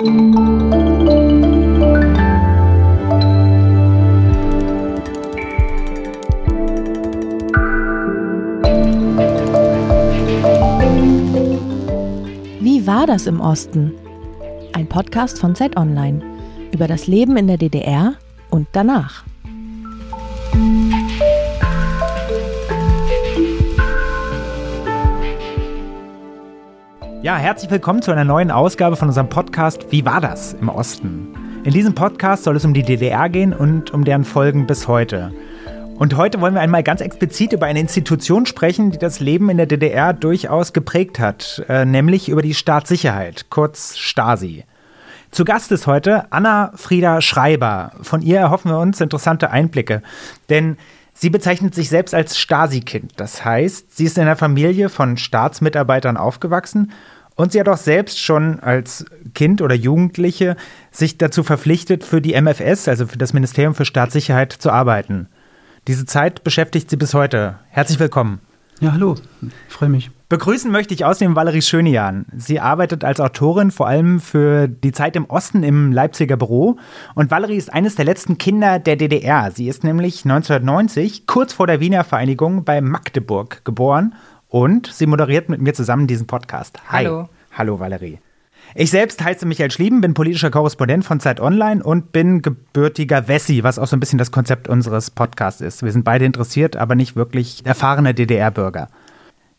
Wie war das im Osten? Ein Podcast von Zeit Online über das Leben in der DDR und danach. Ja, herzlich willkommen zu einer neuen Ausgabe von unserem Podcast Wie war das im Osten? In diesem Podcast soll es um die DDR gehen und um deren Folgen bis heute. Und heute wollen wir einmal ganz explizit über eine Institution sprechen, die das Leben in der DDR durchaus geprägt hat, äh, nämlich über die Staatssicherheit, kurz Stasi. Zu Gast ist heute Anna Frieda Schreiber. Von ihr erhoffen wir uns interessante Einblicke, denn sie bezeichnet sich selbst als Stasi-Kind. Das heißt, sie ist in einer Familie von Staatsmitarbeitern aufgewachsen und sie hat auch selbst schon als Kind oder Jugendliche sich dazu verpflichtet, für die MFS, also für das Ministerium für Staatssicherheit, zu arbeiten. Diese Zeit beschäftigt sie bis heute. Herzlich willkommen. Ja, hallo. Ich freue mich. Begrüßen möchte ich außerdem Valerie Schönejan. Sie arbeitet als Autorin vor allem für die Zeit im Osten im Leipziger Büro. Und Valerie ist eines der letzten Kinder der DDR. Sie ist nämlich 1990, kurz vor der Wiener Vereinigung, bei Magdeburg geboren. Und sie moderiert mit mir zusammen diesen Podcast. Hi. Hallo. Hallo, Valerie. Ich selbst heiße Michael Schlieben, bin politischer Korrespondent von Zeit Online und bin gebürtiger Wessi, was auch so ein bisschen das Konzept unseres Podcasts ist. Wir sind beide interessiert, aber nicht wirklich erfahrene DDR-Bürger.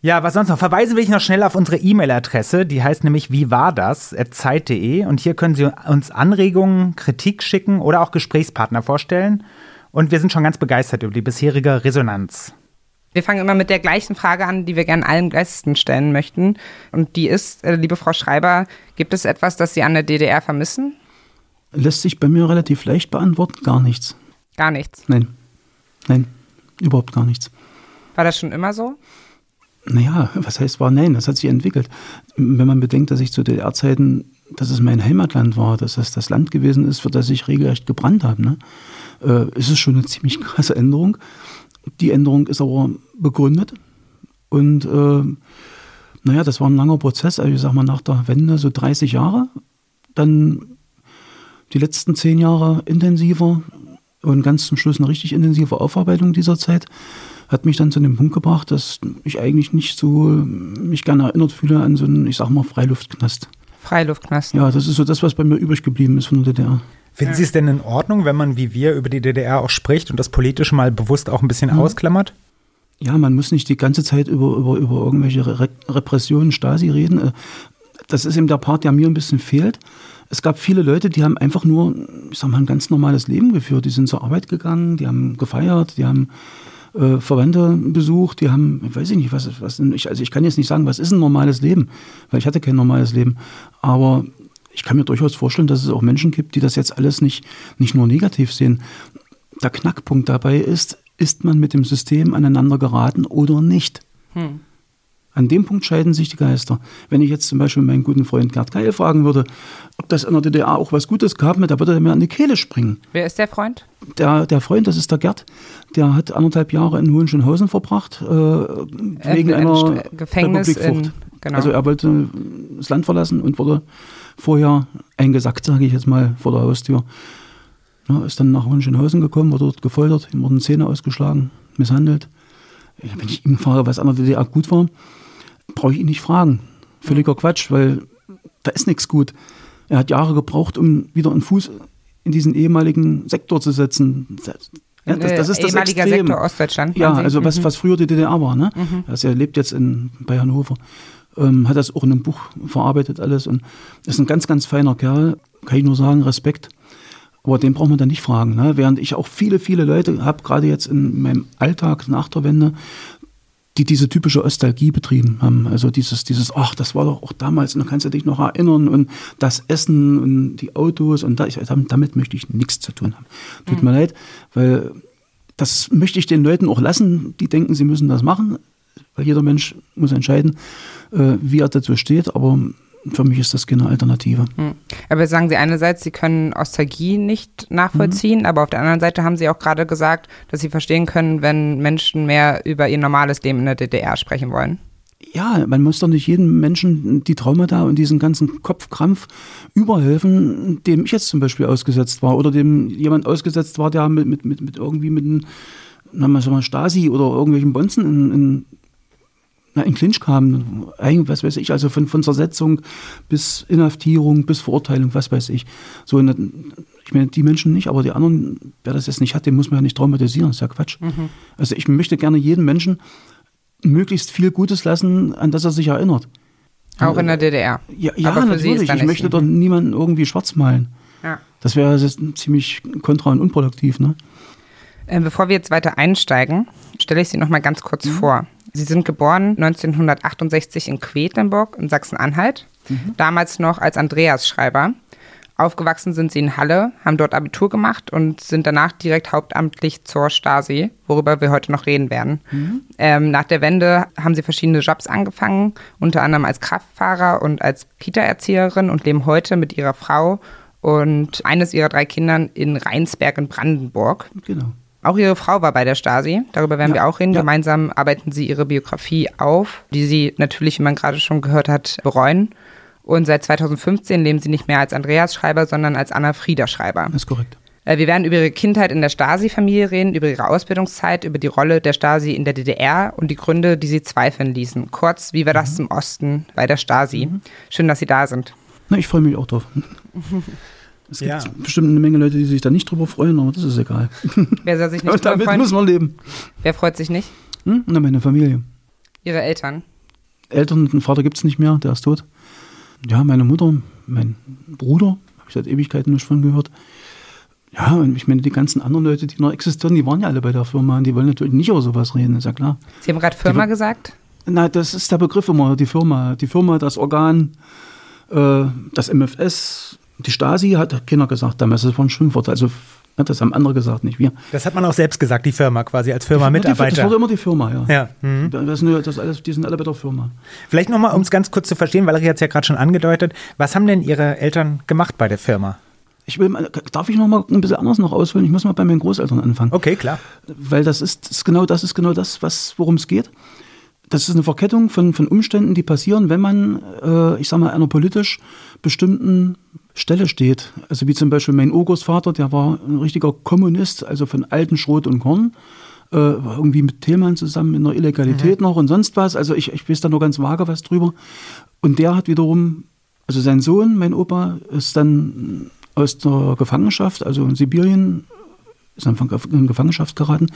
Ja, was sonst noch? Verweisen will ich noch schnell auf unsere E-Mail-Adresse, die heißt nämlich wie war das zeit.de und hier können Sie uns Anregungen, Kritik schicken oder auch Gesprächspartner vorstellen und wir sind schon ganz begeistert über die bisherige Resonanz. Wir fangen immer mit der gleichen Frage an, die wir gerne allen Gästen stellen möchten. Und die ist, äh, liebe Frau Schreiber, gibt es etwas, das Sie an der DDR vermissen? Lässt sich bei mir relativ leicht beantworten, gar nichts. Gar nichts? Nein. Nein, überhaupt gar nichts. War das schon immer so? Naja, was heißt war? Nein, das hat sich entwickelt. Wenn man bedenkt, dass ich zu DDR-Zeiten, dass es mein Heimatland war, dass es das Land gewesen ist, für das ich regelrecht gebrannt habe, ne? äh, ist es schon eine ziemlich krasse Änderung. Die Änderung ist aber begründet. Und äh, naja, das war ein langer Prozess. Also ich sag mal, nach der Wende so 30 Jahre. Dann die letzten zehn Jahre intensiver und ganz zum Schluss eine richtig intensive Aufarbeitung dieser Zeit hat mich dann zu dem Punkt gebracht, dass ich eigentlich nicht so mich gerne erinnert fühle an so einen, ich sag mal, Freiluftknast. Freiluftknast. Ja, das ist so das, was bei mir übrig geblieben ist von der DDR. Finden Sie es denn in Ordnung, wenn man wie wir über die DDR auch spricht und das politisch mal bewusst auch ein bisschen mhm. ausklammert? Ja, man muss nicht die ganze Zeit über, über, über irgendwelche Re Repressionen, Stasi reden. Äh, das ist eben der Part, der mir ein bisschen fehlt. Es gab viele Leute, die haben einfach nur, ich sag mal, ein ganz normales Leben geführt. Die sind zur Arbeit gegangen, die haben gefeiert, die haben äh, Verwandte besucht, die haben, ich weiß ich nicht, was, was ich, also ich kann jetzt nicht sagen, was ist ein normales Leben, weil ich hatte kein normales Leben. Aber ich kann mir durchaus vorstellen, dass es auch Menschen gibt, die das jetzt alles nicht, nicht nur negativ sehen. Der Knackpunkt dabei ist, ist man mit dem System aneinander geraten oder nicht? Hm. An dem Punkt scheiden sich die Geister. Wenn ich jetzt zum Beispiel meinen guten Freund Gerd Keil fragen würde, ob das in der DDR auch was Gutes gab, da würde er mir an die Kehle springen. Wer ist der Freund? Der, der Freund, das ist der Gerd. Der hat anderthalb Jahre in Hohenschönhausen verbracht, äh, wegen einer Gefängnis Republikflucht. Genau. Also er wollte das Land verlassen und wurde vorher eingesackt, sage ich jetzt mal, vor der Haustür. Ja, ist dann nach Hohenschönhausen gekommen, wurde dort gefoltert, ihm wurden Zähne ausgeschlagen, misshandelt. Wenn ich ihm frage, was an der DDR gut war, brauche ich ihn nicht fragen. Völliger Quatsch, weil da ist nichts gut. Er hat Jahre gebraucht, um wieder einen Fuß in diesen ehemaligen Sektor zu setzen. Ja, das, das, ist das ehemaliger Extrem. Sektor Ostdeutschland. Ja, also was, mhm. was früher die DDR war. Ne? Mhm. Also er lebt jetzt in, bei Hannover. Ähm, hat das auch in einem Buch verarbeitet alles und ist ein ganz, ganz feiner Kerl. Kann ich nur sagen, Respekt. Aber den braucht man dann nicht fragen. Ne? Während ich auch viele, viele Leute habe, gerade jetzt in meinem Alltag nach der Wende, die diese typische Ostalgie betrieben haben. Also dieses, dieses, ach, das war doch auch damals, und da kannst du dich noch erinnern und das Essen und die Autos und da, ich, damit möchte ich nichts zu tun haben. Tut mhm. mir leid, weil das möchte ich den Leuten auch lassen, die denken, sie müssen das machen, weil jeder Mensch muss entscheiden, äh, wie er dazu steht, aber für mich ist das keine Alternative. Hm. Aber sagen Sie einerseits, Sie können Ostalgie nicht nachvollziehen, mhm. aber auf der anderen Seite haben Sie auch gerade gesagt, dass Sie verstehen können, wenn Menschen mehr über ihr normales Leben in der DDR sprechen wollen. ja, man muss doch nicht jedem Menschen die Traumata und diesen ganzen Kopfkrampf überhelfen, dem ich jetzt zum Beispiel ausgesetzt war oder dem jemand ausgesetzt war, der mit, mit, mit, irgendwie mit einem mal Stasi oder irgendwelchen Bonzen in, in, na, in Clinch kam. Was weiß ich, also von, von Zersetzung bis Inhaftierung bis Verurteilung, was weiß ich. So, ich meine, die Menschen nicht, aber die anderen, wer das jetzt nicht hat, den muss man ja nicht traumatisieren, das ist ja Quatsch. Mhm. Also ich möchte gerne jeden Menschen möglichst viel Gutes lassen, an das er sich erinnert. Auch in der DDR. Ja, ja natürlich. Ich möchte doch niemanden irgendwie schwarz malen. Ja. Das wäre ziemlich kontra und unproduktiv. Ne? Äh, bevor wir jetzt weiter einsteigen, stelle ich Sie noch mal ganz kurz mhm. vor. Sie sind geboren 1968 in Quedlinburg in Sachsen-Anhalt, mhm. damals noch als Andreas Schreiber. Aufgewachsen sind sie in Halle, haben dort Abitur gemacht und sind danach direkt hauptamtlich zur Stasi, worüber wir heute noch reden werden. Mhm. Ähm, nach der Wende haben sie verschiedene Jobs angefangen, unter anderem als Kraftfahrer und als Kita-Erzieherin und leben heute mit ihrer Frau und eines ihrer drei Kindern in Rheinsberg in Brandenburg. Genau. Auch ihre Frau war bei der Stasi, darüber werden ja, wir auch reden. Ja. Gemeinsam arbeiten sie ihre Biografie auf, die sie natürlich, wie man gerade schon gehört hat, bereuen. Und seit 2015 leben sie nicht mehr als Andreas Schreiber, sondern als Anna Frieda Schreiber. Das ist korrekt. Äh, wir werden über ihre Kindheit in der Stasi-Familie reden, über ihre Ausbildungszeit, über die Rolle der Stasi in der DDR und die Gründe, die sie zweifeln ließen. Kurz, wie war das mhm. im Osten bei der Stasi? Mhm. Schön, dass Sie da sind. Na, ich freue mich auch drauf. Es gibt ja. bestimmt eine Menge Leute, die sich da nicht drüber freuen, aber das ist egal. Wer soll sich nicht drüber damit freuen? muss man leben. Wer freut sich nicht? Hm? Na, meine Familie. Ihre Eltern? Eltern, einen Vater gibt es nicht mehr, der ist tot ja, meine Mutter, mein Bruder, habe ich seit Ewigkeiten nicht von gehört. Ja, und ich meine, die ganzen anderen Leute, die noch existieren, die waren ja alle bei der Firma und die wollen natürlich nicht über sowas reden, ist ja klar. Sie haben gerade Firma die, gesagt? Nein, das ist der Begriff immer, die Firma. Die Firma, das Organ, äh, das MFS, die Stasi hat keiner gesagt damals, das war ein Schimpfwort. Also das haben andere gesagt, nicht wir. Das hat man auch selbst gesagt, die Firma quasi als Firma-Mitarbeiter. Das wurde immer die Firma, ja. ja. Mhm. Das sind, das alles, die sind alle bei der Firma. Vielleicht nochmal, um es ganz kurz zu verstehen, Valerie hat es ja gerade schon angedeutet. Was haben denn Ihre Eltern gemacht bei der Firma? Ich will, darf ich noch mal ein bisschen anders noch ausholen? Ich muss mal bei meinen Großeltern anfangen. Okay, klar. Weil das ist, ist genau das ist genau das, worum es geht. Das ist eine Verkettung von, von Umständen, die passieren, wenn man, äh, ich sag mal, einer politisch bestimmten Stelle steht. Also wie zum Beispiel mein Urgroßvater, der war ein richtiger Kommunist, also von alten Schrot und Korn. Äh, irgendwie mit Thälmann zusammen in der Illegalität mhm. noch und sonst was. Also ich, ich weiß da nur ganz vage was drüber. Und der hat wiederum, also sein Sohn, mein Opa, ist dann aus der Gefangenschaft, also in Sibirien, ist dann in Gefangenschaft geraten,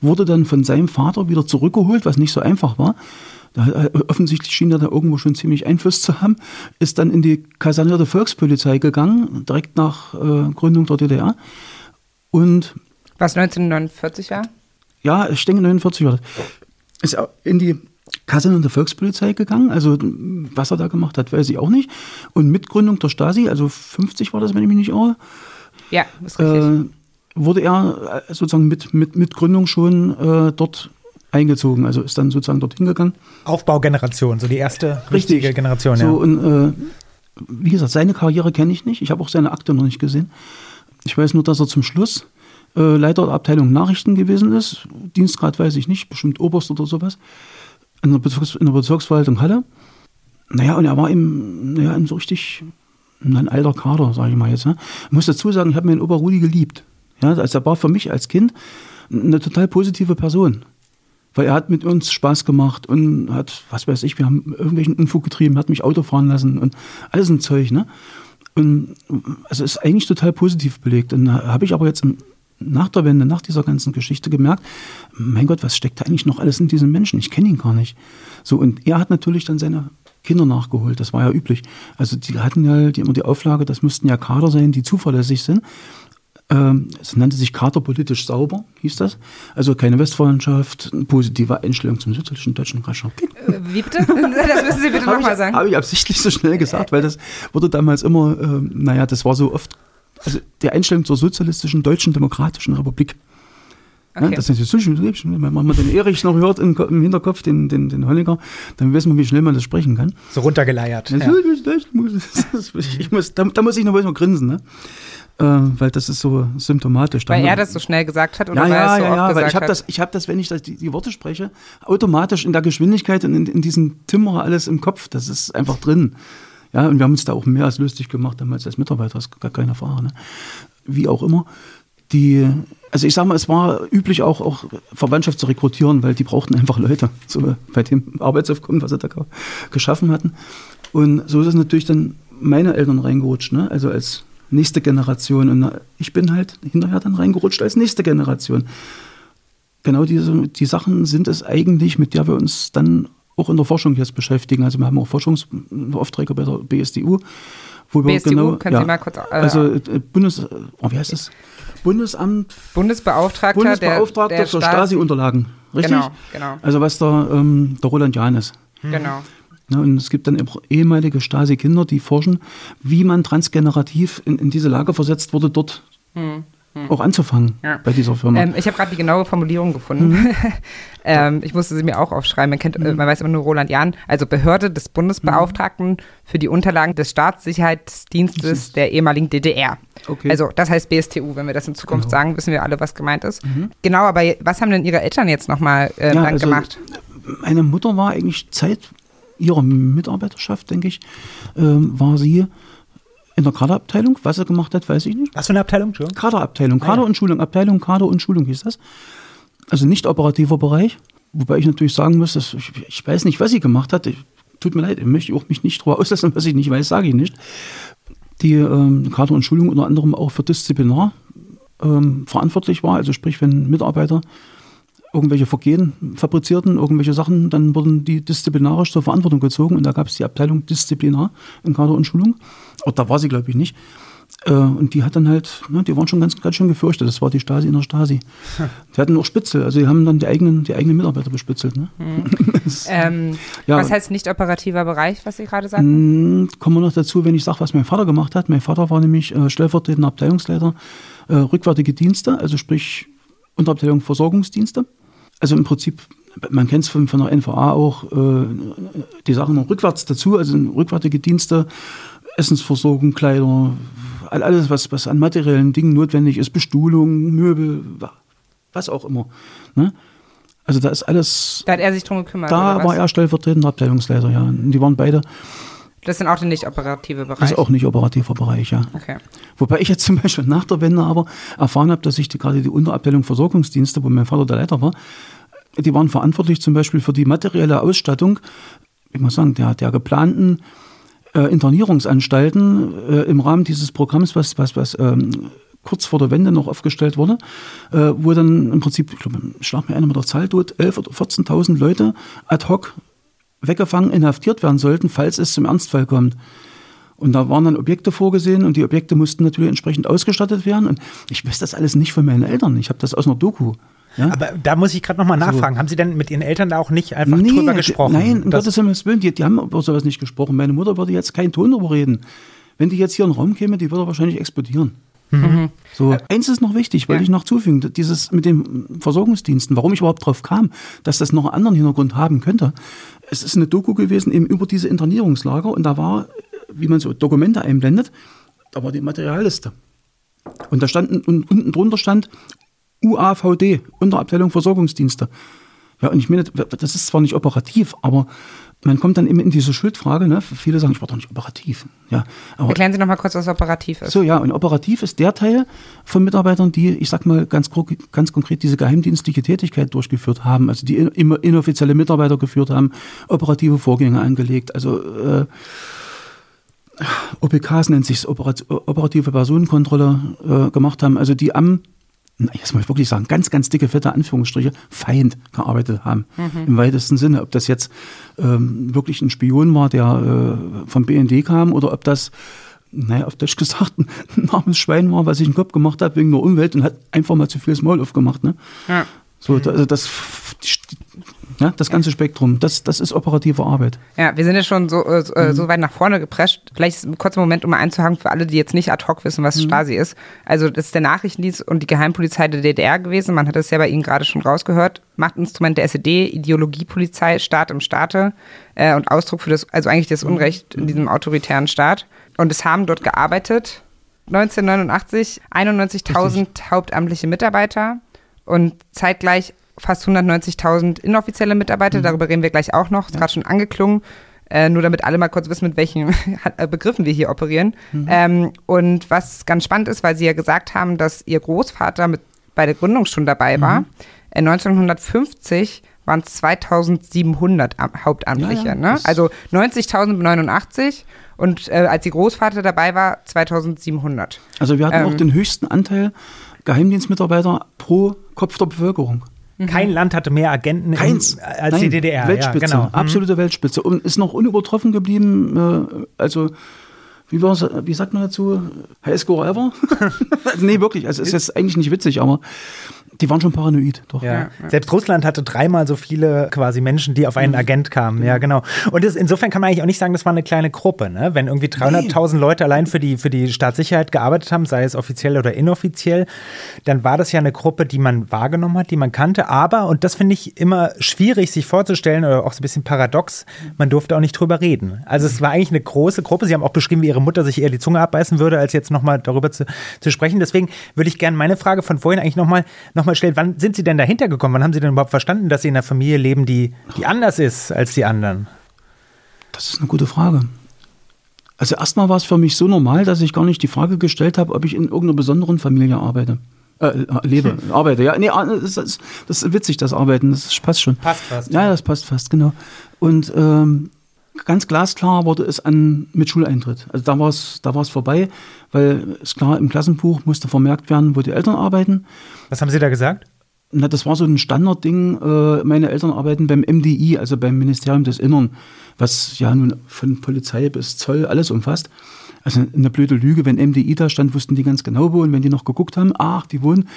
wurde dann von seinem Vater wieder zurückgeholt, was nicht so einfach war. Da, äh, offensichtlich schien er da irgendwo schon ziemlich Einfluss zu haben, ist dann in die kasernierte Volkspolizei gegangen, direkt nach äh, Gründung der DDR. Und was 1949 war? Ja, ich denke 1949 war das. Ist in die kasernierte Volkspolizei gegangen. Also was er da gemacht hat, weiß ich auch nicht. Und mit Gründung der Stasi, also 50 war das, wenn ich mich nicht irre. Ja, ist richtig. Äh, wurde er äh, sozusagen mit, mit, mit Gründung schon äh, dort eingezogen, also ist dann sozusagen dorthin gegangen. Aufbaugeneration, so die erste Richtig. richtige Generation, so, ja. Und äh, wie gesagt, seine Karriere kenne ich nicht. Ich habe auch seine Akte noch nicht gesehen. Ich weiß nur, dass er zum Schluss äh, Leiter der Abteilung Nachrichten gewesen ist. Dienstgrad weiß ich nicht, bestimmt Oberst oder sowas. In der, Bezirks in der Bezirksverwaltung Halle. Naja, und er war eben, naja, so richtig ein alter Kader, sage ich mal jetzt. Ne? Ich muss dazu sagen, ich habe meinen Opa Rudi geliebt. Ja, also er war für mich als Kind eine total positive Person. Weil er hat mit uns Spaß gemacht und hat, was weiß ich, wir haben irgendwelchen Unfug getrieben, hat mich Auto fahren lassen und alles ein Zeug, ne? Und also ist eigentlich total positiv belegt. Und da habe ich aber jetzt nach der Wende, nach dieser ganzen Geschichte gemerkt, mein Gott, was steckt da eigentlich noch alles in diesem Menschen? Ich kenne ihn gar nicht. So, und er hat natürlich dann seine Kinder nachgeholt. Das war ja üblich. Also die hatten ja die, immer die Auflage, das müssten ja Kader sein, die zuverlässig sind. Ähm, es nannte sich Kater politisch sauber, hieß das. Also keine Westfreundschaft, eine positive Einstellung zum sozialistischen deutschen Reichsstaat. Äh, wie bitte? Das müssen Sie bitte nochmal sagen. Habe ich absichtlich so schnell gesagt, weil das wurde damals immer, äh, naja, das war so oft, also die Einstellung zur sozialistischen deutschen demokratischen Republik. Okay. Ja, das ist natürlich wenn man den Erich noch hört im, im Hinterkopf, den, den, den Honecker, dann wissen wir, wie schnell man das sprechen kann. So runtergeleiert. Ja, ja. Ich muss, da, da, muss ich noch mal grinsen. Ne? Äh, weil das ist so symptomatisch. Weil er das so schnell gesagt hat oder ja, weil er ja, es so ja, oft ja, weil gesagt ich habe hat? das, ich habe das, wenn ich das, die, die Worte spreche, automatisch in der Geschwindigkeit und in, in diesem Timmer alles im Kopf. Das ist einfach drin. Ja, und wir haben uns da auch mehr als lustig gemacht, damals als Mitarbeiter, ist gar keine Frage. Ne? Wie auch immer. Die, also ich sag mal, es war üblich auch, auch Verwandtschaft zu rekrutieren, weil die brauchten einfach Leute, so bei dem Arbeitsaufkommen, was sie da ge- geschaffen hatten. Und so ist es natürlich dann meine Eltern reingerutscht, ne? also als nächste Generation. Und na, ich bin halt hinterher dann reingerutscht als nächste Generation. Genau diese die Sachen sind es eigentlich, mit der wir uns dann auch in der Forschung jetzt beschäftigen. Also wir haben auch Forschungsaufträge bei der BSDU. Wo wir BSDU, genau, können Sie mal kurz, äh, also äh, Bundes, oh, wie heißt das? Bundesamt Bundesbeauftragter, Bundesbeauftragter der, der für Stasi- Stasi-Unterlagen. Richtig? Genau, genau, Also was der, ähm, der Roland Jahn ist. genau. Ne, und es gibt dann ehemalige Stasi-Kinder, die forschen, wie man transgenerativ in, in diese Lage versetzt wurde, dort auch anzufangen Hm, Ja. bei dieser Firma. Ähm, ich habe gerade die genaue Formulierung gefunden. ähm, ich musste sie mir auch aufschreiben. Man, kennt, äh, man weiß immer nur Roland Jahn, also Behörde des Bundesbeauftragten für die Unterlagen des Staatssicherheitsdienstes der ehemaligen DDR. Okay. Also das heißt BSTU. Wenn wir das in Zukunft Genau. sagen, wissen wir alle, was gemeint ist. Genau, aber was haben denn Ihre Eltern jetzt nochmal äh, Ja, dann also- gemacht? Meine Mutter war eigentlich Zeit ihrer Mitarbeiterschaft, denke ich, ähm, war sie in der Kaderabteilung. Was sie gemacht hat, weiß ich nicht. Was für eine Abteilung, Entschuldigung? Kaderabteilung, Kader und Schulung, Abteilung Kader und Schulung hieß das. Also nicht operativer Bereich, wobei ich natürlich sagen muss, dass ich, ich weiß nicht, was sie gemacht hat. Ich, tut mir leid, ich möchte auch mich nicht drüber auslassen, was ich nicht weiß, sage ich nicht. Die ähm, Kader und Schulung unter anderem auch für Disziplinar ähm, verantwortlich war, also sprich, wenn Mitarbeiter irgendwelche Vergehen fabrizierten, irgendwelche Sachen, dann wurden die disziplinarisch zur Verantwortung gezogen und da gab es die Abteilung Disziplinar in Kader und Schulung. Auch da war sie, glaube ich, nicht. Äh, und die hat dann halt, ne, die waren schon ganz, ganz schön gefürchtet. Das war die Stasi in der Stasi. Die hatten auch Spitzel, also die haben dann die eigenen, die eigenen Mitarbeiter bespitzelt. Ne? Ähm, Ja. was heißt nicht operativer Bereich, was Sie gerade sagten? Mm, Kommen wir noch dazu, wenn ich sage, was mein Vater gemacht hat. Mein Vater war nämlich äh, stellvertretender Abteilungsleiter äh, rückwärtige Dienste, also sprich Unterabteilung Versorgungsdienste. Also im Prinzip, man kennt es von, von der NVA auch, äh, die Sachen noch rückwärts dazu, also rückwärtige Dienste, Essensversorgung, Kleider, all- alles, was, was an materiellen Dingen notwendig ist, Bestuhlung, Möbel, wa- was auch immer. Ne? Also da ist alles, Da hat er sich drum gekümmert. da war er stellvertretender Abteilungsleiter, ja. Und die waren beide Das sind auch die nicht operative Bereiche. das ist auch nicht operativer Bereich, ja. Okay. Wobei ich jetzt zum Beispiel nach der Wende aber erfahren habe, dass ich die, gerade die Unterabteilung Versorgungsdienste, wo mein Vater der Leiter war, die waren verantwortlich zum Beispiel für die materielle Ausstattung, ich muss sagen, der, der geplanten äh, Internierungsanstalten äh, im Rahmen dieses Programms, was, was, was ähm, kurz vor der Wende noch aufgestellt wurde, äh, wo dann im Prinzip, ich glaube, schlag mir einer mit der Zahl tot, 11.000 oder 14.000 Leute ad hoc weggefangen, inhaftiert werden sollten, falls es zum Ernstfall kommt. Und da waren dann Objekte vorgesehen und die Objekte mussten natürlich entsprechend ausgestattet werden. Und ich weiß das alles nicht von meinen Eltern. Ich habe das aus einer Doku. Ja? Aber da muss ich gerade nochmal nachfragen. Haben Sie denn mit Ihren Eltern da auch nicht einfach Nee, drüber gesprochen? Nein, um Gottes Himmels Willen, die, die haben über sowas nicht gesprochen. Meine Mutter würde jetzt keinen Ton darüber reden. Wenn die jetzt hier in den Raum käme, die würde wahrscheinlich explodieren. So, eins ist noch wichtig, wollte Ja. ich noch zufügen, dieses mit den Versorgungsdiensten, warum ich überhaupt drauf kam, dass das noch einen anderen Hintergrund haben könnte. Es ist eine Doku gewesen eben über diese Internierungslager und da war, wie man so Dokumente einblendet, da war die Materialliste. Und da standen, und unten drunter stand UAVD, Unterabteilung Versorgungsdienste. Ja, und ich meine, das ist zwar nicht operativ, aber man kommt dann eben in diese Schuldfrage, ne? Viele sagen, ich war doch nicht operativ. Ja, aber Erklären Sie noch mal kurz, was operativ ist. so, ja, und operativ ist der Teil von Mitarbeitern, die, ich sag mal ganz, ganz konkret diese geheimdienstliche Tätigkeit durchgeführt haben, also die in, immer inoffizielle Mitarbeiter geführt haben, operative Vorgänge angelegt, also äh, OPKs nennt sich Operat operative Personenkontrolle äh, gemacht haben, also die am jetzt muss ich wirklich sagen, ganz, ganz dicke, fette Anführungsstriche, Feind gearbeitet haben. Im weitesten Sinne. Ob das jetzt ähm, wirklich ein Spion war, der äh, vom BND kam, oder ob das, naja, auf Deutsch gesagt, ein Namensschwein war, was sich einen Kopf gemacht hat wegen der Umwelt und hat einfach mal zu viel das Maul aufgemacht. Ne? Ja. So, also das, ja, das ganze Spektrum, das, das ist operative Arbeit. Ja, wir sind ja schon so, äh, so, Mhm. äh, so weit nach vorne geprescht. Vielleicht ist ein kurzer Moment, um mal einzuhaken für alle, die jetzt nicht ad hoc wissen, Mhm. was Stasi ist. Also das ist der Nachrichtendienst und die Geheimpolizei der DDR gewesen. Man hat es ja bei Ihnen gerade schon rausgehört. Machtinstrument der SED, Ideologiepolizei, Staat im Staate äh, und Ausdruck für das, also eigentlich Mhm. das Unrecht in diesem autoritären Staat. Und es haben dort gearbeitet 1989 91.000 hauptamtliche Mitarbeiter und zeitgleich fast 190.000 inoffizielle Mitarbeiter. Mhm. Darüber reden wir gleich auch noch. Ist gerade schon angeklungen. Äh, nur damit alle mal kurz wissen, mit welchen äh, Begriffen wir hier operieren. Mhm. Ähm, und was ganz spannend ist, weil Sie ja gesagt haben, dass Ihr Großvater mit bei der Gründung schon dabei war. Mhm. Äh, 1950 waren es 2700 Am- Hauptamtliche. Ja, ja, ne? Also 90.089 und äh, als Ihr Großvater dabei war, 2700. Also wir hatten Ähm. auch den höchsten Anteil Geheimdienstmitarbeiter pro Kopf der Bevölkerung. Kein Land hatte mehr Agenten Keins. im, als Nein, die DDR. Weltspitze, Ja, genau. Mhm. absolute Weltspitze. Und ist noch unübertroffen geblieben. Äh, also, wie, war's, wie sagt man dazu? Highest score ever? nee, wirklich. Also, ist jetzt eigentlich nicht witzig, aber die waren schon paranoid. Doch. Ja. Selbst Russland hatte dreimal so viele quasi Menschen, die auf einen Agent kamen. Ja, genau. Und das, insofern kann man eigentlich auch nicht sagen, das war eine kleine Gruppe. Ne? Wenn irgendwie 300.000 Leute allein für die, für die Staatssicherheit gearbeitet haben, sei es offiziell oder inoffiziell, dann war das ja eine Gruppe, die man wahrgenommen hat, die man kannte. Aber, und das finde ich immer schwierig sich vorzustellen oder auch so ein bisschen paradox, man durfte auch nicht drüber reden. Also es war eigentlich eine große Gruppe. Sie haben auch beschrieben, wie ihre Mutter sich eher die Zunge abbeißen würde, als jetzt nochmal darüber zu, zu sprechen. Deswegen würde ich gerne meine Frage von vorhin eigentlich nochmal noch mal stellen. Wann sind Sie denn dahinter gekommen? Wann haben Sie denn überhaupt verstanden, dass Sie in einer Familie leben, die, die anders ist als die anderen? Das ist eine gute Frage. Also erstmal war es für mich so normal, dass ich gar nicht die Frage gestellt habe, ob ich in irgendeiner besonderen Familie arbeite. Äh, lebe, arbeite, ja. Nee, ah, das ist, das ist witzig, das Arbeiten, das passt schon. Passt fast. Ja, das passt fast, genau. Und ähm, ganz glasklar wurde es an mit Schuleintritt. Also da war es da war's vorbei, weil ist klar, im Klassenbuch musste vermerkt werden, wo die Eltern arbeiten. Was haben Sie da gesagt? Na, das war so ein Standardding. Äh, meine Eltern arbeiten beim MDI, also beim Ministerium des Innern, was ja nun von Polizei bis Zoll alles umfasst. Also eine blöde Lüge, wenn MDI da stand, wussten die ganz genau wo. Und wenn die noch geguckt haben, ach, die wohnen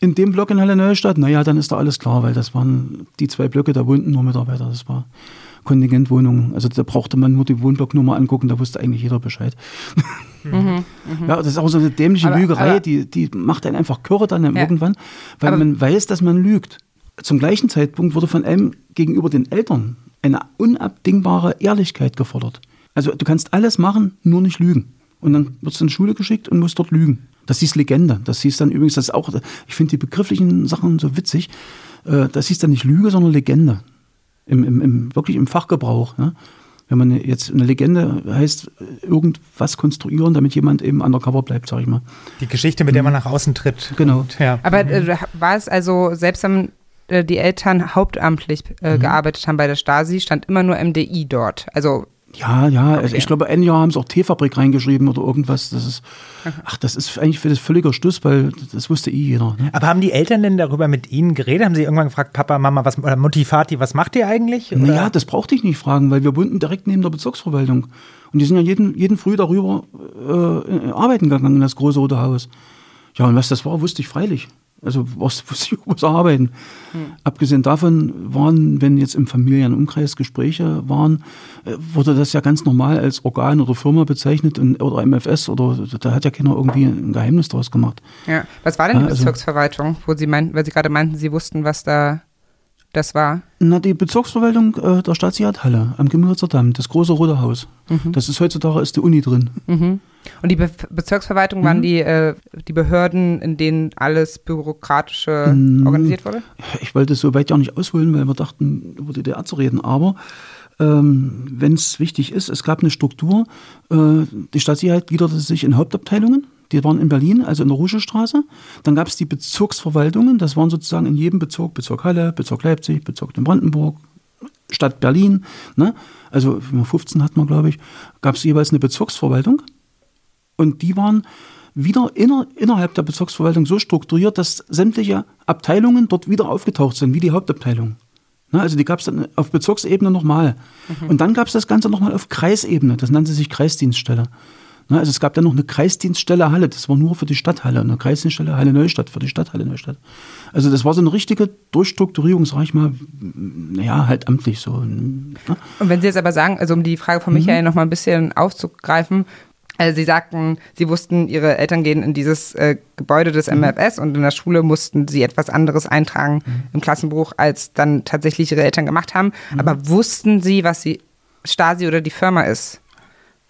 in dem Block in Halle Neustadt, naja, dann ist da alles klar, weil das waren die zwei Blöcke, da wohnten nur Mitarbeiter. Das war Kontingentwohnungen. Also da brauchte man nur die Wohnblocknummer angucken, da wusste eigentlich jeder Bescheid. Ja, das ist auch so eine dämliche Aber- Lügerei, aber- die, die macht einen einfach kirre dann Ja. irgendwann, weil Aber- man weiß, dass man lügt. Zum gleichen Zeitpunkt wurde von einem gegenüber den Eltern eine unabdingbare Ehrlichkeit gefordert. Also du kannst alles machen, nur nicht lügen. Und dann wirst du in die Schule geschickt und musst dort lügen. Das hieß Legende. Das hieß dann übrigens, das ist auch, ich finde die begrifflichen Sachen so witzig. Äh, Das hieß dann nicht Lüge, sondern Legende. Im, im, im, wirklich im Fachgebrauch. Ne? Wenn man jetzt eine Legende heißt, irgendwas konstruieren, damit jemand eben undercover bleibt, sag ich mal. Die Geschichte, mit der man nach außen tritt. Genau. Und, ja. Aber äh, war es also, selbst wenn äh, die Eltern hauptamtlich äh, Mhm. gearbeitet haben bei der Stasi, stand immer nur MDI dort. Also Ja, ja, also ich glaube, ein Jahr haben sie auch Teefabrik reingeschrieben oder irgendwas. Das ist, ach, das ist eigentlich für das völliger Stuss, weil das wusste eh jeder. Ne? Aber haben die Eltern denn darüber mit Ihnen geredet? Haben Sie irgendwann gefragt, Papa, Mama, was, oder Mutti, Vati, was macht ihr eigentlich? Oder? Naja, das brauchte ich nicht fragen, weil wir wohnten direkt neben der Bezirksverwaltung. Und die sind ja jeden, jeden Früh darüber äh, arbeiten gegangen in das große rote Haus. Ja, und was das war, wusste ich freilich. Also was wusste ich, was arbeiten. Abgesehen davon waren, wenn jetzt im Familienumkreis Gespräche waren, äh, wurde das ja ganz normal als Organ oder Firma bezeichnet und, oder MFS oder da hat ja keiner irgendwie ein Geheimnis draus gemacht. Ja. Was war denn die also- Bezirksverwaltung, wo Sie meinten, weil Sie gerade meinten, Sie wussten, was da das war? Na, die Bezirksverwaltung äh, der Stadtsicherheit Halle am Gemüritzer Damm, das große rote Haus. Das ist heutzutage ist die Uni drin. Mhm. Und die Be Bezirksverwaltung Mhm. waren die, äh, die Behörden, in denen alles Bürokratische Mhm. organisiert wurde? Ich wollte so weit ja nicht ausholen, weil wir dachten, über die DDR zu reden. Aber ähm, wenn es wichtig ist, es gab eine Struktur. Äh, die Stadtsicherheit gliederte sich in Hauptabteilungen. Die waren in Berlin, also in der Ruschestraße. Dann gab es die Bezirksverwaltungen. Das waren sozusagen in jedem Bezirk, Bezirk Halle, Bezirk Leipzig, Bezirk Brandenburg, Stadt Berlin. Ne? Also 15 hat man, glaube ich, gab es jeweils eine Bezirksverwaltung. Und die waren wieder inner, innerhalb der Bezirksverwaltung so strukturiert, dass sämtliche Abteilungen dort wieder aufgetaucht sind, wie die Hauptabteilung. Na, also die gab es dann auf Bezirksebene nochmal. Und dann gab es das Ganze nochmal auf Kreisebene. Das nannte sich Kreisdienststelle. Na, also es gab dann noch eine Kreisdienststelle Halle. Das war nur für die Stadthalle. Und eine Kreisdienststelle Halle Neustadt für die Stadthalle Neustadt. Also das war so eine richtige Durchstrukturierung, sag ich mal, naja, halt amtlich so. Ne? Und wenn Sie jetzt aber sagen, also um die Frage Mhm. von Michael noch mal ein bisschen aufzugreifen, also Sie sagten, Sie wussten, Ihre Eltern gehen in dieses äh, Gebäude des Mhm. MFS und in der Schule mussten Sie etwas anderes eintragen im Klassenbuch, als dann tatsächlich Ihre Eltern gemacht haben. Mhm. Aber wussten Sie, was die Stasi oder die Firma ist?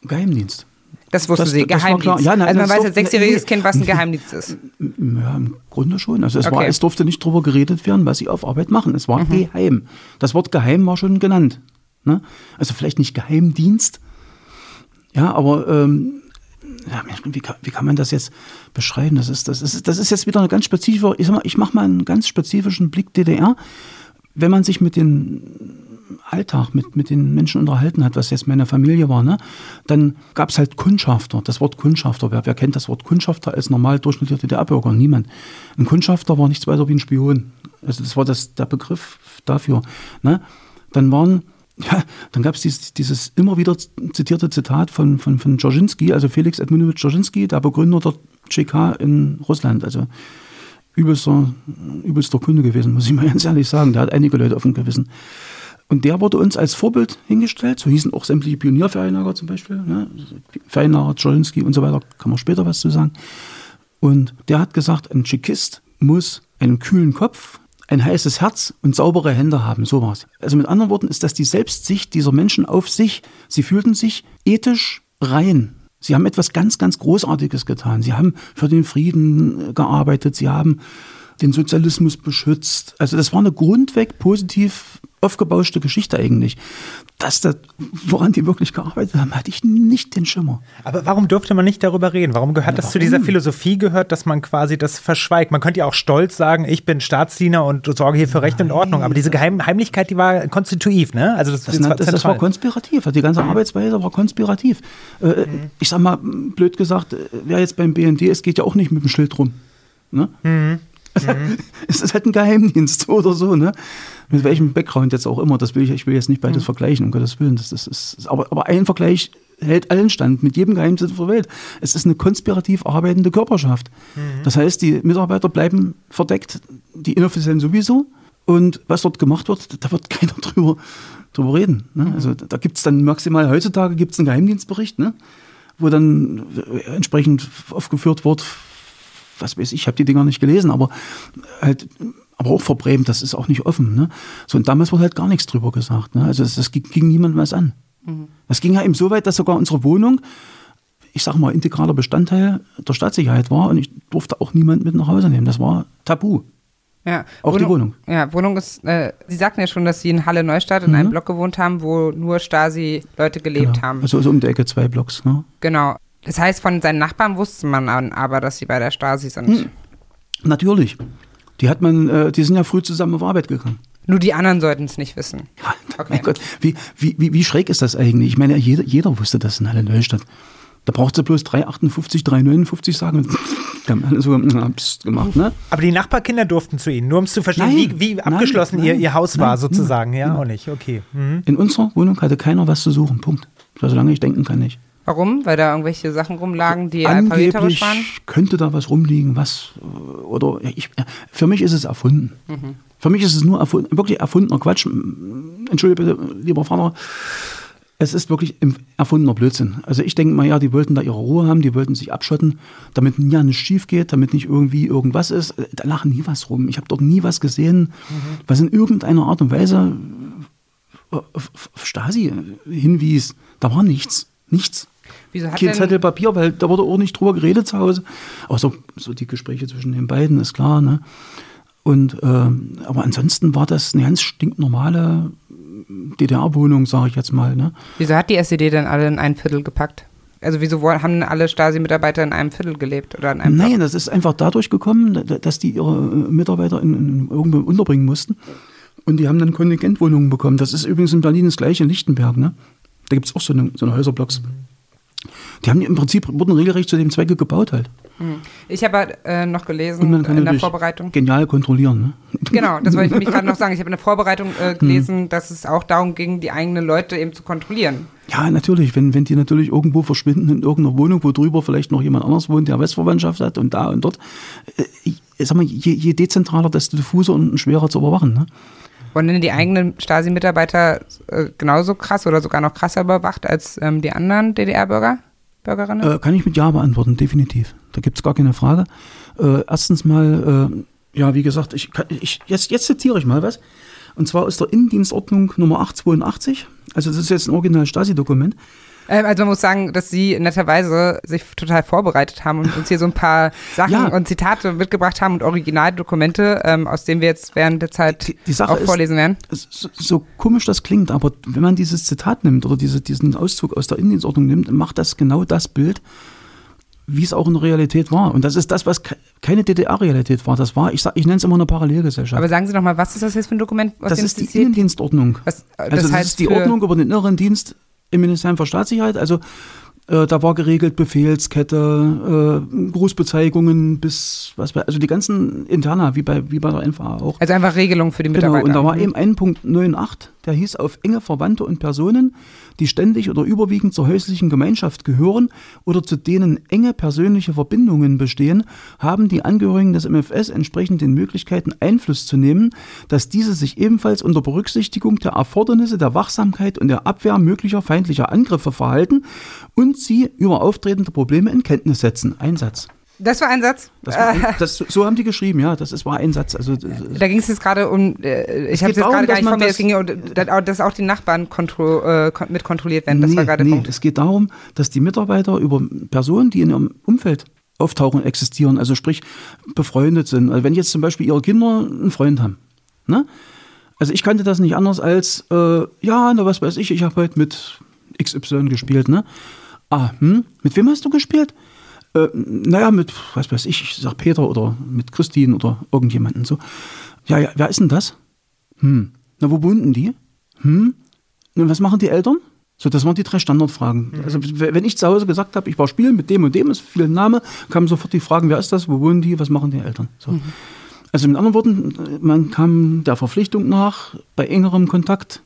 Geheimdienst. Das wussten Das- Sie, das war Geheimdienst. klar. Ja, nein, also man weiß als sechsjähriges nee. Kind, was ein Geheimdienst ist. Ja, im Grunde schon. Also es, war, Okay. Mhm. es durfte nicht drüber geredet werden, was sie auf Arbeit machen. Es war geheim. Das Wort geheim war schon genannt. Ne? Also vielleicht nicht Geheimdienst, ja, aber ähm, ja, wie, kann, wie kann man das jetzt beschreiben? Das ist, das ist, das ist jetzt wieder eine ganz spezifische, ich, sag mal, ich mache mal einen ganz spezifischen Blick DDR. Wenn man sich mit dem Alltag, mit, mit den Menschen unterhalten hat, was jetzt meine Familie war, ne, dann gab es halt Kundschafter. Das Wort Kundschafter, wer, wer kennt das Wort Kundschafter als normal durchschnittlicher DDR-Bürger? Niemand. Ein Kundschafter war nichts weiter wie ein Spion. Also das war das, der Begriff dafür. Ne? Dann waren ja, dann gab es dieses, dieses immer wieder zitierte Zitat von, von, von Dzerzhinsky, also Felix Edmundowitsch Dzerzhinsky, der Begründer der CK in Russland. Also übelster, übelster Kunde gewesen, muss ich mal ganz ehrlich sagen. Der hat einige Leute auf dem Gewissen. Und der wurde uns als Vorbild hingestellt. So hießen auch sämtliche Pionierferienlager zum Beispiel. Ne? Ferienlager, Dzerzhinsky und so weiter. Kann man später was zu sagen. Und der hat gesagt, ein Tschekist muss einen kühlen Kopf, ein heißes Herz und saubere Hände haben. So war's. Also mit anderen Worten ist das die Selbstsicht dieser Menschen auf sich. Sie fühlten sich ethisch rein. Sie haben etwas ganz, ganz Großartiges getan. Sie haben für den Frieden gearbeitet. Sie haben den Sozialismus beschützt. Also das war eine grundweg positiv aufgebauschte Geschichte eigentlich. Dass das, woran die wirklich gearbeitet haben, hatte ich nicht den Schimmer. Aber warum durfte man nicht darüber reden? Warum gehört das zu dieser Philosophie gehört, dass man quasi das verschweigt? Man könnte ja auch stolz sagen, ich bin Staatsdiener und sorge hier für Recht und Ordnung. Aber diese Geheim Heimlichkeit, die war konstitutiv, ne? Also das, Das, war das, das war konspirativ. Die ganze Arbeitsweise war konspirativ. Äh, Ich sag mal, blöd gesagt, äh, wer jetzt beim BND ist, geht ja auch nicht mit dem Schild rum. Ne? Also, Es ist halt ein Geheimdienst oder so, ne? Mit welchem Background jetzt auch immer. Das will ich, ich will jetzt nicht beides vergleichen, um Gottes Willen. Das, das ist, aber, aber ein Vergleich hält allen stand, mit jedem Geheimdienst der Welt. Es ist eine konspirativ arbeitende Körperschaft. Das heißt, die Mitarbeiter bleiben verdeckt, die Inoffiziellen sowieso. Und was dort gemacht wird, da wird keiner drüber, drüber reden. Ne? Also da gibt es dann maximal, heutzutage gibt es einen Geheimdienstbericht, ne? wo dann äh, entsprechend aufgeführt wird, was weiß ich, ich habe die Dinger nicht gelesen, aber halt, aber auch verbrämt, das ist auch nicht offen. Ne? So, und damals wurde halt gar nichts drüber gesagt. Ne? Also das, das ging, ging niemandem was an. Das ging ja eben so weit, dass sogar unsere Wohnung, ich sage mal, integraler Bestandteil der Staatssicherheit war und ich durfte auch niemand mit nach Hause nehmen. Das war tabu. Ja. Auch die Wohnung. Ja, Wohnung ist, äh, Sie sagten ja schon, dass Sie in Halle Neustadt in einem Block gewohnt haben, wo nur Stasi-Leute gelebt Mhm. Genau. haben. Also so um die Ecke zwei Blocks. Ne? Genau. Das heißt, von seinen Nachbarn wusste man an- aber, dass sie bei der Stasi sind. Hm. Natürlich. Die hat man, äh, die sind ja früh zusammen auf Arbeit gegangen. Nur die anderen sollten es nicht wissen. Ja, Okay. Mein Gott, wie, wie, wie, wie schräg ist das eigentlich? Ich meine, jeder, jeder wusste das in Halle Neustadt. Da braucht sie bloß 3,58, 3,59 sagen. Die haben alle so na, pst, gemacht, ne? Aber die Nachbarkinder durften zu Ihnen, nur um es zu verstehen, Nein, wie, wie abgeschlossen ihr, nein, ihr Haus nein, war, sozusagen. nein, Ja, nein. auch nicht. Okay. Mhm. In unserer Wohnung hatte keiner was zu suchen. Punkt. So, solange ich denken kann, nicht. Warum? Weil da irgendwelche Sachen rumlagen, die alphabeterisch Angeblich waren? könnte da was rumliegen, was äh, oder ich, für mich ist es erfunden. Mhm. Für mich ist es nur erfunden, wirklich erfundener Quatsch. Entschuldige bitte, lieber Vater. Es ist wirklich erfundener Blödsinn. Also ich denke mal, ja, die wollten da ihre Ruhe haben, die wollten sich abschotten, damit ja nichts schief geht, damit nicht irgendwie irgendwas ist. Äh, Da lachen nie was rum. Ich habe dort nie was gesehen, was in irgendeiner Art und Weise auf auf Stasi hinwies. Da war nichts. Nichts Wieso hat kein Zettel Papier, weil da wurde auch nicht drüber geredet zu Hause. Aber so, so die Gespräche zwischen den beiden ist klar, ne? Und ähm, aber ansonsten war das eine ganz stinknormale DDR-Wohnung, sage ich jetzt mal. Ne? wieso hat die SED denn alle in ein Viertel gepackt? Also wieso haben alle Stasi-Mitarbeiter in einem Viertel gelebt oder in einem Nein, Block? das ist einfach dadurch gekommen, da- dass die ihre äh, Mitarbeiter in, in, irgendwo unterbringen mussten. Und die haben dann Kontingentwohnungen bekommen. Das ist übrigens in Berlin das gleiche, in Lichtenberg. Ne? Da gibt es auch so eine, so eine Häuserblocks. Die haben im Prinzip, wurden regelrecht zu dem Zwecke gebaut halt. Ich habe äh, noch gelesen Und man kann in der Vorbereitung. genial kontrollieren. Ne? Genau, das wollte ich nämlich gerade noch sagen. Ich habe in der Vorbereitung äh, gelesen, dass es auch darum ging, die eigenen Leute eben zu kontrollieren. Ja, natürlich. Wenn, wenn die natürlich irgendwo verschwinden in irgendeiner Wohnung, wo drüber vielleicht noch jemand anders wohnt, der Westverwandtschaft hat und da und dort. Äh, sag mal, je, je dezentraler, desto diffuser und schwerer zu überwachen. Ne? Wurden denn die eigenen Stasi-Mitarbeiter äh, genauso krass oder sogar noch krasser überwacht als ähm, die anderen DDR-Bürger, Bürgerinnen? Äh, kann ich mit Ja beantworten, definitiv. Da gibt es gar keine Frage. Äh, erstens mal, äh, ja, wie gesagt, ich, ich, jetzt, jetzt zitiere ich mal was. Und zwar aus der Innendienstordnung Nummer 882. Also das ist jetzt ein original Stasi-Dokument. Ähm, also man muss sagen, dass Sie netterweise sich total vorbereitet haben und uns hier so ein paar Sachen Ja. und Zitate mitgebracht haben und Originaldokumente, ähm, aus denen wir jetzt während der Zeit Die- die Sache auch vorlesen werden. so, so komisch das klingt, aber wenn man dieses Zitat nimmt oder diese, diesen Auszug aus der Indienstordnung nimmt, macht das genau das Bild, wie es auch in der Realität war. Und das ist das, was ke- keine DDR-Realität war. Das war, ich, sag- ich nenne es immer eine Parallelgesellschaft. Aber sagen Sie doch mal, was ist das jetzt für ein Dokument? aus das dem ist die? Innendienstordnung. Was, äh, Also das, heißt ist die Ordnung über den inneren Dienst im Ministerium für Staatssicherheit. Also äh, da war geregelt Befehlskette, äh, Grußbezeigungen bis was bei, also die ganzen Interna, wie bei, wie bei der NVA auch. Also einfach Regelung für die Genau, Mitarbeiter. und da war Mhm. eben ein Punkt 9.8, der hieß auf enge Verwandte und Personen, die ständig oder überwiegend zur häuslichen Gemeinschaft gehören oder zu denen enge persönliche Verbindungen bestehen, haben die Angehörigen des MFS entsprechend den Möglichkeiten Einfluss zu nehmen, dass diese sich ebenfalls unter Berücksichtigung der Erfordernisse der Wachsamkeit und der Abwehr möglicher feindlicher Angriffe verhalten und sie über auftretende Probleme in Kenntnis setzen. Ein Satz. Das war ein Satz. Das war, das, so haben die geschrieben, ja, das ist, war ein Satz. Also, Da ging es jetzt gerade um, äh, ich habe jetzt gerade gar dass nicht von mir, es ging ja um, dass- auch die Nachbarn kontro, äh, mit kontrolliert werden. Das nee, war gerade nee, es geht darum, dass die Mitarbeiter über Personen, die in ihrem Umfeld auftauchen, existieren, also sprich befreundet sind. Also wenn jetzt zum Beispiel ihre Kinder einen Freund haben, ne? Also ich kannte das nicht anders als, äh, ja, na was weiß ich, ich habe heute mit XY gespielt, ne? Ah, hm? Mit wem hast du gespielt? Äh, naja, mit, was weiß ich, ich sag Peter oder mit Christine oder irgendjemanden so. Ja, ja, wer ist denn das? Hm. Na, wo wohnten die? Hm. Und was machen die Eltern? So, das waren die drei Standardfragen. Also, w- wenn ich zu Hause gesagt habe, ich war spielen mit dem und dem, ist viel Name, kamen sofort die Fragen, wer ist das, wo wohnen die, was machen die Eltern? So. Also mit anderen Worten, man kam der Verpflichtung nach, bei engerem Kontakt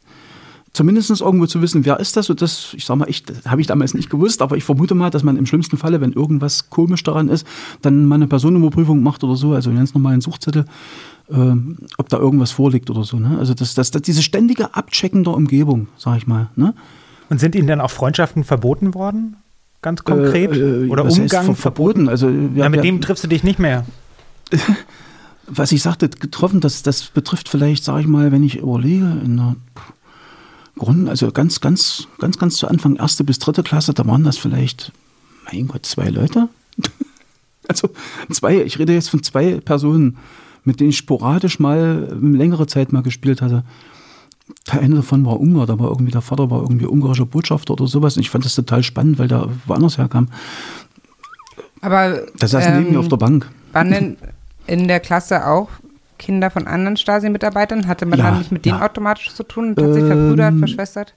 zumindest irgendwo zu wissen, wer ist das. Und das, ich sag mal, ich, habe ich damals nicht gewusst, aber ich vermute mal, dass man im schlimmsten Falle, wenn irgendwas komisch daran ist, dann mal eine Personenüberprüfung macht oder so, also einen ganz normalen Suchzettel, ähm, ob da irgendwas vorliegt oder so. Ne? Also das, das, das, diese ständige Abchecken der Umgebung, sag ich mal. Ne? Und sind Ihnen dann auch Freundschaften verboten worden? Ganz konkret? Äh, äh, Oder was heißt Umgang ver verboten? Also, Ja, wer- mit dem triffst du dich nicht mehr. was ich sagte, getroffen, das, das betrifft vielleicht, sage ich mal, wenn ich überlege, in der Grund, also ganz, ganz, ganz, ganz zu Anfang, erste bis dritte Klasse, da waren das vielleicht, mein Gott, zwei Leute. also zwei, ich rede jetzt von zwei Personen, mit denen ich sporadisch mal ähm, längere Zeit mal gespielt hatte. Der eine davon war Ungar, da war irgendwie, der Vater war irgendwie ungarischer Botschafter oder sowas. Und ich fand das total spannend, weil der woanders herkam. Aber Der saß neben ähm, mir auf der Bank. waren denn in der Klasse auch Kinder von anderen Stasi-Mitarbeitern? Hatte man Ja, dann nicht mit denen ja. automatisch zu tun und hat sich verbrüdert, Ähm, verschwestert?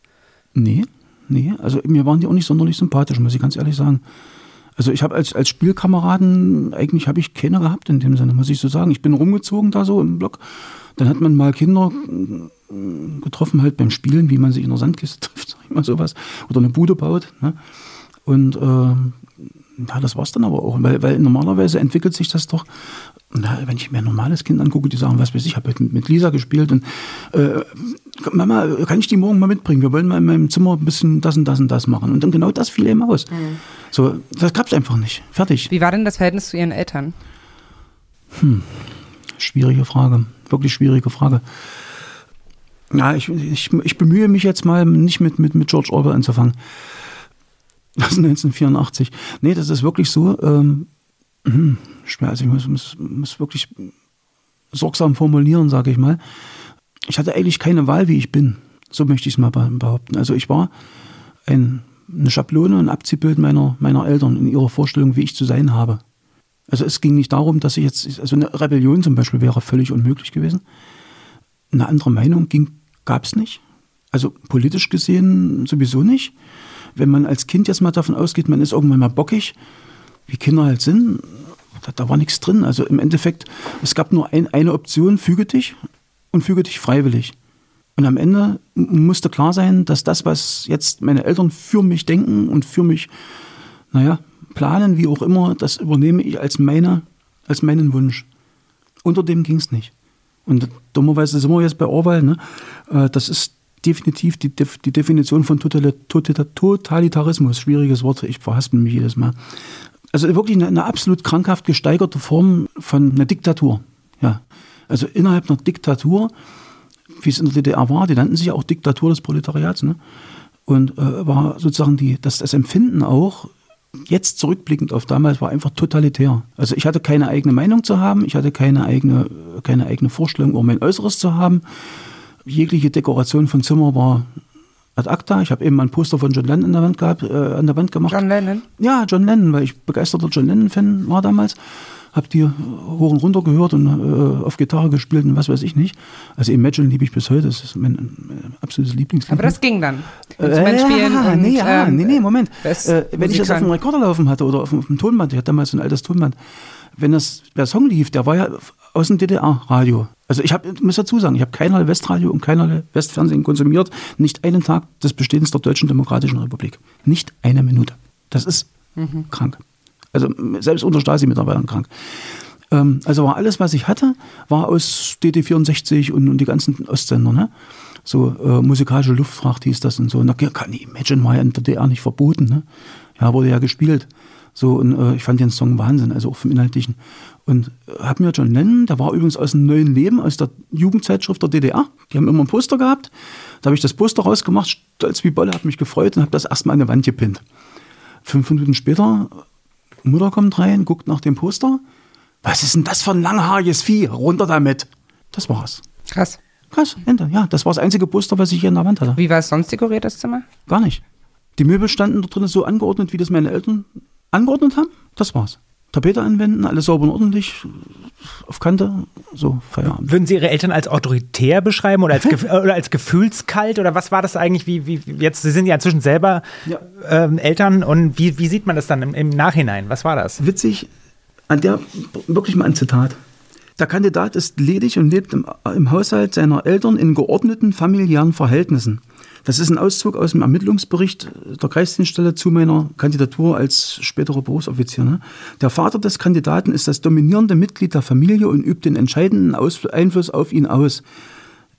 Nee, nee. Also mir waren die auch nicht sonderlich sympathisch, muss ich ganz ehrlich sagen. Also ich habe als, als Spielkameraden, eigentlich habe ich keine gehabt in dem Sinne, muss ich so sagen. Ich bin rumgezogen da so im Block. Dann hat man mal Kinder mm, getroffen halt beim Spielen, wie man sich in der Sandkiste trifft, sag ich mal sowas. Oder eine Bude baut. Ne? Und ähm, ja, das war's dann aber auch. Weil, weil normalerweise entwickelt sich das doch, na, wenn ich mir ein normales Kind angucke, die sagen, was weiß ich, ich habe heute mit Lisa gespielt und äh, Mama, kann ich die morgen mal mitbringen? Wir wollen mal in meinem Zimmer ein bisschen das und das und das machen. Und dann genau das fiel eben aus. So, das gab's einfach nicht. Fertig. Wie war denn das Verhältnis zu Ihren Eltern? Schwierige Frage. Wirklich schwierige Frage. Ja, ich, ich, ich bemühe mich jetzt mal nicht mit, mit, mit George Orwell anzufangen. Das ist 1984. Nee, das ist wirklich so. Ähm, hm. Also ich muss, muss, muss wirklich sorgsam formulieren, sage ich mal. Ich hatte eigentlich keine Wahl, wie ich bin. So möchte ich es mal be- behaupten. Also ich war ein, eine Schablone, ein Abziehbild meiner, meiner Eltern in ihrer Vorstellung, wie ich zu sein habe. Also es ging nicht darum, dass ich jetzt, also eine Rebellion zum Beispiel wäre völlig unmöglich gewesen. Eine andere Meinung gab es nicht. Also politisch gesehen sowieso nicht. Wenn man als Kind jetzt mal davon ausgeht, man ist irgendwann mal bockig, wie Kinder halt sind, da, da war nichts drin. Also im Endeffekt, es gab nur ein, eine Option, füge dich und füge dich freiwillig. Und am Ende musste klar sein, dass das, was jetzt meine Eltern für mich denken und für mich, naja, planen, wie auch immer, das übernehme ich als, meine, als meinen Wunsch. Unter dem ging es nicht. Und dummerweise sind wir jetzt bei Orwell. Ne? Äh, Das ist definitiv die, die Definition von Totalitarismus. Schwieriges Wort, ich verhaspel mich jedes Mal. Also wirklich eine, eine absolut krankhaft gesteigerte Form von einer Diktatur. Ja. Also innerhalb einer Diktatur, wie es in der DDR war, die nannten sich ja auch Diktatur des Proletariats, ne? Und äh, war sozusagen die, das, das Empfinden auch, jetzt zurückblickend auf damals, war einfach totalitär. Also ich hatte keine eigene Meinung zu haben, ich hatte keine eigene, keine eigene Vorstellung über mein Äußeres zu haben. Jegliche Dekoration von Zimmer war ad acta. Ich habe eben mal ein Poster von John Lennon an der Wand, gehabt, äh, an der Wand gemacht. John Lennon? Ja, John Lennon, weil ich begeisterter John Lennon-Fan war damals habe die hoch und runter gehört und äh, auf Gitarre gespielt und was weiß ich nicht. Also Imagine liebe ich bis heute, das ist mein, mein absolutes Lieblingslied. Aber das ging dann. Äh, ja, und, nee, ja, ähm, nee, nee, Moment. Äh, wenn ich das auf dem Rekorder laufen hatte oder auf, auf dem Tonband, ich hatte damals so ein altes Tonband, wenn das, der Song lief, der war ja aus dem DDR-Radio. Also ich habe, muss dazu sagen, ich habe keinerlei Westradio und keinerlei Westfernsehen konsumiert, nicht einen Tag des Bestehens der Deutschen Demokratischen Republik. Nicht eine Minute. Das ist mhm. krank. Also selbst unter Stasi-Mitarbeitern krank. Ähm, also war alles, was ich hatte, war aus DD64 und, und die ganzen Ostsender. Ne? So äh, musikalische Luftfracht hieß das und so. Und da kann ich Imagine war ja in der DDR nicht verboten. Ne? Ja, wurde ja gespielt. So, und äh, ich fand den Song Wahnsinn, also auch vom Inhaltlichen. Und äh, hab mir John Lennon, der war übrigens aus dem neuen Leben, aus der Jugendzeitschrift der DDR. Die haben immer ein Poster gehabt. Da habe ich das Poster rausgemacht, stolz wie Bolle, hat mich gefreut und habe das erstmal an die Wand gepinnt. Fünf Minuten später Mutter kommt rein, guckt nach dem Poster. Was ist denn das für ein langhaariges Vieh? Runter damit. Das war's. Krass. Krass, Ende. Ja, das war das einzige Poster, was ich hier in der Wand hatte. Wie war es sonst dekoriert, das Zimmer? Gar nicht. Die Möbel standen da drin so angeordnet, wie das meine Eltern angeordnet haben. Das war's. Tapete anwenden, alles sauber und ordentlich, auf Kante, so Feierabend. Würden Sie Ihre Eltern als autoritär beschreiben oder als, oder als gefühlskalt oder was war das eigentlich? Wie, wie jetzt, Sie sind ja inzwischen selber ja. Ähm, Eltern und wie, wie sieht man das dann im, im Nachhinein? Was war das? Witzig, an der, wirklich mal ein Zitat. Der Kandidat ist ledig und lebt im, im Haushalt seiner Eltern in geordneten familiären Verhältnissen. Das ist ein Auszug aus dem Ermittlungsbericht der Kreisdienststelle zu meiner Kandidatur als späterer Berufsoffizier. Ne? Der Vater des Kandidaten ist das dominierende Mitglied der Familie und übt den entscheidenden Einfluss auf ihn aus.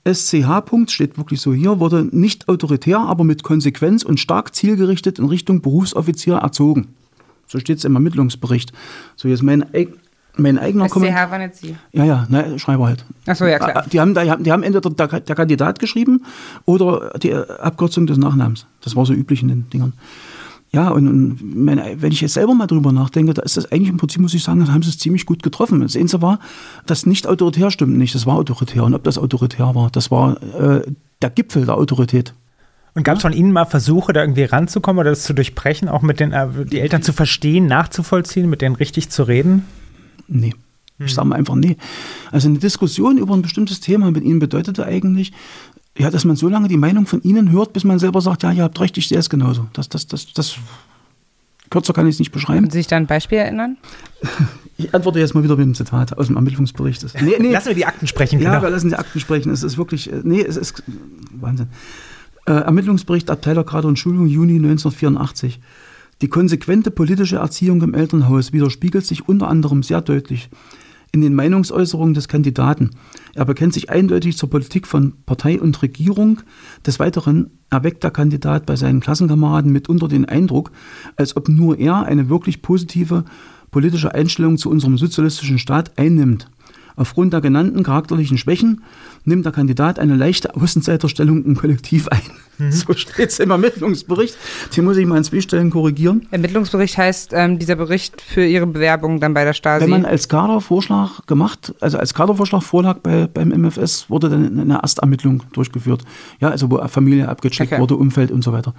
SCH Punkt steht wirklich so hier, wurde nicht autoritär, aber mit Konsequenz und stark zielgerichtet in Richtung Berufsoffizier erzogen. So steht es im Ermittlungsbericht. So jetzt mein mein eigener Kommentar. war nicht Sie. Ja, ja, ne, Schreiber halt. Achso, ja, klar. Die haben, die haben, die haben entweder der, der, Kandidat geschrieben oder die Abkürzung des Nachnamens. Das war so üblich in den Dingern. Ja, und, und meine, wenn ich jetzt selber mal drüber nachdenke, da ist das eigentlich im Prinzip, muss ich sagen, da haben sie es ziemlich gut getroffen. Das Einzige war, das nicht autoritär stimmt nicht, das war autoritär. Und ob das autoritär war, das war äh, der Gipfel der Autorität. Und gab es von Ihnen mal Versuche, da irgendwie ranzukommen oder das zu durchbrechen, auch mit den äh, die Eltern zu verstehen, nachzuvollziehen, mit denen richtig zu reden? Nee. Ich sage mal einfach nee. Also eine Diskussion über ein bestimmtes Thema mit Ihnen bedeutete eigentlich, ja, dass man so lange die Meinung von Ihnen hört, bis man selber sagt, ja, ihr habt recht, ich sehe es genauso. Das, das, das, das, kürzer kann ich es nicht beschreiben. Können Sie sich da ein Beispiel erinnern? Ich antworte jetzt mal wieder mit einem Zitat aus dem Ermittlungsbericht. Nee, nee. Lassen wir die Akten sprechen. Ja, genau. wir lassen die Akten sprechen. Es ist wirklich, äh, nee, es ist Wahnsinn. Äh, Ermittlungsbericht Abteilergrade und Schulung Juni 1984. Die konsequente politische Erziehung im Elternhaus widerspiegelt sich unter anderem sehr deutlich in den Meinungsäußerungen des Kandidaten. Er bekennt sich eindeutig zur Politik von Partei und Regierung. Des Weiteren erweckt der Kandidat bei seinen Klassenkameraden mitunter den Eindruck, als ob nur er eine wirklich positive politische Einstellung zu unserem sozialistischen Staat einnimmt. Aufgrund der genannten charakterlichen Schwächen nimmt der Kandidat eine leichte Außenseiterstellung im Kollektiv ein. Mhm. So steht es im Ermittlungsbericht. Den muss ich mal an zwei Stellen korrigieren. Ermittlungsbericht heißt ähm, dieser Bericht für Ihre Bewerbung dann bei der Stasi? Wenn man als Kadervorschlag gemacht, also als Kadervorschlag vorlag bei, beim MFS, wurde dann eine Erstermittlung durchgeführt. Ja, also wo Familie abgecheckt okay. wurde, Umfeld und so weiter.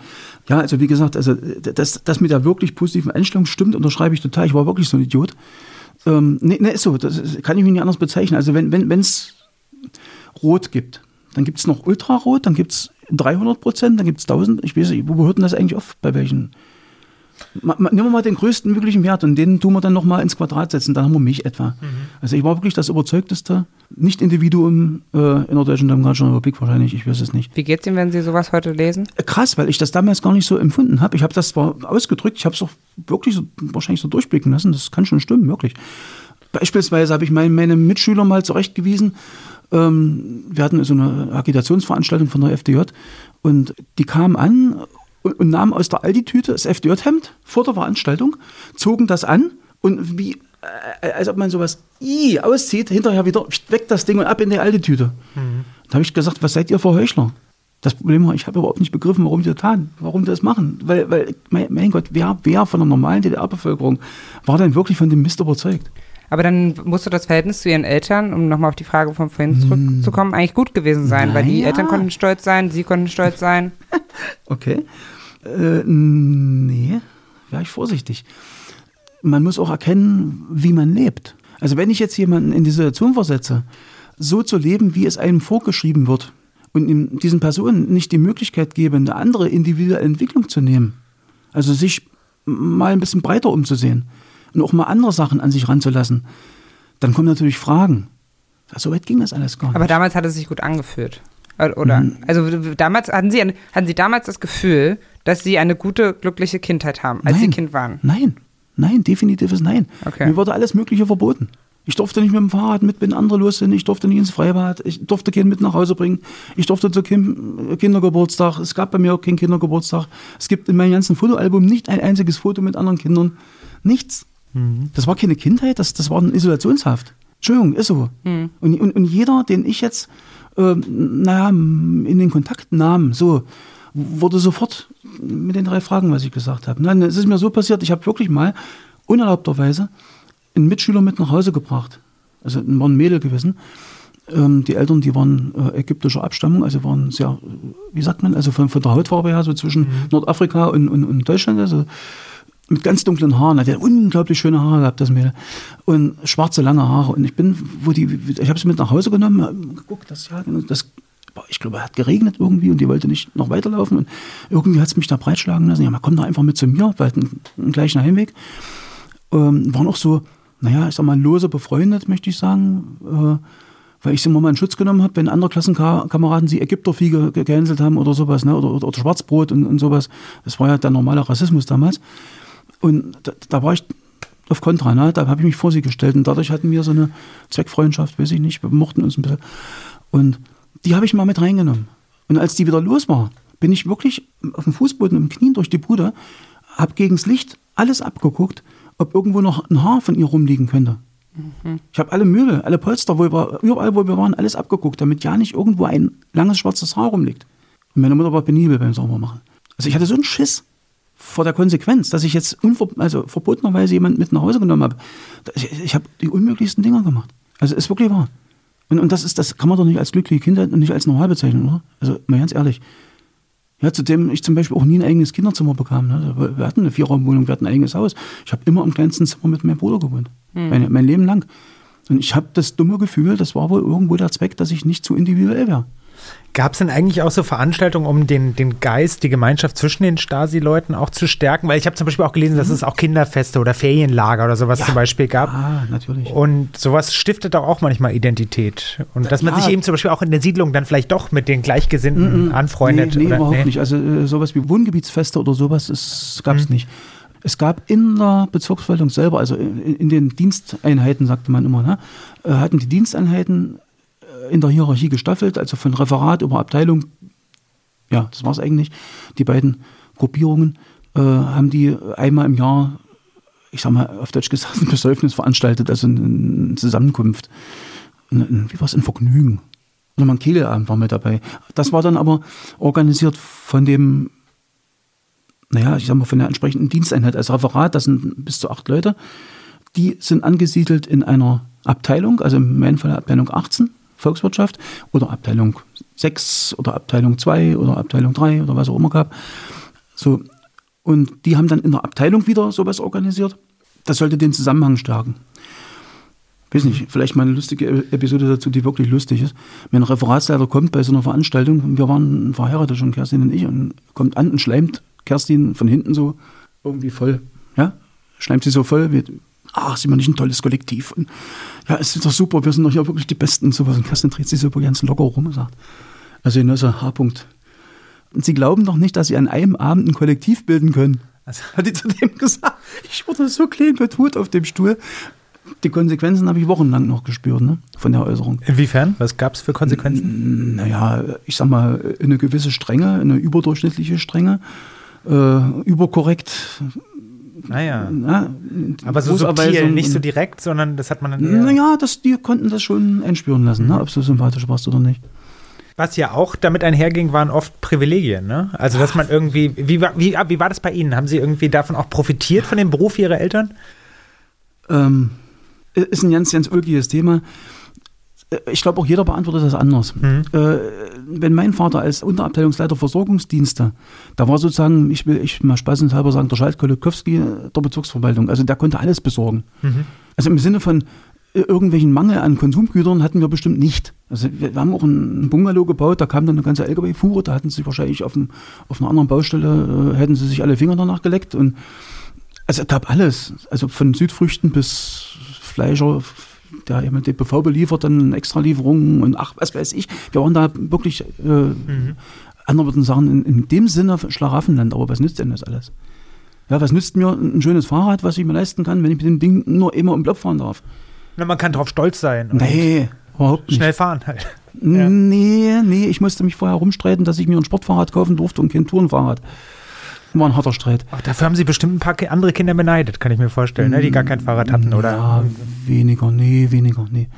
Ja, also wie gesagt, also das, das mit der wirklich positiven Einstellung stimmt, unterschreibe ich total. Ich war wirklich so ein Idiot. Ähm, nee, nee, ist so, das kann ich mir nicht anders bezeichnen. Also wenn es wenn, Rot gibt, dann gibt es noch Ultrarot, dann gibt es 300 Prozent, dann gibt es 1000. Ich weiß nicht, wo hört denn das eigentlich auf? Bei welchen? Nehmen wir mal den größten möglichen Wert und den tun wir dann nochmal ins Quadrat setzen, dann haben wir mich etwa. Mhm. Also ich war wirklich das überzeugteste Nicht-Individuum äh, in der Deutschen Demokratischen Republik wahrscheinlich, ich weiß es nicht. Wie geht es Ihnen, wenn Sie sowas heute lesen? Äh, krass, weil ich das damals gar nicht so empfunden habe. Ich habe das zwar ausgedrückt, ich habe es auch wirklich so, wahrscheinlich so durchblicken lassen, das kann schon stimmen, wirklich. Beispielsweise habe ich mein, meine Mitschüler mal zurechtgewiesen, ähm, wir hatten so eine Agitationsveranstaltung von der FDJ und die kamen an und, und nahmen aus der Aldi-Tüte das FDJ-Hemd vor der Veranstaltung, zogen das an und wie, äh, als ob man sowas i, auszieht, hinterher wieder weg das Ding und ab in die alte Tüte. Mhm. Da habe ich gesagt, was seid ihr für Heuchler? Das Problem war, ich habe überhaupt nicht begriffen, warum die das taten, warum die das machen. Weil, weil mein, mein Gott, wer, wer von der normalen DDR-Bevölkerung war denn wirklich von dem Mist überzeugt? Aber dann musste das Verhältnis zu ihren Eltern, um nochmal auf die Frage von vorhin zurückzukommen, eigentlich gut gewesen sein, weil die Naja. Eltern konnten stolz sein, sie konnten stolz sein. Okay. Äh, nee, wäre ich vorsichtig. Man muss auch erkennen, wie man lebt. Also wenn ich jetzt jemanden in die Situation versetze, so zu leben, wie es einem vorgeschrieben wird und ihm- diesen Personen nicht die Möglichkeit gebe, eine andere individuelle Entwicklung zu nehmen, also sich mal ein bisschen breiter umzusehen und auch mal andere Sachen an sich ranzulassen, dann kommen natürlich Fragen. So weit ging das alles gar nicht. Aber damals hat es sich gut angefühlt. Äh, Oder? Mhm. Also damals hatten sie, hatten sie damals das Gefühl, dass sie eine gute, glückliche Kindheit haben, als sie Nein. Kind waren. Nein, nein, definitives Nein. Okay. Mir wurde alles Mögliche verboten. Ich durfte nicht mit dem Fahrrad mit, wenn andere los sind. Ich durfte nicht ins Freibad. Ich durfte keinen mit nach Hause bringen. Ich durfte zu keinem Kindergeburtstag. Es gab bei mir auch keinen Kindergeburtstag. Es gibt in meinem ganzen Fotoalbum nicht ein einziges Foto mit anderen Kindern. Nichts. Das war keine Kindheit, das, das war eine Isolationshaft. Entschuldigung, ist so. Und, und, und jeder, den ich jetzt, äh, naja, in den Kontakt nahm, so, wurde sofort mit den drei Fragen, was ich gesagt habe. Nein, es ist mir so passiert, ich habe wirklich mal unerlaubterweise einen Mitschüler mit nach Hause gebracht. Also war ein Mädel gewesen. Ähm, die Eltern, die waren äh, ägyptischer Abstammung, also waren sehr, wie sagt man, also von, von der Hautfarbe her, so zwischen Nordafrika und, und, und Deutschland, also mit ganz dunklen Haaren, hat ja unglaublich schöne Haare gehabt, das Mädel. Und schwarze, lange Haare. Und ich bin, wo die, ich habe sie mit nach Hause genommen, geguckt, das, ja, das, ich glaube, hat geregnet irgendwie und die wollte nicht noch weiterlaufen. Und irgendwie hat es mich da breitschlagen lassen. Ja, man kommt da einfach mit zu mir, weil einen, einen gleichen Heimweg. Ähm, waren auch so, naja, ich sag mal, lose befreundet, möchte ich sagen. Äh, weil ich sie immer mal in Schutz genommen habe, wenn andere Klassenkameraden sie Ägyptervieh ge- ge- gehänselt haben oder sowas, ne? oder, oder, oder Schwarzbrot und, und sowas. Das war ja der normale Rassismus damals. Und da, da war ich auf Kontra, ne? da habe ich mich vor sie gestellt und dadurch hatten wir so eine Zweckfreundschaft, weiß ich nicht, wir mochten uns ein bisschen. Und die habe ich mal mit reingenommen. Und als die wieder los war, bin ich wirklich auf dem Fußboden im Knien durch die Bude, habe gegens Licht alles abgeguckt, ob irgendwo noch ein Haar von ihr rumliegen könnte. Ich habe alle Möbel, alle Polster, wo wir, überall, wo wir waren, alles abgeguckt, damit ja nicht irgendwo ein langes schwarzes Haar rumliegt. Und meine Mutter war penibel beim Saubermachen. Also ich hatte so einen Schiss vor der Konsequenz, dass ich jetzt unver also verbotenerweise jemanden mit nach Hause genommen habe. Ich, ich habe die unmöglichsten Dinger gemacht. Also ist wirklich wahr. Und, und das ist, das kann man doch nicht als glückliche Kindheit und nicht als normal bezeichnen, oder? Also mal ganz ehrlich. Ja, zudem ich zum Beispiel auch nie ein eigenes Kinderzimmer bekam. Ne? Wir hatten eine Vierraumwohnung, wir hatten ein eigenes Haus. Ich habe immer im kleinsten Zimmer mit meinem Bruder gewohnt. Mein, mein Leben lang. Und ich habe das dumme Gefühl, das war wohl irgendwo der Zweck, dass ich nicht zu individuell wäre. Gab es denn eigentlich auch so Veranstaltungen, um den, den Geist, die Gemeinschaft zwischen den Stasi-Leuten auch zu stärken? Weil ich habe zum Beispiel auch gelesen, dass es auch Kinderfeste oder Ferienlager oder sowas zum Beispiel gab. Ah, natürlich. Und sowas stiftet doch auch manchmal Identität. Und dass man Ja. sich eben zum Beispiel auch in der Siedlung dann vielleicht doch mit den Gleichgesinnten anfreundet. Nee, nee oder, überhaupt nicht. Also äh, sowas wie Wohngebietsfeste oder sowas gab es nicht. Es gab in der Bezirksverwaltung selber, also in, in den Diensteinheiten, sagte man immer, ne, äh, hatten die Diensteinheiten in der Hierarchie gestaffelt, also von Referat über Abteilung, ja, das war es eigentlich, die beiden Gruppierungen, äh, haben die einmal im Jahr, ich sag mal auf Deutsch gesagt, ein Besäufnis veranstaltet, also eine, Zusammenkunft. Wie war es, ein Vergnügen. Also mal ein Kehleabend war mit dabei. Das war dann aber organisiert von dem, naja, ich sag mal, von der entsprechenden Diensteinheit als Referat, das sind bis zu acht Leute. Die sind angesiedelt in einer Abteilung, also in meinem Fall Abteilung 18, Volkswirtschaft, oder Abteilung 6 oder Abteilung 2 oder Abteilung 3 oder was auch immer gab. So. Und die haben dann in der Abteilung wieder sowas organisiert. Das sollte den Zusammenhang stärken. Weiß nicht, vielleicht mal eine lustige E- Episode dazu, die wirklich lustig ist. Wenn ein Referatsleiter kommt bei so einer Veranstaltung, wir waren verheiratet schon, Kerstin und ich, und kommt an und schleimt Kerstin von hinten so irgendwie voll, ja, schleimt sie so voll, wie, ach, sind wir nicht ein tolles Kollektiv? Und, ja, es ist doch super, wir sind doch ja wirklich die Besten und sowas. Und Kerstin dreht sich so ganz locker rum und sagt, also nur so H-Punkt. Und sie glauben doch nicht, dass sie an einem Abend ein Kollektiv bilden können. Also- Hat die zu dem gesagt. Ich wurde so klein betut auf dem Stuhl. Die Konsequenzen habe ich wochenlang noch gespürt, ne? Von der Äußerung. Inwiefern? Was gab es für Konsequenzen? Naja, ich sag mal, eine gewisse Strenge, eine überdurchschnittliche Strenge, äh, überkorrekt. Naja. Na, Aber so subtil, nicht so direkt, sondern das hat man dann eher. Naja, das, die konnten das schon einspüren lassen, ne? ob du sympathisch warst oder nicht. Was ja auch damit einherging, waren oft Privilegien, ne? Also, dass man irgendwie, wie, war- wie, wie war das bei Ihnen? Haben Sie irgendwie davon auch profitiert, von dem Beruf Ihrer Eltern? Ähm, ist ein ganz, ganz ulkiges Thema. Äh, Ich glaube, auch jeder beantwortet das anders. Äh, wenn mein Vater als Unterabteilungsleiter Versorgungsdienste, da war sozusagen, ich will ich mal spaßenshalber sagen, der Schalt Kolokowski der Bezirksverwaltung. Also der konnte alles besorgen. Also im Sinne von äh, irgendwelchen Mangel an Konsumgütern hatten wir bestimmt nicht. Also wir, wir haben auch einen Bungalow gebaut, da kam dann eine ganze LKW-Fuhre, da hatten sie wahrscheinlich auf, dem, auf einer anderen Baustelle, äh, hätten sie sich alle Finger danach geleckt und also es gab alles, also von Südfrüchten bis Fleischer, der jemand die BV beliefert, dann Extralieferungen und ach, was weiß ich. Wir waren da wirklich, äh, andere würden sagen, in, in dem Sinne Schlaraffenland, aber was nützt denn das alles? Ja, was nützt mir ein schönes Fahrrad, was ich mir leisten kann, wenn ich mit dem Ding nur immer im Block fahren darf? Na, man kann drauf stolz sein. und Nee, überhaupt nicht. Schnell fahren halt. Nee, nee, ich musste mich vorher rumstreiten, dass ich mir ein Sportfahrrad kaufen durfte und kein Tourenfahrrad. War ein harter Streit. Ach, dafür haben Sie bestimmt ein paar andere Kinder beneidet, kann ich mir vorstellen, ne? die gar kein Fahrrad hatten, oder? Ja, weniger, nee, weniger, nee.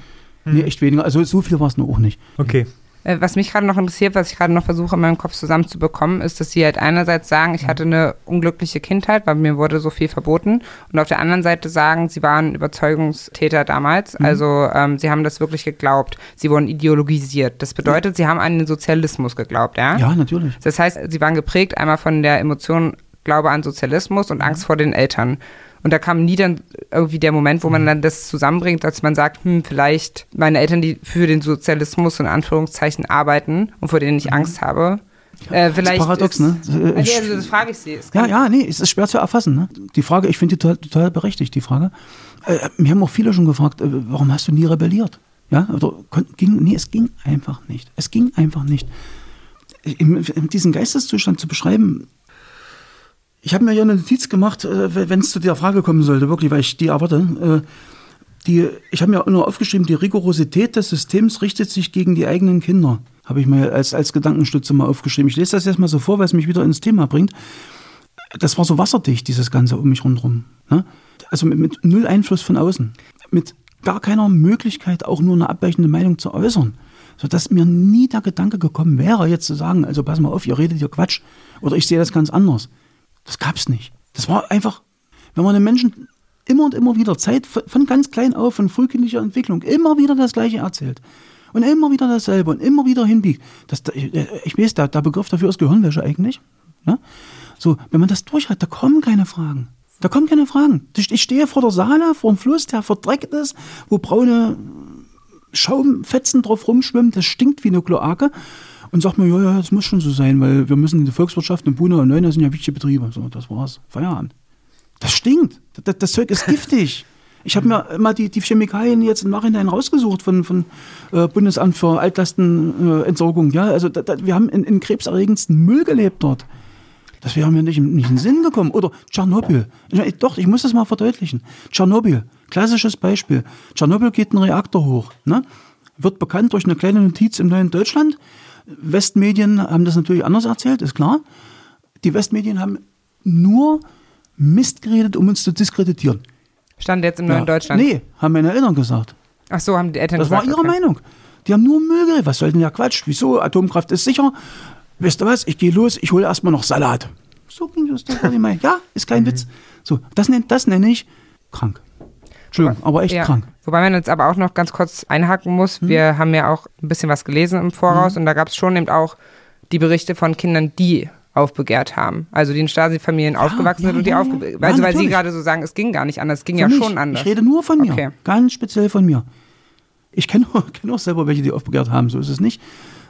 Nee, echt weniger. Also so viel war es nur auch nicht. Okay. Äh, Was mich gerade noch interessiert, was ich gerade noch versuche in meinem Kopf zusammenzubekommen, ist, dass sie halt einerseits sagen, ich hatte eine unglückliche Kindheit, weil mir wurde so viel verboten. Und auf der anderen Seite sagen, sie waren Überzeugungstäter damals. Also ähm, sie haben das wirklich geglaubt. Sie wurden ideologisiert. Das bedeutet, sie haben an den Sozialismus geglaubt, ja? Ja, natürlich. Das heißt, sie waren geprägt einmal von der Emotion Glaube an Sozialismus und Angst vor den Eltern. Und da kam nie dann irgendwie der Moment, wo man dann das zusammenbringt, dass man sagt, hm, vielleicht meine Eltern, die für den Sozialismus in Anführungszeichen arbeiten und vor denen ich Angst habe. Äh, vielleicht paradox, ist, ne? Äh, Also, also das frage ich Sie. Ja, ja, nee, es ist schwer zu erfassen. Ne? Die Frage, ich finde die total, total berechtigt, die Frage. Äh, mir haben auch viele schon gefragt, äh, warum hast du nie rebelliert? Ja, oder kon- ging, nee, es ging einfach nicht. Es ging einfach nicht. In diesen Geisteszustand zu beschreiben, ich habe mir ja eine Notiz gemacht, äh, wenn es zu der Frage kommen sollte, wirklich, weil ich die erwarte. Äh, die, ich habe mir nur aufgeschrieben, die Rigorosität des Systems richtet sich gegen die eigenen Kinder. Habe ich mir als, als Gedankenstütze mal aufgeschrieben. Ich lese das jetzt mal so vor, weil es mich wieder ins Thema bringt. Das war so wasserdicht, dieses Ganze um mich rundherum. Ne? Also mit, mit null Einfluss von außen. Mit gar keiner Möglichkeit, auch nur eine abweichende Meinung zu äußern. Sodass mir nie der Gedanke gekommen wäre, jetzt zu sagen, also pass mal auf, ihr redet hier Quatsch. Oder ich sehe das ganz anders. Das gab's nicht. Das war einfach, wenn man den Menschen immer und immer wieder Zeit von ganz klein auf, von frühkindlicher Entwicklung, immer wieder das Gleiche erzählt. Und immer wieder dasselbe und immer wieder hinbiegt. Das, ich, ich weiß, der, der Begriff dafür ist Gehirnwäsche eigentlich. Ne? So, wenn man das durch hat, da kommen keine Fragen. Da kommen keine Fragen. Ich stehe vor der Saale, vor dem Fluss, der verdreckt ist, wo braune Schaumfetzen drauf rumschwimmen, das stinkt wie eine Kloake. Und sag mir, ja, ja, das muss schon so sein, weil wir müssen in die Volkswirtschaft in Buna und Neuner sind ja wichtige Betriebe. So, das war's. Feierabend. Das stinkt. Das, das Zeug ist giftig. Ich habe mir mal die, die Chemikalien jetzt im Nachhinein rausgesucht von, von äh, Bundesamt für Altlastenentsorgung. ja, also da, da, wir haben in, in krebserregendsten Müll gelebt dort. Das wäre mir nicht, nicht in den Sinn gekommen. Oder Tschernobyl. Ich, doch, ich muss das mal verdeutlichen. Tschernobyl, klassisches Beispiel. Tschernobyl geht ein Reaktor hoch. Ne? Wird bekannt durch eine kleine Notiz im neuen Deutschland. Westmedien haben das natürlich anders erzählt, ist klar. Die Westmedien haben nur Mist geredet, um uns zu diskreditieren. Stand jetzt im neuen Ja. Deutschland. Nee, haben meine Eltern gesagt. Ach so, haben die Eltern Das gesagt. war ihre okay. Meinung. Die haben nur Müll geredet. Was soll denn der Quatsch? Wieso? Atomkraft ist sicher. Weißt du was? Ich gehe los, ich hole erstmal noch Salat. So ging das. Das Meinung. Ja, ist kein Witz. So, das nenne das nenn ich krank. Entschuldigung, aber echt Ja. krank. Wobei man jetzt aber auch noch ganz kurz einhaken muss. Hm. Wir haben ja auch ein bisschen was gelesen im Voraus und da gab es schon eben auch die Berichte von Kindern, die aufbegehrt haben. Also die in Stasi-Familien aufgewachsen ja, sind und die ja, ja. aufgebegehrt Ja, Also weil Sie gerade so sagen, es ging gar nicht anders. Es ging Für ja mich. schon anders. Ich rede nur von mir. Okay. Ganz speziell von mir. Ich kenne kenn auch selber welche, die aufbegehrt haben. So ist es nicht.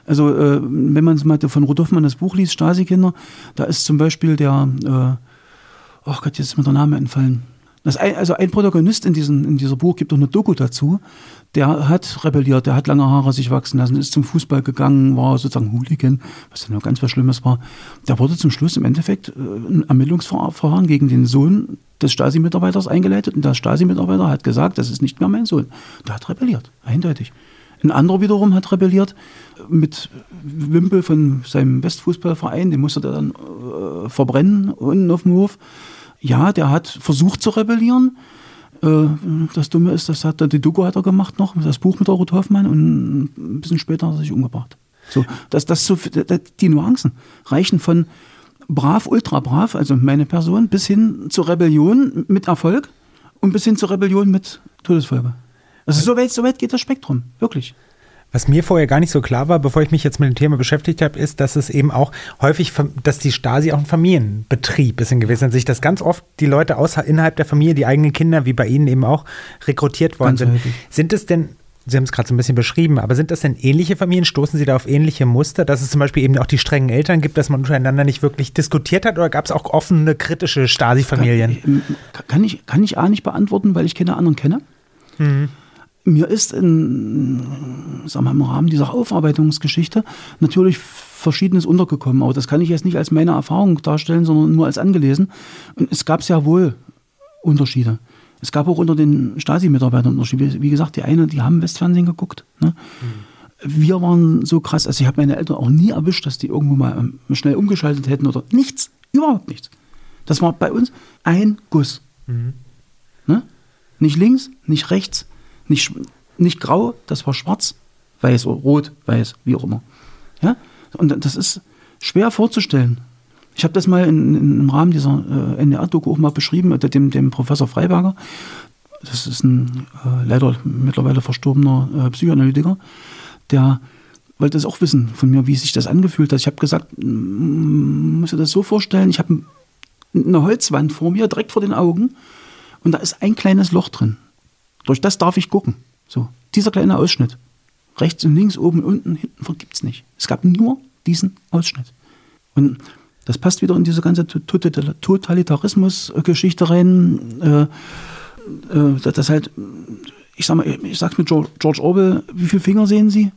Also, äh, wenn man mal von Rudolf Mann das Buch liest, Stasi-Kinder, da ist zum Beispiel der, äh, oh Gott, jetzt ist mir der Name entfallen. Das ein, also ein Protagonist in, diesen, in dieser Buch gibt auch eine Doku dazu. Der hat rebelliert, der hat lange Haare sich wachsen lassen, ist zum Fußball gegangen, war sozusagen Hooligan, was dann noch ganz was Schlimmes war. Der wurde zum Schluss im Endeffekt äh, ein Ermittlungsverfahren gegen den Sohn des Stasi-Mitarbeiters eingeleitet und der Stasi-Mitarbeiter hat gesagt, das ist nicht mehr mein Sohn. Der hat rebelliert, eindeutig. Ein anderer wiederum hat rebelliert mit Wimpel von seinem Westfußballverein, den musste er dann äh, verbrennen unten auf dem Hof. Ja, der hat versucht zu rebellieren. Äh, das Dumme ist, das hat die Doku hat er gemacht noch, das Buch mit der Ruth Hoffmann und ein bisschen später hat er sich umgebracht. So, das, das so, die Nuancen reichen von brav, ultra brav, also meine Person, bis hin zur Rebellion mit Erfolg und bis hin zur Rebellion mit Todesfolge. Also so weit, so weit geht das Spektrum, wirklich. Was mir vorher gar nicht so klar war, bevor ich mich jetzt mit dem Thema beschäftigt habe, ist, dass es eben auch häufig, dass die Stasi auch ein Familienbetrieb ist in gewisser Hinsicht, dass ganz oft die Leute außer, innerhalb der Familie, die eigenen Kinder, wie bei Ihnen eben auch, rekrutiert worden ganz sind. Häufig. Sind es denn Sie haben es gerade so ein bisschen beschrieben, aber sind das denn ähnliche Familien? Stoßen Sie da auf ähnliche Muster, dass es zum Beispiel eben auch die strengen Eltern gibt, dass man untereinander nicht wirklich diskutiert hat oder gab es auch offene, kritische Stasi-Familien? Kann, kann, ich, kann ich A nicht beantworten, weil ich keine anderen kenne. Mhm. Mir ist in, sagen wir, im Rahmen dieser Aufarbeitungsgeschichte natürlich Verschiedenes untergekommen, aber das kann ich jetzt nicht als meine Erfahrung darstellen, sondern nur als angelesen. Und es gab sehr wohl Unterschiede. Es gab auch unter den Stasi-Mitarbeitern Unterschiede. Wie gesagt, die einen, die haben Westfernsehen geguckt. Ne? Mhm. Wir waren so krass, also ich habe meine Eltern auch nie erwischt, dass die irgendwo mal ähm, schnell umgeschaltet hätten oder nichts, überhaupt nichts. Das war bei uns ein Guss. Mhm. Ne? Nicht links, nicht rechts, nicht, nicht grau, das war schwarz, weiß oder rot, weiß, wie auch immer. Ja? Und das ist schwer vorzustellen. Ich habe das mal in, in, im Rahmen dieser äh, NDR-Doku auch mal beschrieben, mit dem, dem Professor Freiberger. Das ist ein äh, leider mittlerweile verstorbener äh, Psychoanalytiker, der wollte es auch wissen von mir, wie sich das angefühlt hat. Ich habe gesagt, muss dir das so vorstellen, ich habe eine Holzwand vor mir, direkt vor den Augen, und da ist ein kleines Loch drin. Durch das darf ich gucken. So, dieser kleine Ausschnitt. Rechts und links, oben und unten, hinten gibt es nicht. Es gab nur diesen Ausschnitt. Und das passt wieder in diese ganze Totalitarismus-Geschichte rein. Äh, äh, das halt, ich sag mal, ich sag's mit George Orwell, wie viele Finger sehen Sie?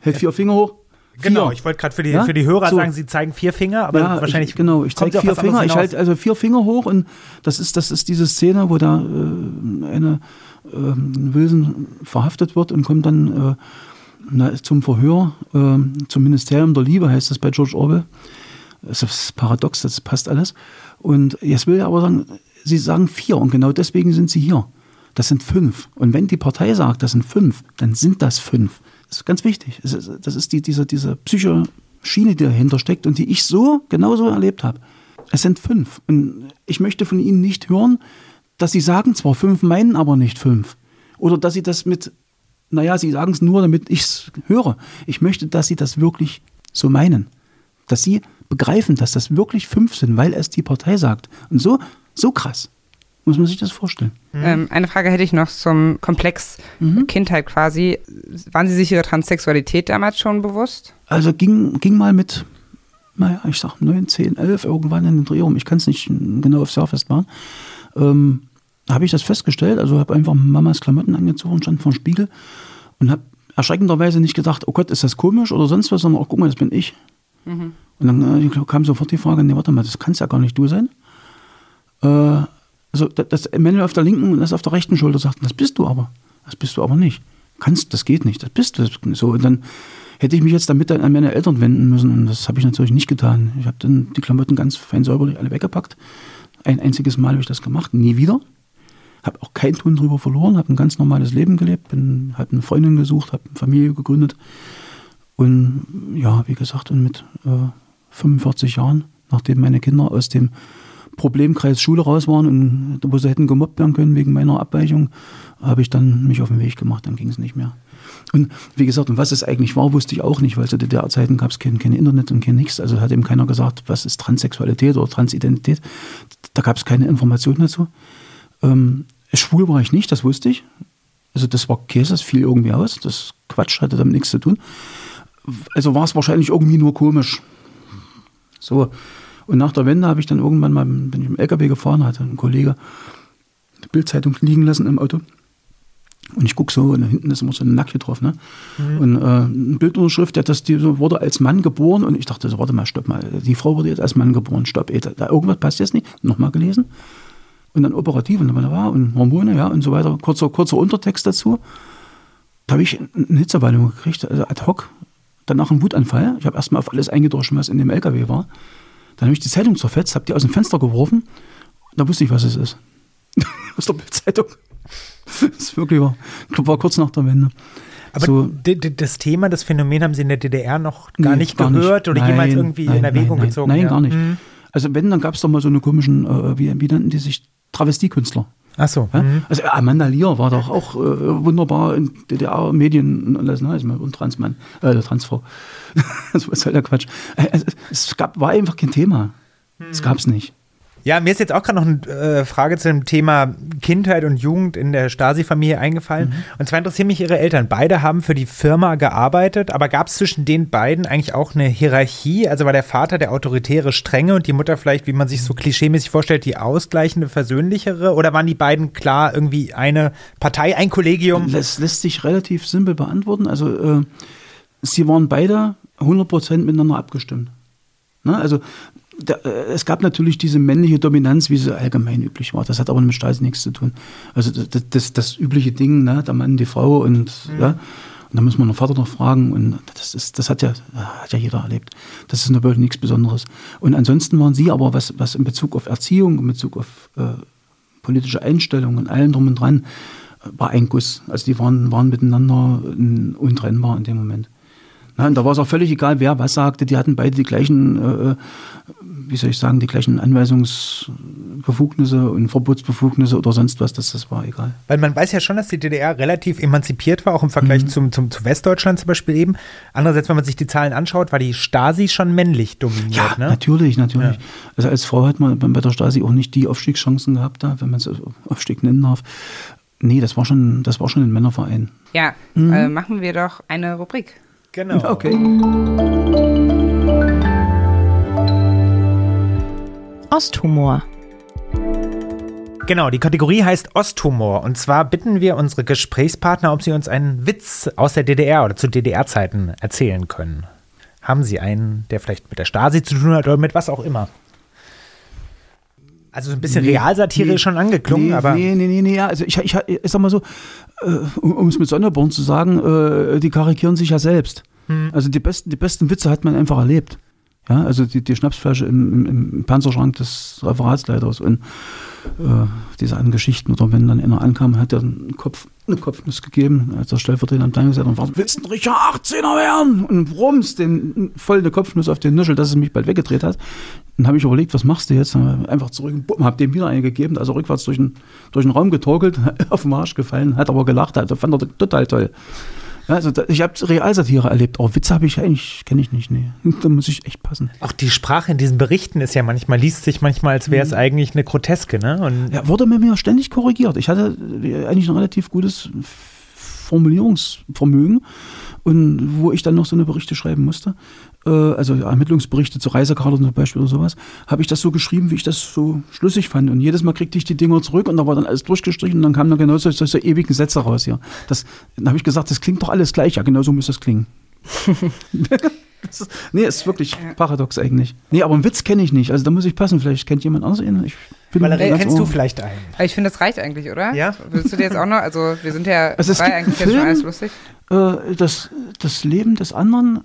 Hält vier Finger hoch. Genau, vier. ich wollte gerade für die, ja? für die Hörer so. sagen, Sie zeigen vier Finger, aber ja, wahrscheinlich. Ich, genau, ich zeige vier Finger. Ich halte also vier Finger hoch und das ist, das ist diese Szene, wo da äh, eine äh, Wilson verhaftet wird und kommt dann äh, na, zum Verhör, äh, zum Ministerium der Liebe, heißt das bei George Orwell. Das ist paradox, das passt alles. Und jetzt will er aber sagen, Sie sagen vier und genau deswegen sind Sie hier. Das sind fünf. Und wenn die Partei sagt, das sind fünf, dann sind das fünf. Das ist ganz wichtig. Das ist die, diese, diese psychische Schiene, die dahinter steckt und die ich so genauso erlebt habe. Es sind fünf. Und ich möchte von Ihnen nicht hören, dass Sie sagen zwar fünf, meinen aber nicht fünf. Oder dass Sie das mit, naja, Sie sagen es nur, damit ich es höre. Ich möchte, dass Sie das wirklich so meinen. Dass Sie begreifen, dass das wirklich fünf sind, weil es die Partei sagt. Und so, so krass muss man sich das vorstellen. Mhm. Ähm, eine Frage hätte ich noch zum Komplex mhm. Kindheit quasi. Waren Sie sich Ihrer Transsexualität damals schon bewusst? Also ging, ging mal mit, naja, ich sag 9, 10, 11 irgendwann in den Dreh rum. Ich kann es nicht genau aufs Jahr festmachen. Ähm, habe ich das festgestellt. Also habe einfach Mamas Klamotten angezogen, stand vor dem Spiegel und habe erschreckenderweise nicht gedacht, oh Gott, ist das komisch oder sonst was, sondern auch, guck mal, das bin ich. Mhm. Und dann äh, kam sofort die Frage, nee, warte mal, das kann es ja gar nicht du sein. Äh, also das Männle auf der linken und das auf der rechten Schulter sagten, das bist du aber. Das bist du aber nicht. Kannst, das geht nicht, das bist du. So, und dann hätte ich mich jetzt damit an meine Eltern wenden müssen und das habe ich natürlich nicht getan. Ich habe dann die Klamotten ganz fein säuberlich alle weggepackt. Ein einziges Mal habe ich das gemacht, nie wieder. Habe auch keinen Ton drüber verloren, habe ein ganz normales Leben gelebt, habe eine Freundin gesucht, habe eine Familie gegründet und ja, wie gesagt, und mit äh, 45 Jahren, nachdem meine Kinder aus dem Problemkreis Schule raus waren und wo sie hätten gemobbt werden können wegen meiner Abweichung, habe ich dann mich auf den Weg gemacht, dann ging es nicht mehr. Und wie gesagt, und was es eigentlich war, wusste ich auch nicht, weil zu DDR-Zeiten gab es kein, kein, Internet und kein nichts. Also hat eben keiner gesagt, was ist Transsexualität oder Transidentität. Da gab es keine Informationen dazu. Ähm, schwul war ich nicht, das wusste ich. Also das war Käse, das fiel irgendwie aus. Das Quatsch hatte damit nichts zu tun also war es wahrscheinlich irgendwie nur komisch. So. Und nach der Wende habe ich dann irgendwann mal, bin ich im LKW gefahren, hatte ein Kollege die Bildzeitung liegen lassen im Auto. Und ich gucke so, und hinten ist immer so eine Nacke drauf, ne? Mhm. Und äh, eine Bildunterschrift, der das, die wurde als Mann geboren. Und ich dachte so, warte mal, stopp mal, die Frau wurde jetzt als Mann geboren, stopp, ey, da, da irgendwas passt jetzt nicht. Nochmal gelesen. Und dann operativ und und Hormone, ja, und so weiter. Kurzer, kurzer Untertext dazu. Da habe ich eine Hitzewallung gekriegt, also ad hoc danach einen Wutanfall. Ich habe erstmal auf alles eingedroschen, was in dem LKW war. Dann habe ich die Zeitung zerfetzt, habe die aus dem Fenster geworfen. Da wusste ich, was es ist. aus der Bildzeitung. das ist wirklich wahr. War kurz nach der Wende. Aber so, das Thema, das Phänomen haben Sie in der DDR noch gar Nee, nicht gar gehört oder Nein, jemals irgendwie nein, in Erwägung nein, gezogen? Nein, ja. gar nicht. Mhm. Also wenn, dann gab es doch mal so eine komischen, äh, wie, wie nannten die sich, Travestiekünstler. Ach so. Ja? Mhm. Also Amanda Lear war doch auch äh, wunderbar in DDR-Medien und alles, ne? Und Transmann, äh, Transfrau. das war halt der Quatsch. Äh, es, gab, war einfach kein Thema. Es gab es nicht. Ja, mir ist jetzt auch gerade noch eine äh, Frage zu dem Thema Kindheit und Jugend in der Stasi-Familie eingefallen. Mhm. Und zwar interessieren mich Ihre Eltern. Beide haben für die Firma gearbeitet, aber gab es zwischen den beiden eigentlich auch eine Hierarchie? Also war der Vater der autoritäre Strenge und die Mutter vielleicht, wie man sich so klischeemäßig vorstellt, die ausgleichende, versöhnlichere? Oder waren die beiden klar irgendwie eine Partei, ein Kollegium? Das lässt sich relativ simpel beantworten. Also äh, sie waren beide 100% miteinander abgestimmt. Ne? Also da, äh, es gab natürlich diese männliche Dominanz, wie sie allgemein üblich war. Das hat aber mit Stasi nichts zu tun. Also das, das, das übliche Ding, ne? der Mann, die Frau und ja. Und da muss man den Vater noch fragen und das, ist, das hat, ja, hat ja jeder erlebt. Das ist natürlich nichts Besonderes. Und ansonsten waren sie aber, was, was in Bezug auf Erziehung, in Bezug auf äh, politische Einstellungen und allem drum und dran, äh, war ein Guss. Also die waren, waren miteinander äh, untrennbar in dem Moment. Na, und da war es auch völlig egal, wer was sagte. Die hatten beide die gleichen, äh, wie soll ich sagen, die gleichen Anweisungsbefugnisse und Verbotsbefugnisse oder sonst was. Das, das war egal. Weil man weiß ja schon, dass die DDR relativ emanzipiert war, auch im Vergleich zum, zum, zu Westdeutschland zum Beispiel eben. Andererseits, wenn man sich die Zahlen anschaut, war die Stasi schon männlich dominiert. Ja, ne? natürlich, natürlich. Ja. Also als Frau hat man bei der Stasi auch nicht die Aufstiegschancen gehabt, da, wenn man es Aufstieg nennen darf. Nee, das war schon, das war schon ein Männerverein. Ja, äh, machen wir doch eine Rubrik. Genau. Okay. Osthumor. Genau, die Kategorie heißt Osthumor. Und zwar bitten wir unsere Gesprächspartner, ob sie uns einen Witz aus der DDR oder zu DDR-Zeiten erzählen können. Haben Sie einen, der vielleicht mit der Stasi zu tun hat oder mit was auch immer? Also so ein bisschen Realsatire ist schon angeklungen, nee, aber. Nee, nee, nee, nee, ja. Also ich, ich, ich sag mal so, äh, um um es mit Sonderborn zu sagen, äh, die karikieren sich ja selbst. Hm. Also die besten, die besten Witze hat man einfach erlebt. Ja, also die, die Schnapsflasche im, im, im Panzerschrank des Referatsleiters und äh, diese anderen Geschichten. Oder wenn dann einer ankam, hat er einen Kopf, eine Kopfnuss gegeben, als der Stellvertreter am Teil gesagt hat, was, willst du ein richtiger 18er werden? Und rums, den, voll eine Kopfnuss auf den Nuschel, dass es mich bald weggedreht hat. Dann habe ich überlegt, was machst du jetzt? Einfach zurück und bumm, hab dem wieder eine gegeben, also rückwärts durch den, durch den Raum getorkelt, auf den Arsch gefallen, hat aber gelacht, hat, fand er total toll. Ja, also da, ich habe Realsatire erlebt, aber Witze habe ich eigentlich, kenne ich nicht, nee. Da muss ich echt passen. Auch die Sprache in diesen Berichten ist ja manchmal, liest sich manchmal, als wäre es eigentlich eine Groteske, ne? Und Ja, wurde mir ständig korrigiert. Ich hatte äh, eigentlich ein relativ gutes Formulierungsvermögen und wo ich dann noch so eine Berichte schreiben musste, äh, also Ermittlungsberichte zu Reisekarten zum Beispiel oder sowas, habe ich das so geschrieben, wie ich das so schlüssig fand. Und jedes Mal kriegte ich die Dinger zurück und da war dann alles durchgestrichen und dann kamen dann genau solche, solche ewigen Sätze raus hier. Das, dann habe ich gesagt, das klingt doch alles gleich. Ja, genau so muss das klingen. das ist, nee, ist wirklich paradox eigentlich. Nee, aber einen Witz kenne ich nicht. Also da muss ich passen. Vielleicht kennt jemand anderes ihn. Ich bin Valerie, kennst du vielleicht einen? Aber ich finde, das reicht eigentlich, oder? Ja. Willst du dir jetzt auch noch, also wir sind ja Also es eigentlich jetzt schon Film, alles lustig. äh, das, das Leben des anderen,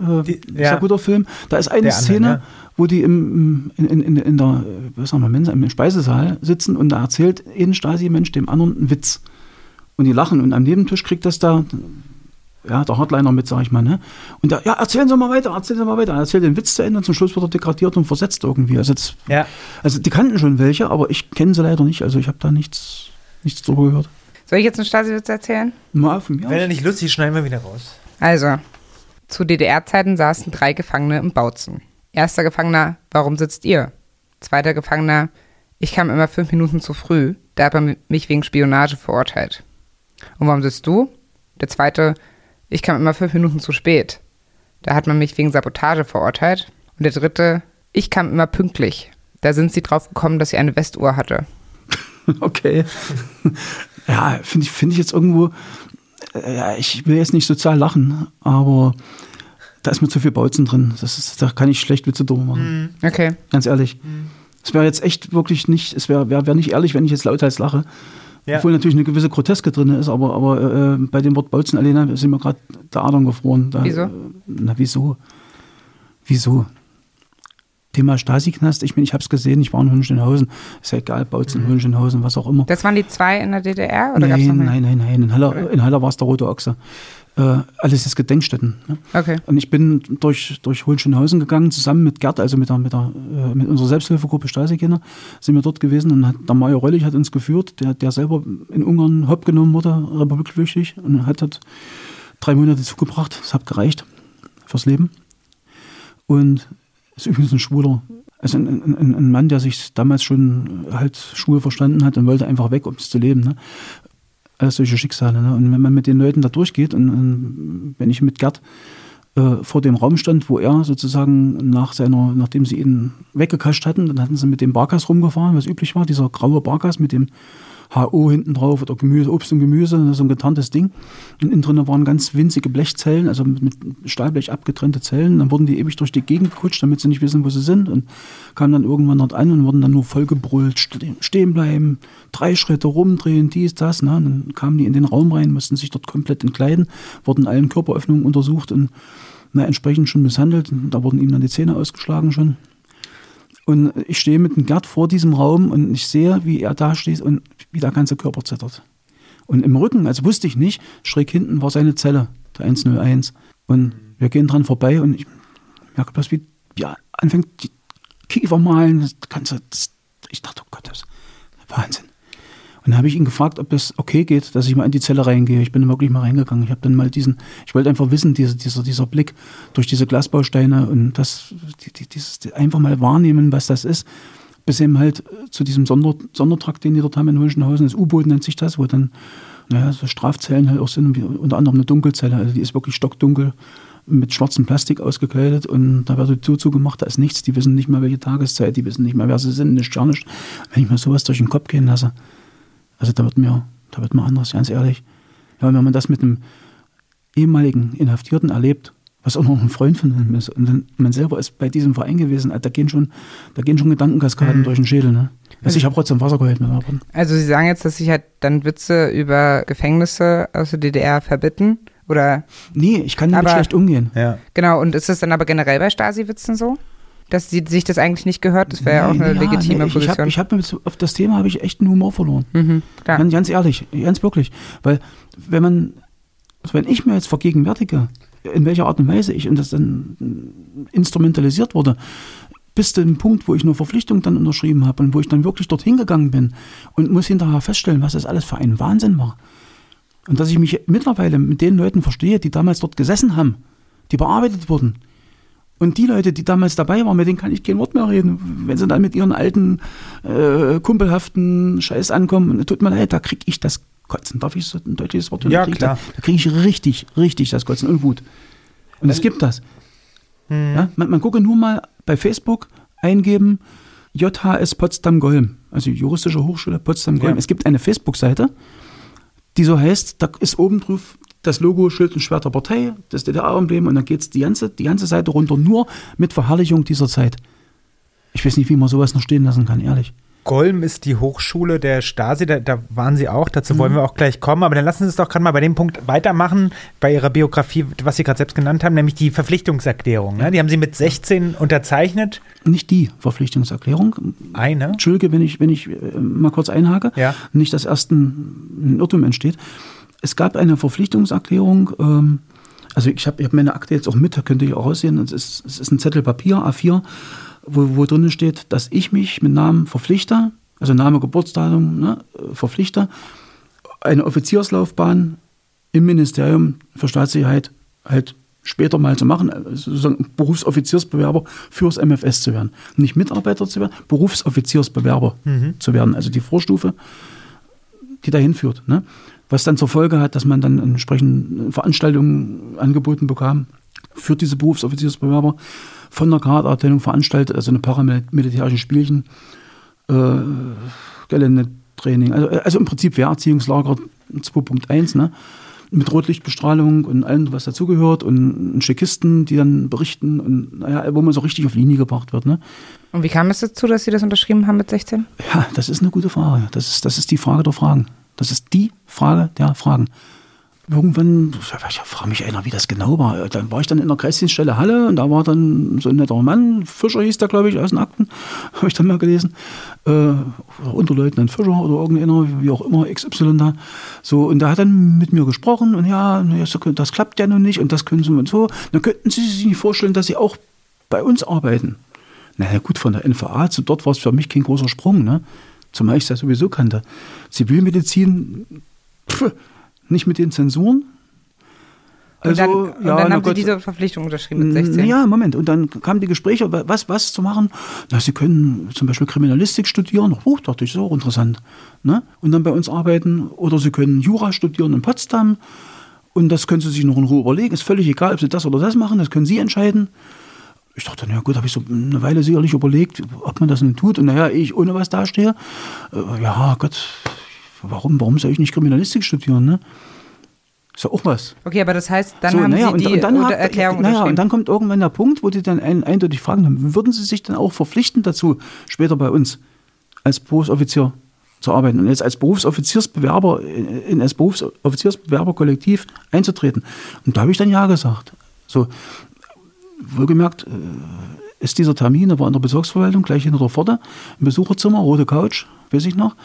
äh, Die- ist ja. ein guter Film. Da ist eine Der andere, Szene, ja. wo die im, in, in, in, in der äh, was sagen wir, Mensa, im Speisesaal sitzen und da erzählt ein Stasi-Mensch dem anderen einen Witz. Und die lachen und am Nebentisch kriegt das da ja, der Hardliner mit, sag ich mal, ne? Und der, ja, erzählen Sie mal weiter, erzählen Sie mal weiter. Er erzählt den Witz zu Ende und zum Schluss wird er degradiert und versetzt irgendwie. Also, das, Ja. also die kannten schon welche, aber ich kenne sie leider nicht. Also ich habe da nichts, nichts drüber gehört. Soll ich jetzt einen Stasi-Witz erzählen? Mal von mir Wenn er nicht lustig ist, schneiden wir wieder raus. Also, zu DDR-Zeiten saßen drei Gefangene im Bautzen. Erster Gefangener, warum sitzt ihr? Zweiter Gefangener, ich kam immer fünf Minuten zu früh, da hat man mich wegen Spionage verurteilt. Und warum sitzt du? Der zweite, ich kam immer fünf Minuten zu spät, da hat man mich wegen Sabotage verurteilt. Und der dritte, ich kam immer pünktlich, da sind sie drauf gekommen, dass sie eine Westuhr hatte. Okay. Ja, finde ich, finde ich jetzt irgendwo, äh, ja, ich will jetzt nicht sozial lachen, aber da ist mir zu viel Bautzen drin. Das ist, da kann ich schlecht Witze drüber machen. Okay. Ganz ehrlich. Es wäre jetzt echt wirklich nicht, es wäre wär, wär nicht ehrlich, wenn ich jetzt lauthals lache. Ja. Obwohl natürlich eine gewisse Groteske drin ist, aber, aber äh, bei dem Wort Bautzen alleine sind mir gerade der Adern gefroren. Da, Wieso? Äh, na, wieso? Wieso? Thema Stasi-Knast, ich meine, ich habe es gesehen, ich war in Hohenschönhausen, ist ja egal, Bautzen, Hohenschönhausen, was auch immer. Das waren die zwei in der DDR oder gab's noch Nein, mehr? nein, nein, nein. In Halle, in Halle war es der rote Ochse. Äh, alles ist Gedenkstätten. Ne? Okay. Und ich bin durch, durch Hohenschönhausen gegangen, zusammen mit Gerd, also mit, der, mit, der, äh, mit unserer Selbsthilfegruppe Stasi-Kinder, sind wir dort gewesen und hat, der Major Röllig hat uns geführt, der, der selber in Ungarn hopp genommen wurde, republikflüchtig, und hat dort drei Monate zugebracht. Das hat gereicht fürs Leben. Und ist übrigens ein Schwuler. Also ein, ein, ein, Mann, der sich damals schon halt schwul verstanden hat und wollte einfach weg, um es zu leben. Ne? Alles solche Schicksale. Ne? Und wenn man mit den Leuten da durchgeht und, und wenn ich mit Gerd äh, vor dem Raum stand, wo er sozusagen nach seiner, nachdem sie ihn weggekascht hatten, dann hatten sie mit dem Barkas rumgefahren, was üblich war, dieser graue Barkas mit dem HO hinten drauf oder Gemüse, Obst und Gemüse, so ein getarntes Ding. Und innen drin waren ganz winzige Blechzellen, also mit, Stahlblech abgetrennte Zellen. Dann wurden die ewig durch die Gegend gekutscht, damit sie nicht wissen, wo sie sind. Und kamen dann irgendwann dort an und wurden dann nur vollgebrüllt, stehen bleiben, drei Schritte rumdrehen, dies, das. Ne? Dann kamen die in den Raum rein, mussten sich dort komplett entkleiden, wurden allen Körperöffnungen untersucht und na, entsprechend schon misshandelt. Da wurden ihm dann die Zähne ausgeschlagen schon. Und ich stehe mit dem Gerd vor diesem Raum und ich sehe, wie er da steht und wie der ganze Körper zittert. Und im Rücken, also wusste ich nicht, schräg hinten war seine Zelle, der 101. Und wir gehen dran vorbei und ich merke bloß, wie, er anfängt, die Kiefer malen. Das ganze, das, ich dachte, oh Gott, das ist Wahnsinn. Dann habe ich ihn gefragt, ob es okay geht, dass ich mal in die Zelle reingehe. Ich bin wirklich mal reingegangen. Ich habe dann mal diesen, ich wollte einfach wissen, diese, dieser, dieser Blick durch diese Glasbausteine und das, die, die, dieses, einfach mal wahrnehmen, was das ist. Bis eben halt zu diesem Sonder, Sondertrakt, den die dort haben in Hohenschenhausen, das U-Boot nennt sich das, wo dann naja, so Strafzellen halt auch sind, unter anderem eine Dunkelzelle, also die ist wirklich stockdunkel mit schwarzem Plastik ausgekleidet und da wird die Tür zugemacht, da ist nichts, die wissen nicht mehr, welche Tageszeit, die wissen nicht mehr, wer sie sind, nicht gar nicht. Wenn ich mir sowas durch den Kopf gehen lasse, also da wird mir, da wird mir anders, ganz ehrlich. Ja, wenn man das mit einem ehemaligen Inhaftierten erlebt, was auch noch ein Freund von ihm ist, und dann, man selber ist bei diesem Verein gewesen, da gehen schon, da gehen schon Gedankenkaskaden mhm. durch den Schädel. Ne? Also ich habe trotzdem Wasser geholt mit Abend. Also Sie sagen jetzt, dass sich halt dann Witze über Gefängnisse aus der DDR verbitten? Oder? Nee, ich kann damit aber, schlecht umgehen. Ja. Genau, und ist es dann aber generell bei Stasi-Witzen so? Dass sie sich das eigentlich nicht gehört. Das wäre ja auch eine ja, legitime nee, Position. Ich habe hab auf das Thema habe ich echt einen Humor verloren. Mhm, ganz, ganz, ehrlich, ganz wirklich, weil wenn man, also wenn ich mir jetzt vergegenwärtige, in welcher Art und Weise ich und das dann instrumentalisiert wurde, bis zu dem Punkt, wo ich eine Verpflichtung dann unterschrieben habe und wo ich dann wirklich dorthin gegangen bin und muss hinterher feststellen, was das alles für ein Wahnsinn war. Und dass ich mich mittlerweile mit den Leuten verstehe, die damals dort gesessen haben, die bearbeitet wurden, und die Leute, die damals dabei waren, mit denen kann ich kein Wort mehr reden. Wenn sie dann mit ihren alten, äh, kumpelhaften Scheiß ankommen, tut mir leid, da kriege ich das Kotzen. Darf ich so ein deutliches Wort? Ja, klar. Da, da kriege ich richtig, richtig das Kotzen und Wut. Und es gibt das. Hm. Ja, man, man gucke nur mal bei Facebook eingeben, JHS Potsdam-Golm, also Juristische Hochschule Potsdam-Golm. Ja. Es gibt eine Facebook-Seite, die so heißt, da ist oben drauf das Logo Schild und Schwert der Partei, das DDR-Emblem und dann geht es die ganze, die ganze Seite runter nur mit Verherrlichung dieser Zeit. Ich weiß nicht, wie man sowas noch stehen lassen kann, ehrlich. Golm ist die Hochschule der Stasi, da, da waren Sie auch, dazu mhm. wollen wir auch gleich kommen. Aber dann lassen Sie uns doch gerade mal bei dem Punkt weitermachen, bei Ihrer Biografie, was Sie gerade selbst genannt haben, nämlich die Verpflichtungserklärung. Ne? Die haben Sie mit 16 unterzeichnet. Nicht die Verpflichtungserklärung. Eine? Entschuldige, wenn ich, wenn ich äh, mal kurz einhake. Ja. Nicht, dass erst ein, ein Irrtum entsteht es gab eine Verpflichtungserklärung. Ähm, also ich habe hab meine Akte jetzt auch mit, da könnte ich auch aussehen. Es ist, es ist ein Zettel Papier, A4, wo, wo drin steht, dass ich mich mit Namen verpflichte, also Name, Geburtsdatum, ne, verpflichte, eine Offizierslaufbahn im Ministerium für Staatssicherheit halt später mal zu machen, also sozusagen Berufsoffiziersbewerber fürs MFS zu werden. Nicht Mitarbeiter zu werden, Berufsoffiziersbewerber mhm. zu werden, also die Vorstufe, die dahin führt. Ne? Was dann zur Folge hat, dass man dann entsprechend Veranstaltungen angeboten bekam für diese Berufsoffiziersbewerber von der Kaderabteilung veranstaltet, also eine paramilitärischen Spielchen, äh, Geländetraining, also, also im Prinzip Wehrerziehungslager 2.1, ne? mit Rotlichtbestrahlung und allem, was dazugehört und Schickisten, die dann berichten und naja, wo man so richtig auf Linie gebracht wird. Ne? Und wie kam es dazu, dass Sie das unterschrieben haben mit 16? Ja, das ist eine gute Frage. Das ist, das ist die Frage der Fragen. Das ist die Frage der Fragen. irgendwann, ich frage mich einer, wie das genau war. Dann war ich dann in der Kreisdienststelle Halle und da war dann so ein netter Mann, Fischer hieß der, glaube ich, aus den Akten, habe ich dann mal gelesen. Äh, Unterleutnant Fischer oder irgendeiner, wie auch immer, XY da. So, und der hat dann mit mir gesprochen und ja, das klappt ja noch nicht und das können Sie und so. Dann könnten Sie sich nicht vorstellen, dass Sie auch bei uns arbeiten. Na gut, von der NVA zu dort war es für mich kein großer Sprung, ne? Zumal ich ja sowieso kannte. Zivilmedizin, pff, nicht mit den Zensuren. Also, und dann, ja, und dann haben Gott, Sie diese Verpflichtung unterschrieben mit 16? Ja, Moment. Und dann kamen die Gespräche, was, was zu machen. Na, Sie können zum Beispiel Kriminalistik studieren. Oh, dachte ich, ist auch interessant. Ne? Und dann bei uns arbeiten. Oder Sie können Jura studieren in Potsdam. Und das können Sie sich noch in Ruhe überlegen. Ist völlig egal, ob Sie das oder das machen. Das können Sie entscheiden. Ich dachte, na gut, habe ich so eine Weile sicherlich überlegt, ob man das nun tut. Und naja, ich ohne was dastehe. Äh, ja, Gott, warum, warum soll ich nicht Kriminalistik studieren? Ne? Ist ja auch was. Okay, aber das heißt, dann so, haben naja, Sie die und, dann hat, Erklärung naja, und dann kommt irgendwann der Punkt, wo die dann ein, eindeutig fragen, würden Sie sich dann auch verpflichten dazu, später bei uns als Berufsoffizier zu arbeiten und jetzt als Berufsoffiziersbewerber in das Berufsoffiziersbewerberkollektiv einzutreten? Und da habe ich dann ja gesagt. So, wohlgemerkt, äh, ist dieser Termin, da war in der Bezirksverwaltung, gleich hinter der Pforte, im Besucherzimmer, rote Couch, weiß ich noch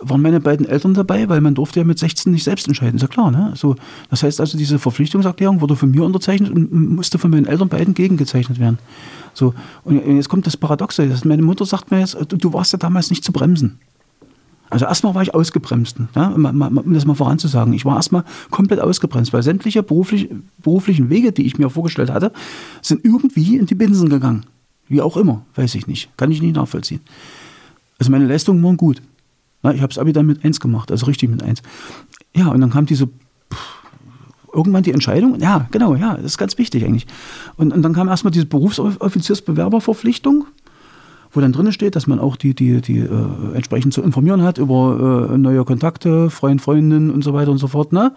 waren meine beiden Eltern dabei, weil man durfte ja mit 16 nicht selbst entscheiden, ist ja klar. Ne? So, das heißt also, diese Verpflichtungserklärung wurde von mir unterzeichnet und musste von meinen Eltern beiden gegengezeichnet werden. So, und jetzt kommt das Paradoxe. Meine Mutter sagt mir jetzt, du warst ja damals nicht zu bremsen. Also erstmal war ich ausgebremst, ne? um das mal voranzusagen. Ich war erstmal komplett ausgebremst, weil sämtliche beruflich, beruflichen Wege, die ich mir vorgestellt hatte, sind irgendwie in die Binsen gegangen. Wie auch immer, weiß ich nicht. Kann ich nicht nachvollziehen. Also meine Leistungen waren gut. Ich habe es Abi dann mit 1 gemacht, also richtig mit 1. Ja, und dann kam diese irgendwann die Entscheidung, ja, genau, ja, das ist ganz wichtig eigentlich. Und, und dann kam erstmal diese Berufsoffiziersbewerberverpflichtung, wo dann drin steht, dass man auch die, die, die äh, entsprechend zu informieren hat über äh, neue Kontakte, Freund, Freundinnen und so weiter und so fort. Ne?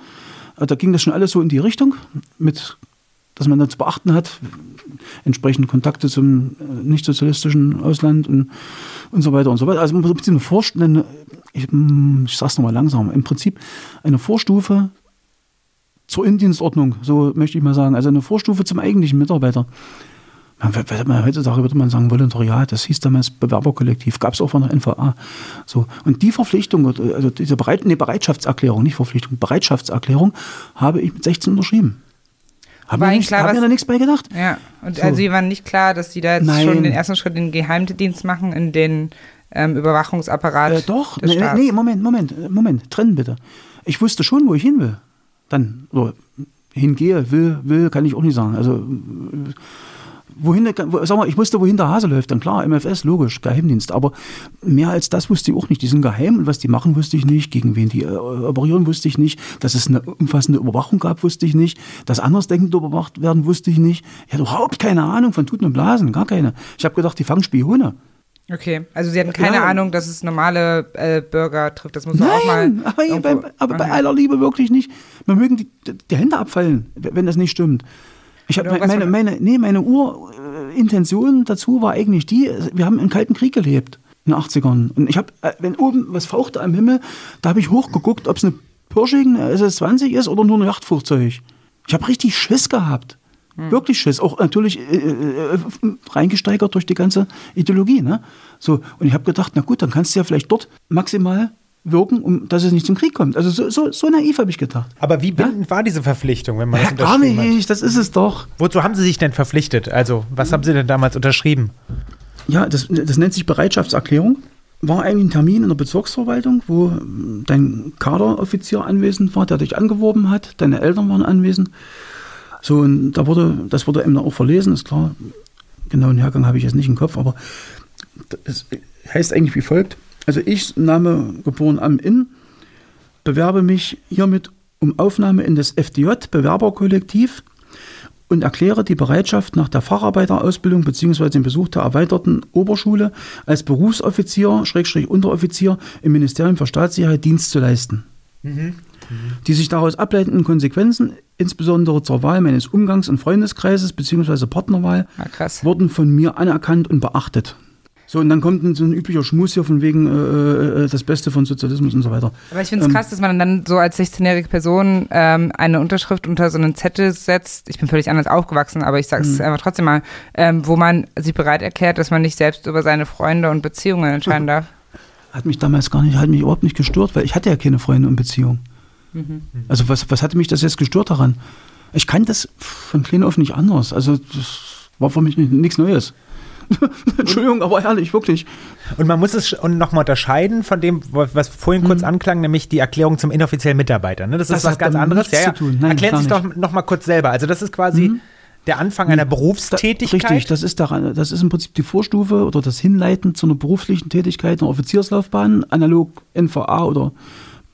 Da ging das schon alles so in die Richtung, mit, dass man dann zu beachten hat, entsprechend Kontakte zum äh, nicht-sozialistischen Ausland und, und so weiter und so weiter. Also im Prinzip eine, Vorstellung, ich, hm, ich sage es nochmal langsam, im Prinzip eine Vorstufe zur Indienstordnung, so möchte ich mal sagen, also eine Vorstufe zum eigentlichen Mitarbeiter. Man, heutzutage würde man sagen Volontariat, das hieß damals Bewerberkollektiv, gab es auch von der NVA. So. Und die Verpflichtung, also diese Bereit, nee, Bereitschaftserklärung, nicht Verpflichtung, Bereitschaftserklärung habe ich mit 16 unterschrieben. Haben wir, nicht, klar, haben wir da nichts bei gedacht? Ja, und so. also sie waren nicht klar, dass sie da jetzt Nein. schon den ersten Schritt in den Geheimdienst machen, in den ähm, Überwachungsapparat. Äh, doch, nee, nee, Moment, Moment, Moment, trennen bitte. Ich wusste schon, wo ich hin will. Dann, so, hingehe, will, will, kann ich auch nicht sagen. Also, wohin, sag mal, ich wusste, wohin der Hase läuft. Dann klar, MFS, logisch, Geheimdienst. Aber mehr als das wusste ich auch nicht. Die sind geheim und was die machen, wusste ich nicht. Gegen wen die äh, operieren, wusste ich nicht. Dass es eine umfassende Überwachung gab, wusste ich nicht. Dass Andersdenkend überwacht werden, wusste ich nicht. Ich hatte überhaupt keine Ahnung von Tuten und Blasen, gar keine. Ich habe gedacht, die fangen Spione. Okay, also Sie hatten keine ja. Ahnung, dass es normale äh, Bürger trifft. Das muss man Nein, auch mal. Aber, bei, aber okay. bei aller Liebe wirklich nicht. Man mögen die, die Hände abfallen, wenn das nicht stimmt. Ich habe meine, meine, nee, meine Urintention dazu war eigentlich die, wir haben im Kalten Krieg gelebt in den 80ern. Und ich habe, äh, wenn oben was fauchte am Himmel, da habe ich hochgeguckt, ob es eine Pershing, eine SS-20 ist oder nur ein Yachtflugzeug. Ich habe richtig Schiss gehabt. Hm. Wirklich Schiss. Auch natürlich äh, äh, äh, reingesteigert durch die ganze Ideologie. Ne? So, und ich habe gedacht, na gut, dann kannst du ja vielleicht dort maximal wirken, um dass es nicht zum Krieg kommt. Also so, so, so naiv habe ich gedacht. Aber wie bindend ja? war diese Verpflichtung, wenn man ja, das gar nicht, hat? das ist es doch. Wozu haben Sie sich denn verpflichtet? Also, was haben Sie denn damals unterschrieben? Ja, das, das nennt sich Bereitschaftserklärung. War eigentlich ein Termin in der Bezirksverwaltung, wo dein Kaderoffizier anwesend war, der dich angeworben hat, deine Eltern waren anwesend. So, und da wurde, das wurde eben auch verlesen, ist klar. Genauen Hergang habe ich jetzt nicht im Kopf, aber es heißt eigentlich wie folgt. Also ich, Name geboren am Inn, bewerbe mich hiermit um Aufnahme in das FDJ Bewerberkollektiv und erkläre die Bereitschaft nach der Facharbeiterausbildung bzw. dem Besuch der erweiterten Oberschule als Berufsoffizier, Schrägstrich Unteroffizier im Ministerium für Staatssicherheit Dienst zu leisten. Mhm. Die sich daraus ableitenden Konsequenzen, insbesondere zur Wahl meines Umgangs- und Freundeskreises bzw. Partnerwahl, ja, wurden von mir anerkannt und beachtet. So, und dann kommt so ein üblicher Schmus hier von wegen äh, äh, das Beste von Sozialismus und so weiter. Aber ich finde es Ähm, krass, dass man dann so als 16-jährige Person ähm, eine Unterschrift unter so einen Zettel setzt. Ich bin völlig anders aufgewachsen, aber ich sage Mhm. es einfach trotzdem mal, ähm, wo man sich bereit erklärt, dass man nicht selbst über seine Freunde und Beziehungen entscheiden darf. Hat mich damals gar nicht, hat mich überhaupt nicht gestört, weil ich hatte ja keine Freunde und Beziehung. Also was, was hatte mich das jetzt gestört daran? Ich kann das von klein auf nicht anders. Also das war für mich nichts Neues. Entschuldigung, aber ehrlich, wirklich. Und man muss es nochmal unterscheiden von dem, was vorhin kurz anklang, nämlich die Erklärung zum inoffiziellen Mitarbeiter. Ne? Das, Mhm. Das ist was ganz anderes. zu tun. Nein, Erklärt gar sich doch nochmal kurz selber. Also das ist quasi der Anfang einer Da, Berufstätigkeit. richtig, das ist, daran, das ist im Prinzip die Vorstufe oder das Hinleiten zu einer beruflichen Tätigkeit, einer Offizierslaufbahn, analog NVA oder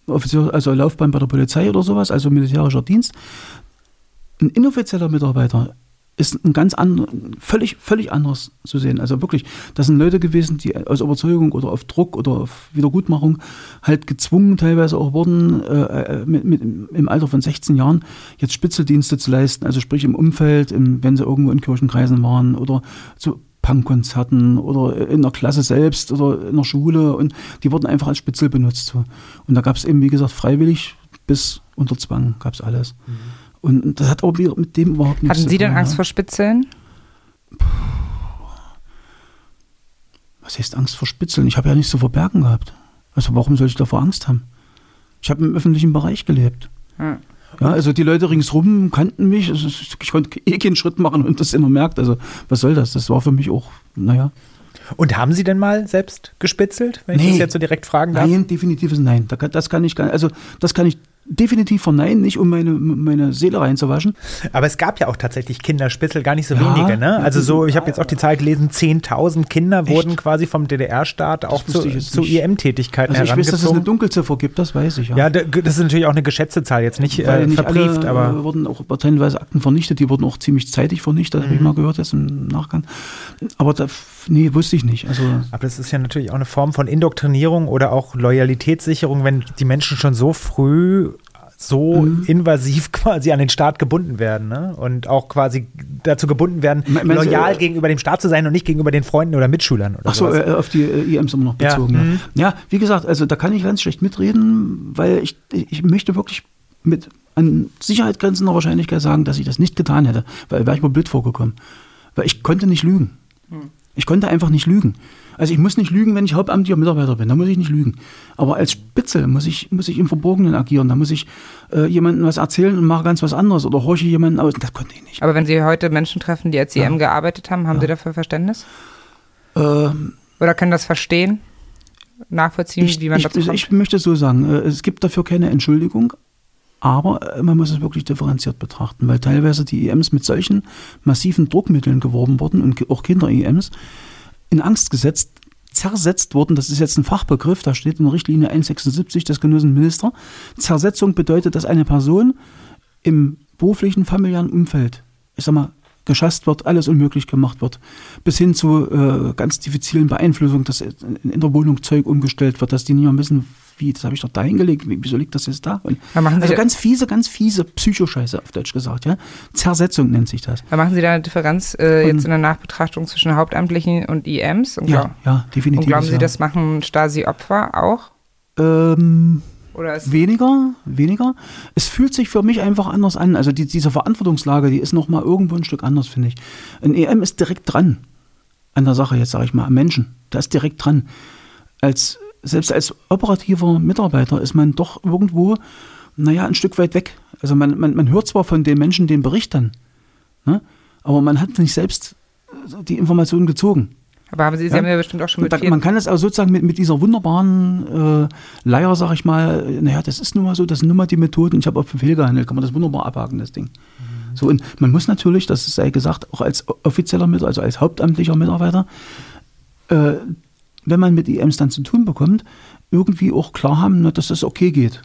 Offizier, also Laufbahn bei der Polizei oder sowas, also militärischer Dienst. Ein inoffizieller Mitarbeiter ist ein ganz anderes, völlig, völlig anderes zu sehen. Also wirklich, das sind Leute gewesen, die aus Überzeugung oder auf Druck oder auf Wiedergutmachung halt gezwungen teilweise auch wurden, äh, mit, mit, im Alter von 16 Jahren jetzt Spitzeldienste zu leisten, also sprich im Umfeld, im, wenn sie irgendwo in Kirchenkreisen waren oder zu Punkkonzerten oder in der Klasse selbst oder in der Schule und die wurden einfach als Spitzel benutzt. Und da gab es eben, wie gesagt, freiwillig bis unter Zwang gab es alles. Und das hat auch mit dem überhaupt nichts Hatten zu Sie denn tun, Angst ja. vor Spitzeln? Was heißt Angst vor Spitzeln? Ich habe ja nichts zu verbergen gehabt. Also warum soll ich davor Angst haben? Ich habe im öffentlichen Bereich gelebt. Ja. Ja, also die Leute ringsrum kannten mich. Also ich konnte eh keinen Schritt machen und das immer merkt. Also was soll das? Das war für mich auch, naja. Und haben Sie denn mal selbst gespitzelt, wenn ich Nee. das jetzt so direkt fragen darf? Nein, definitives Nein. Da kann- Das kann ich gar also das kann ich definitiv verneinen, nicht um meine, meine Seele reinzuwaschen. Aber es gab ja auch tatsächlich Kinderspitzel, gar nicht so Ja. wenige. Ne? Also so, ich habe jetzt auch die Zahl gelesen, 10.000 Kinder wurden quasi vom DDR-Staat auch zu, zu. IM-Tätigkeiten Also ich weiß, dass es eine. Dunkelziffer gibt, das weiß ich. Ja, d- das ist natürlich auch eine geschätzte Zahl, jetzt nicht, äh, nicht verbrieft, aber äh, wurden auch teilweise Akten vernichtet, die wurden auch ziemlich zeitig vernichtet, habe ich Mhm. mal gehört jetzt im Nachgang. Aber da, nee, wusste ich nicht. Also Aber das ist ja natürlich auch eine Form von Indoktrinierung oder auch Loyalitätssicherung, wenn die Menschen schon so früh so Mhm. invasiv quasi an den Staat gebunden werden ne? und auch quasi dazu gebunden werden, du, loyal äh, gegenüber dem Staat zu sein und nicht gegenüber den Freunden oder Mitschülern oder Ach so, sowas. äh, auf die äh, EMs immer noch Ja, bezogen. mhm. Ja. ja, wie gesagt, also da kann ich ganz schlecht mitreden, weil ich, ich möchte wirklich mit an Sicherheit grenzender Wahrscheinlichkeit sagen, dass ich das nicht getan hätte, weil wäre ich mal blöd vorgekommen. Weil ich konnte nicht lügen. Ich konnte einfach nicht lügen. Also ich muss nicht lügen, wenn ich hauptamtlicher Mitarbeiter bin, da muss ich nicht lügen. Aber als Spitze muss ich, muss ich im Verborgenen agieren, da muss ich äh, jemandem was erzählen und mache ganz was anderes oder horche jemanden aus. Das konnte ich nicht. Aber wenn Sie heute Menschen treffen, die als IM gearbeitet haben, haben Ja. Sie dafür Verständnis? Ähm, Oder können das verstehen? Nachvollziehen, ich, wie man ich, dazu kommt? ich möchte so sagen, äh, es gibt dafür keine Entschuldigung, aber äh, man muss es wirklich differenziert betrachten, weil teilweise die EMs mit solchen massiven Druckmitteln geworben wurden und auch Kinder-EMs in Angst gesetzt, zersetzt wurden, das ist jetzt ein Fachbegriff, da steht in Richtlinie 176 des Genossen Minister. Zersetzung bedeutet, dass eine Person im beruflichen, familiären Umfeld, ich sag mal, geschasst wird, alles unmöglich gemacht wird, bis hin zu äh, ganz diffizilen Beeinflussungen, dass in, in der Wohnung Zeug umgestellt wird, dass die nicht mehr wissen, wie, das habe ich doch da hingelegt, wie, wieso liegt das jetzt da? Und Da machen Sie also da- ganz fiese, ganz fiese Psychoscheiße auf Deutsch gesagt, ja. Zersetzung nennt sich das. Da machen Sie da eine Differenz äh, jetzt in der Nachbetrachtung zwischen Hauptamtlichen und IMs? Und, Ja, ja, definitiv. und glauben Sie, ja. das machen Stasi-Opfer auch? Ähm, Oder ist Weniger, weniger. Es fühlt sich für mich einfach anders an. Also die, diese Verantwortungslage, die ist noch mal irgendwo ein Stück anders, finde ich. Ein EM ist direkt dran an der Sache, jetzt sage ich mal, am Menschen. Da ist direkt dran. Als, selbst als operativer Mitarbeiter ist man doch irgendwo, naja, ein Stück weit weg. Also man, man, man hört zwar von den Menschen den Bericht dann, ne? aber man hat nicht selbst die Informationen gezogen. aber haben Sie, Sie Ja. haben ja bestimmt auch schon mit da, man kann es auch sozusagen mit, mit dieser wunderbaren äh, Leier, sag ich mal, äh, naja, das ist nun mal so, das sind nun mal die Methoden, ich habe auf Befehl gehandelt, kann man das wunderbar abhaken, das Ding. So, und man muss natürlich, das sei gesagt, auch als offizieller Mitarbeiter, also als hauptamtlicher Mitarbeiter, äh, wenn man mit IMs dann zu tun bekommt, irgendwie auch klar haben, dass das okay geht.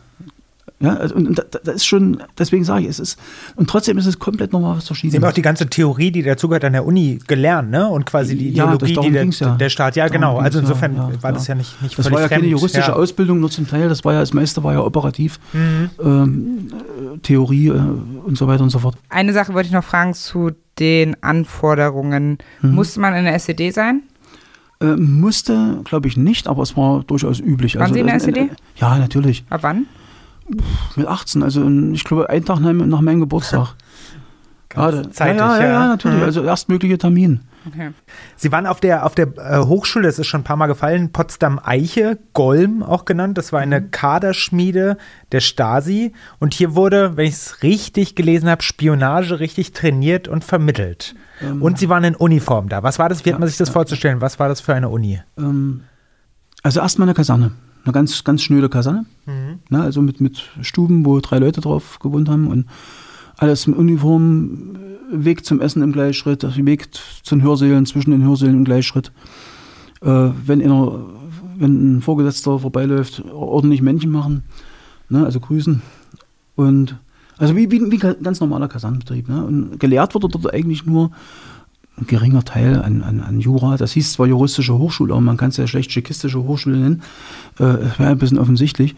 Ja, also, und, und da, da ist schon, deswegen sage ich, es ist, und trotzdem ist es komplett nochmal was Sie haben Verschiedenes. auch die ganze Theorie, die dazugehört, an der Uni gelernt, ne? Und quasi die Ja, das- Ideologie, die der, ja. der Staat, ja Darum genau. Also insofern ja, war das ja. ja nicht, nicht Das war ja keine fremd. juristische ja. Ausbildung, nur zum Teil. Das war ja, das meiste war ja operativ, Mhm. ähm, äh, Theorie äh, und so weiter und so fort. Eine Sache wollte ich noch fragen zu den Anforderungen. Mhm. Muss man in der SED sein? Äh, musste, glaube ich, nicht, aber es war durchaus üblich. Waren Sie in der also, SED? Ja, natürlich. Ab wann? Mit 18, also ich glaube, einen Tag nach, nach meinem Geburtstag. Ganz ja, da- zeitig, ja, ja, ja. ja, natürlich. Mhm. Also erstmögliche Termin. Okay. Sie waren auf der, auf der äh, Hochschule, das ist schon ein paar Mal gefallen, Potsdam-Eiche, Golm auch genannt. Das war eine Kaderschmiede der Stasi. Und hier wurde, wenn ich es richtig gelesen habe, Spionage richtig trainiert und vermittelt. und Sie waren in Uniform da. Was war das? Wie hat man sich das vorzustellen? Was war das für eine Uni? Ähm, also erstmal eine Kaserne. Eine ganz, ganz schnöde Kaserne. Ne, also mit, mit Stuben, wo drei Leute drauf gewohnt haben und alles in Uniform, Weg zum Essen im Gleichschritt, Weg zu den Hörsälen, zwischen den Hörsälen im Gleichschritt. Äh, wenn, einer, wenn ein Vorgesetzter vorbeiläuft, ordentlich Männchen machen, ne, also grüßen. Und also wie, wie, wie ein ganz normaler Kasernenbetrieb. Ne? Und gelehrt wurde dort eigentlich nur ein geringer Teil an, an, an Jura. Das hieß zwar juristische Hochschule, aber man kann es ja schlecht tschechistische Hochschule nennen. Äh, wäre ein bisschen offensichtlich.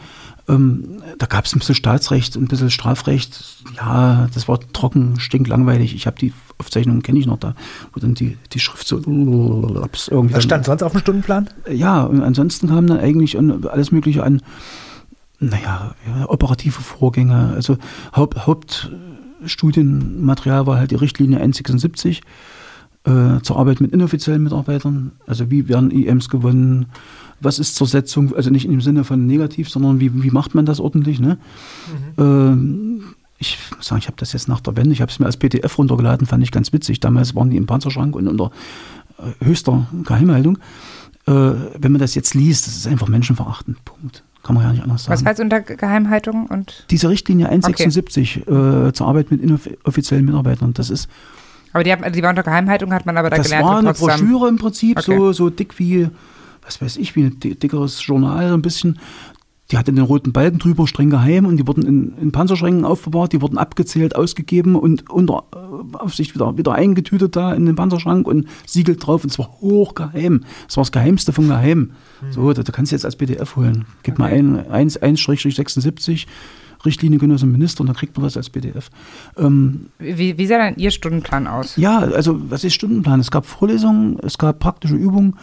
Ähm, da gab es ein bisschen Staatsrecht, ein bisschen Strafrecht. Ja, das war trocken, stinklangweilig. Ich habe die Aufzeichnungen, kenne ich noch da, wo dann die, die Schrift so irgendwie. Was stand sonst auf dem Stundenplan? Ja, und ansonsten kam dann eigentlich alles Mögliche an, naja, ja, operative Vorgänge. Also Haupt, Hauptstudienmaterial war halt die Richtlinie 176 äh, zur Arbeit mit inoffiziellen Mitarbeitern. Also wie werden IMs gewonnen? Was ist zur Setzung? Also nicht im Sinne von negativ, sondern wie, wie macht man das ordentlich? Ne? Ähm, ich muss sagen, ich habe das jetzt nach der Wende, ich habe es mir als PDF runtergeladen, fand ich ganz witzig. Damals waren die im Panzerschrank und unter äh, höchster Geheimhaltung. Äh, wenn man das jetzt liest, das ist einfach menschenverachtend. Punkt. Kann man ja nicht anders sagen. Was heißt unter Geheimhaltung und Diese Richtlinie 176 äh, zur Arbeit mit inoffiziellen Mitarbeitern, das ist aber die, hat, die war unter Geheimhaltung, hat man aber da das gelernt war in eine. Broschüre im Prinzip, Okay. so, so dick wie, was weiß ich, wie ein di- dickeres Journal, ein bisschen. Die hatte den roten Balken drüber, streng geheim, und die wurden in, in Panzerschränken aufbewahrt, die wurden abgezählt, ausgegeben und unter äh, Aufsicht wieder, wieder eingetütet da in den Panzerschrank und Siegel drauf. Und es war hochgeheim. Es war das Geheimste vom Geheim. So, da, da kannst du jetzt als PDF holen. Gib mal ein 1-76, Richtlinie Genosse Minister, und dann kriegt man das als PDF. Ähm, Wie, wie sah dann Ihr Stundenplan aus? ja, also was ist Stundenplan? Es gab Vorlesungen, es gab praktische Übungen.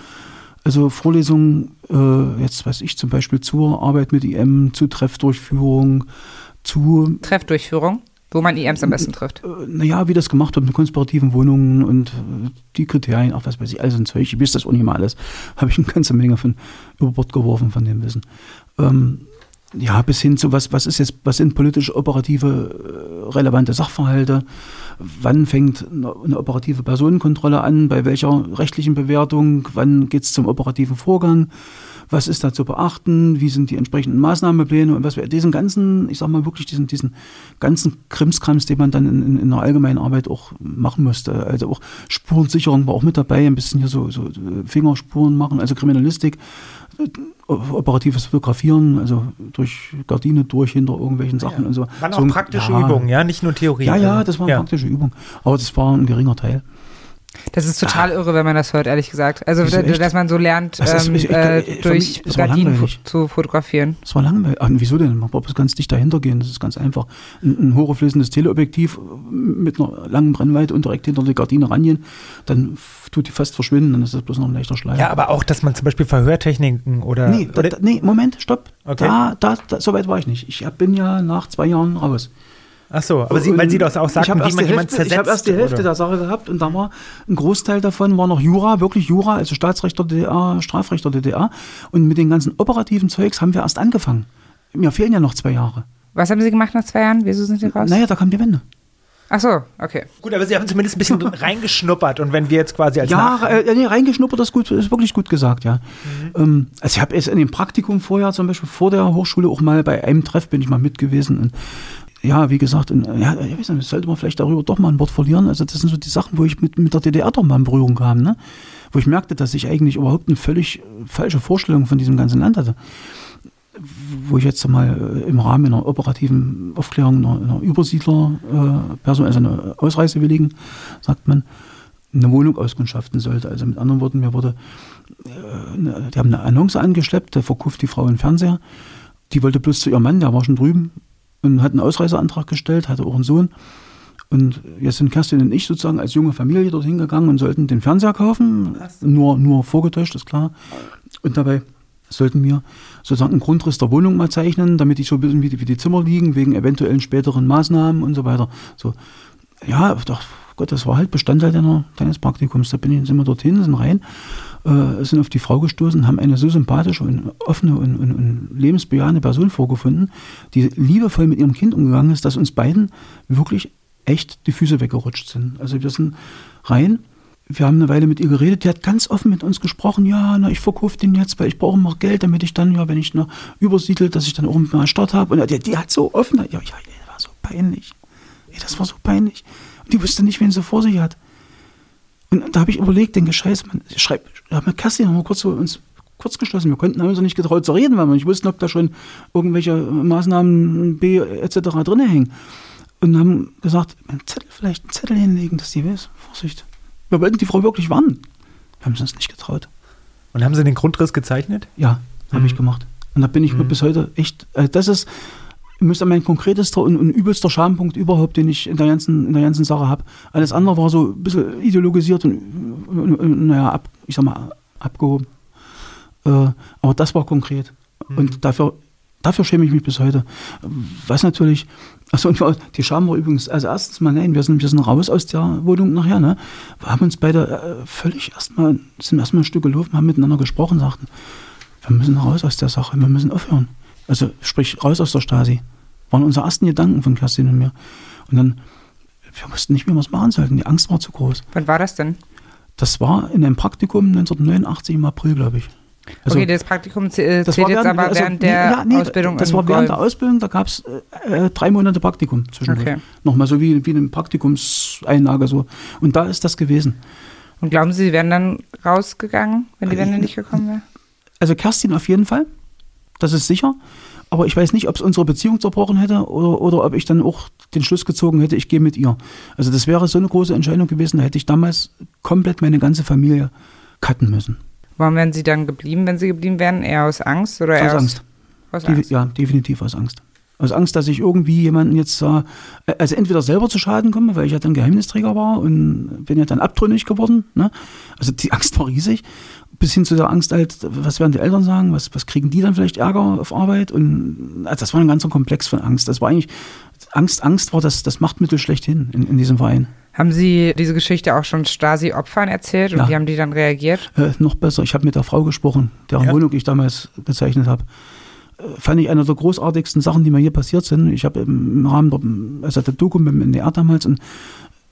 Also Vorlesungen, äh, jetzt weiß ich zum Beispiel zur Arbeit mit IM, zu Treffdurchführung, zu, Treffdurchführung, wo man IMs am besten trifft. äh, naja, wie das gemacht wird mit konspirativen Wohnungen und äh, die Kriterien, ach was weiß ich, alles ein Zeug, ich weiß das auch nicht mal alles. Habe ich eine ganze Menge von über Bord geworfen von dem Wissen. Ähm, ja, bis hin zu was, was ist jetzt, was sind politisch operative äh, relevante Sachverhalte? Wann fängt eine, operative Personenkontrolle an? Bei welcher rechtlichen Bewertung? Wann geht es zum operativen Vorgang? Was ist da zu beachten? Wie sind die entsprechenden Maßnahmenpläne? Und was wir diesen ganzen, ich sag mal wirklich diesen, diesen ganzen Krimskrams, den man dann in, in, in der allgemeinen Arbeit auch machen musste. Also auch Spurensicherung war auch mit dabei, ein bisschen hier so, so Fingerspuren machen, also Kriminalistik operatives Fotografieren, also durch Gardine durch hinter irgendwelchen Sachen und so. Waren auch praktische ja, Übungen, ja, nicht nur Theorie. Ja, ja, das war eine praktische Übung. Aber das war ein geringer Teil. Das ist total irre, wenn man das hört, ehrlich gesagt. Also, Wieso, dass man so lernt, ist- ähm, ich- ich- äh, für durch Gardinen zu fotografieren. Das war langweilig. Ach, wieso denn? Man braucht ganz dicht dahinter gehen. Das ist ganz einfach. Ein, ein hochauflösendes Teleobjektiv mit einer langen Brennweite und direkt hinter die Gardine rangehen, dann tut die fast verschwinden, dann ist das bloß noch ein leichter Schleier. Ja, aber auch, dass man zum Beispiel Verhörtechniken oder. Nee, da, oder da, nee, Moment, stopp. Okay. Da, da, da, so weit war ich nicht. Ich bin ja nach zwei Jahren raus. Ach so, aber Sie, weil Sie das auch ich sagten, wie man jemanden zersetzt. Ich habe erst die Hälfte oder? der Sache gehabt und da war ein Großteil davon war noch Jura, wirklich Jura, also Staatsrecht der DDR, Strafrecht der DDR. Und mit den ganzen operativen Zeugs haben wir erst angefangen. Mir fehlen ja noch zwei Jahre. Was haben Sie gemacht nach zwei Jahren? Wieso sind Sie raus? Naja, da kam die Wende. Ach so, okay. Gut, aber Sie haben zumindest ein bisschen reingeschnuppert und wenn wir jetzt quasi als Ja, äh, nee, reingeschnuppert ist gut, ist wirklich gut gesagt, ja. Ähm, also ich habe jetzt in dem Praktikum vorher, zum Beispiel vor der Hochschule, auch mal bei einem Treff bin ich mal mit gewesen. Und ja, wie gesagt, und, ja, ich weiß nicht, sollte man vielleicht darüber doch mal ein Wort verlieren. Also das sind so die Sachen, wo ich mit, mit der DDR doch mal in Berührung kam, ne? Wo ich merkte, dass ich eigentlich überhaupt eine völlig äh, falsche Vorstellung von diesem ganzen Land hatte. Wo ich jetzt mal äh, im Rahmen einer operativen Aufklärung einer, einer Übersiedler-Person, also einer Ausreisewilligen, sagt man, eine Wohnung auskundschaften sollte. Also mit anderen Worten, mir wurde, äh, die haben eine Annonce angeschleppt, da verkauft die Frau einen Fernseher. Die wollte bloß zu ihrem Mann, der war schon drüben und hat einen Ausreiseantrag gestellt, hatte auch einen Sohn. Und jetzt sind Kerstin und ich sozusagen als junge Familie dorthin gegangen und sollten den Fernseher kaufen. Nur, nur vorgetäuscht, ist klar. Und dabei sollten wir sozusagen einen Grundriss der Wohnung mal zeichnen, damit ich so ein bisschen wie die, wie die Zimmer liegen, wegen eventuellen späteren Maßnahmen und so weiter. So, ja, doch, Gott, das war halt Bestandteil deiner, deines Praktikums. Da bin ich, sind wir dorthin, sind rein, äh, sind auf die Frau gestoßen, haben eine so sympathische und offene und, und, und lebensbejahende Person vorgefunden, die liebevoll mit ihrem Kind umgegangen ist, dass uns beiden wirklich echt die Füße weggerutscht sind. Also wir sind rein, wir haben eine Weile mit ihr geredet, die hat ganz offen mit uns gesprochen, ja, na, ich verkaufe den jetzt, weil ich brauche noch Geld, damit ich dann, ja, wenn ich noch übersiedel, dass ich dann auch mal Start habe. Und die, die, hat so offen, ja, ja, das war so peinlich. Ey, das war so peinlich. Und die wusste nicht, wen sie vor sich hat. Und da habe ich überlegt, den Gescheiß, man schreibt, da haben wir Kassi wir kurz so uns kurz geschlossen. Wir konnten haben uns nicht getraut zu reden, weil wir nicht wussten, ob da schon irgendwelche Maßnahmen B etc. drin hängen und haben gesagt, einen Zettel, vielleicht einen Zettel hinlegen, dass die weiß. Vorsicht. Wir wollten die Frau wirklich warnen. Wir haben es uns nicht getraut. Und haben Sie den Grundriss gezeichnet? Ja, habe mhm. ich gemacht. Und da bin ich mhm. bis heute echt, also das ist, müsste mein konkretester und, und, übelster Schampunkt überhaupt, den ich in der ganzen, in der ganzen Sache habe. Alles andere war so ein bisschen ideologisiert und, und, und naja, ab, ich sag mal, abgehoben. Äh, aber das war konkret. Mhm. Und dafür, dafür schäme ich mich bis heute. Was natürlich Achso, und die Scham war übrigens, also erstens mal, nein, wir sind, wir sind raus aus der Wohnung nachher, ne? Wir haben uns beide äh, völlig erstmal, sind erstmal ein Stück gelaufen, haben miteinander gesprochen, sagten, wir müssen raus aus der Sache, wir müssen aufhören. Also sprich, raus aus der Stasi. Waren unsere ersten Gedanken von Kerstin und mir. Und dann, wir wussten nicht, wie wir es machen sollten. Die Angst war zu groß. Wann war das denn? Das war in einem Praktikum 1989 im April, glaube ich. Also, okay, das Praktikum zählt jetzt während, aber also, während der ja, nee, Ausbildung. Das war Golf. während der Ausbildung, da gab es äh, drei Monate Praktikum zwischendurch. Okay. Nochmal so wie, wie eine Praktikumseinlage so. Und da ist das gewesen. Und glauben Sie, Sie wären dann rausgegangen, wenn die Wende nicht gekommen wäre? Also Kerstin auf jeden Fall, das ist sicher. Aber ich weiß nicht, ob es unsere Beziehung zerbrochen hätte oder, oder ob ich dann auch den Schluss gezogen hätte, ich gehe mit ihr. Also das wäre so eine große Entscheidung gewesen, da hätte ich damals komplett meine ganze Familie cutten müssen. Warum wären Sie dann geblieben, wenn Sie geblieben wären? Eher aus Angst oder eher aus, aus Angst? Aus Angst? Ja, definitiv aus Angst. Aus Angst, dass ich irgendwie jemanden jetzt, äh, also entweder selber zu Schaden komme, weil ich ja dann Geheimnisträger war und bin ja dann abtrünnig geworden. Ne? Also die Angst war riesig. Bis hin zu der Angst halt, was werden die Eltern sagen, was, was kriegen die dann vielleicht Ärger auf Arbeit? Und also das war ein ganzer Komplex von Angst. Das war eigentlich, Angst, Angst war das, das Machtmittel schlechthin in, in diesem Verein. Haben Sie diese Geschichte auch schon Stasi-Opfern erzählt und ja. wie haben die dann reagiert? Äh, noch besser, ich habe mit der Frau gesprochen, deren ja. Wohnung ich damals gezeichnet habe. Äh, fand ich eine der großartigsten Sachen, die mir hier passiert sind. Ich habe im Rahmen der, also der Doku mit dem NDR damals und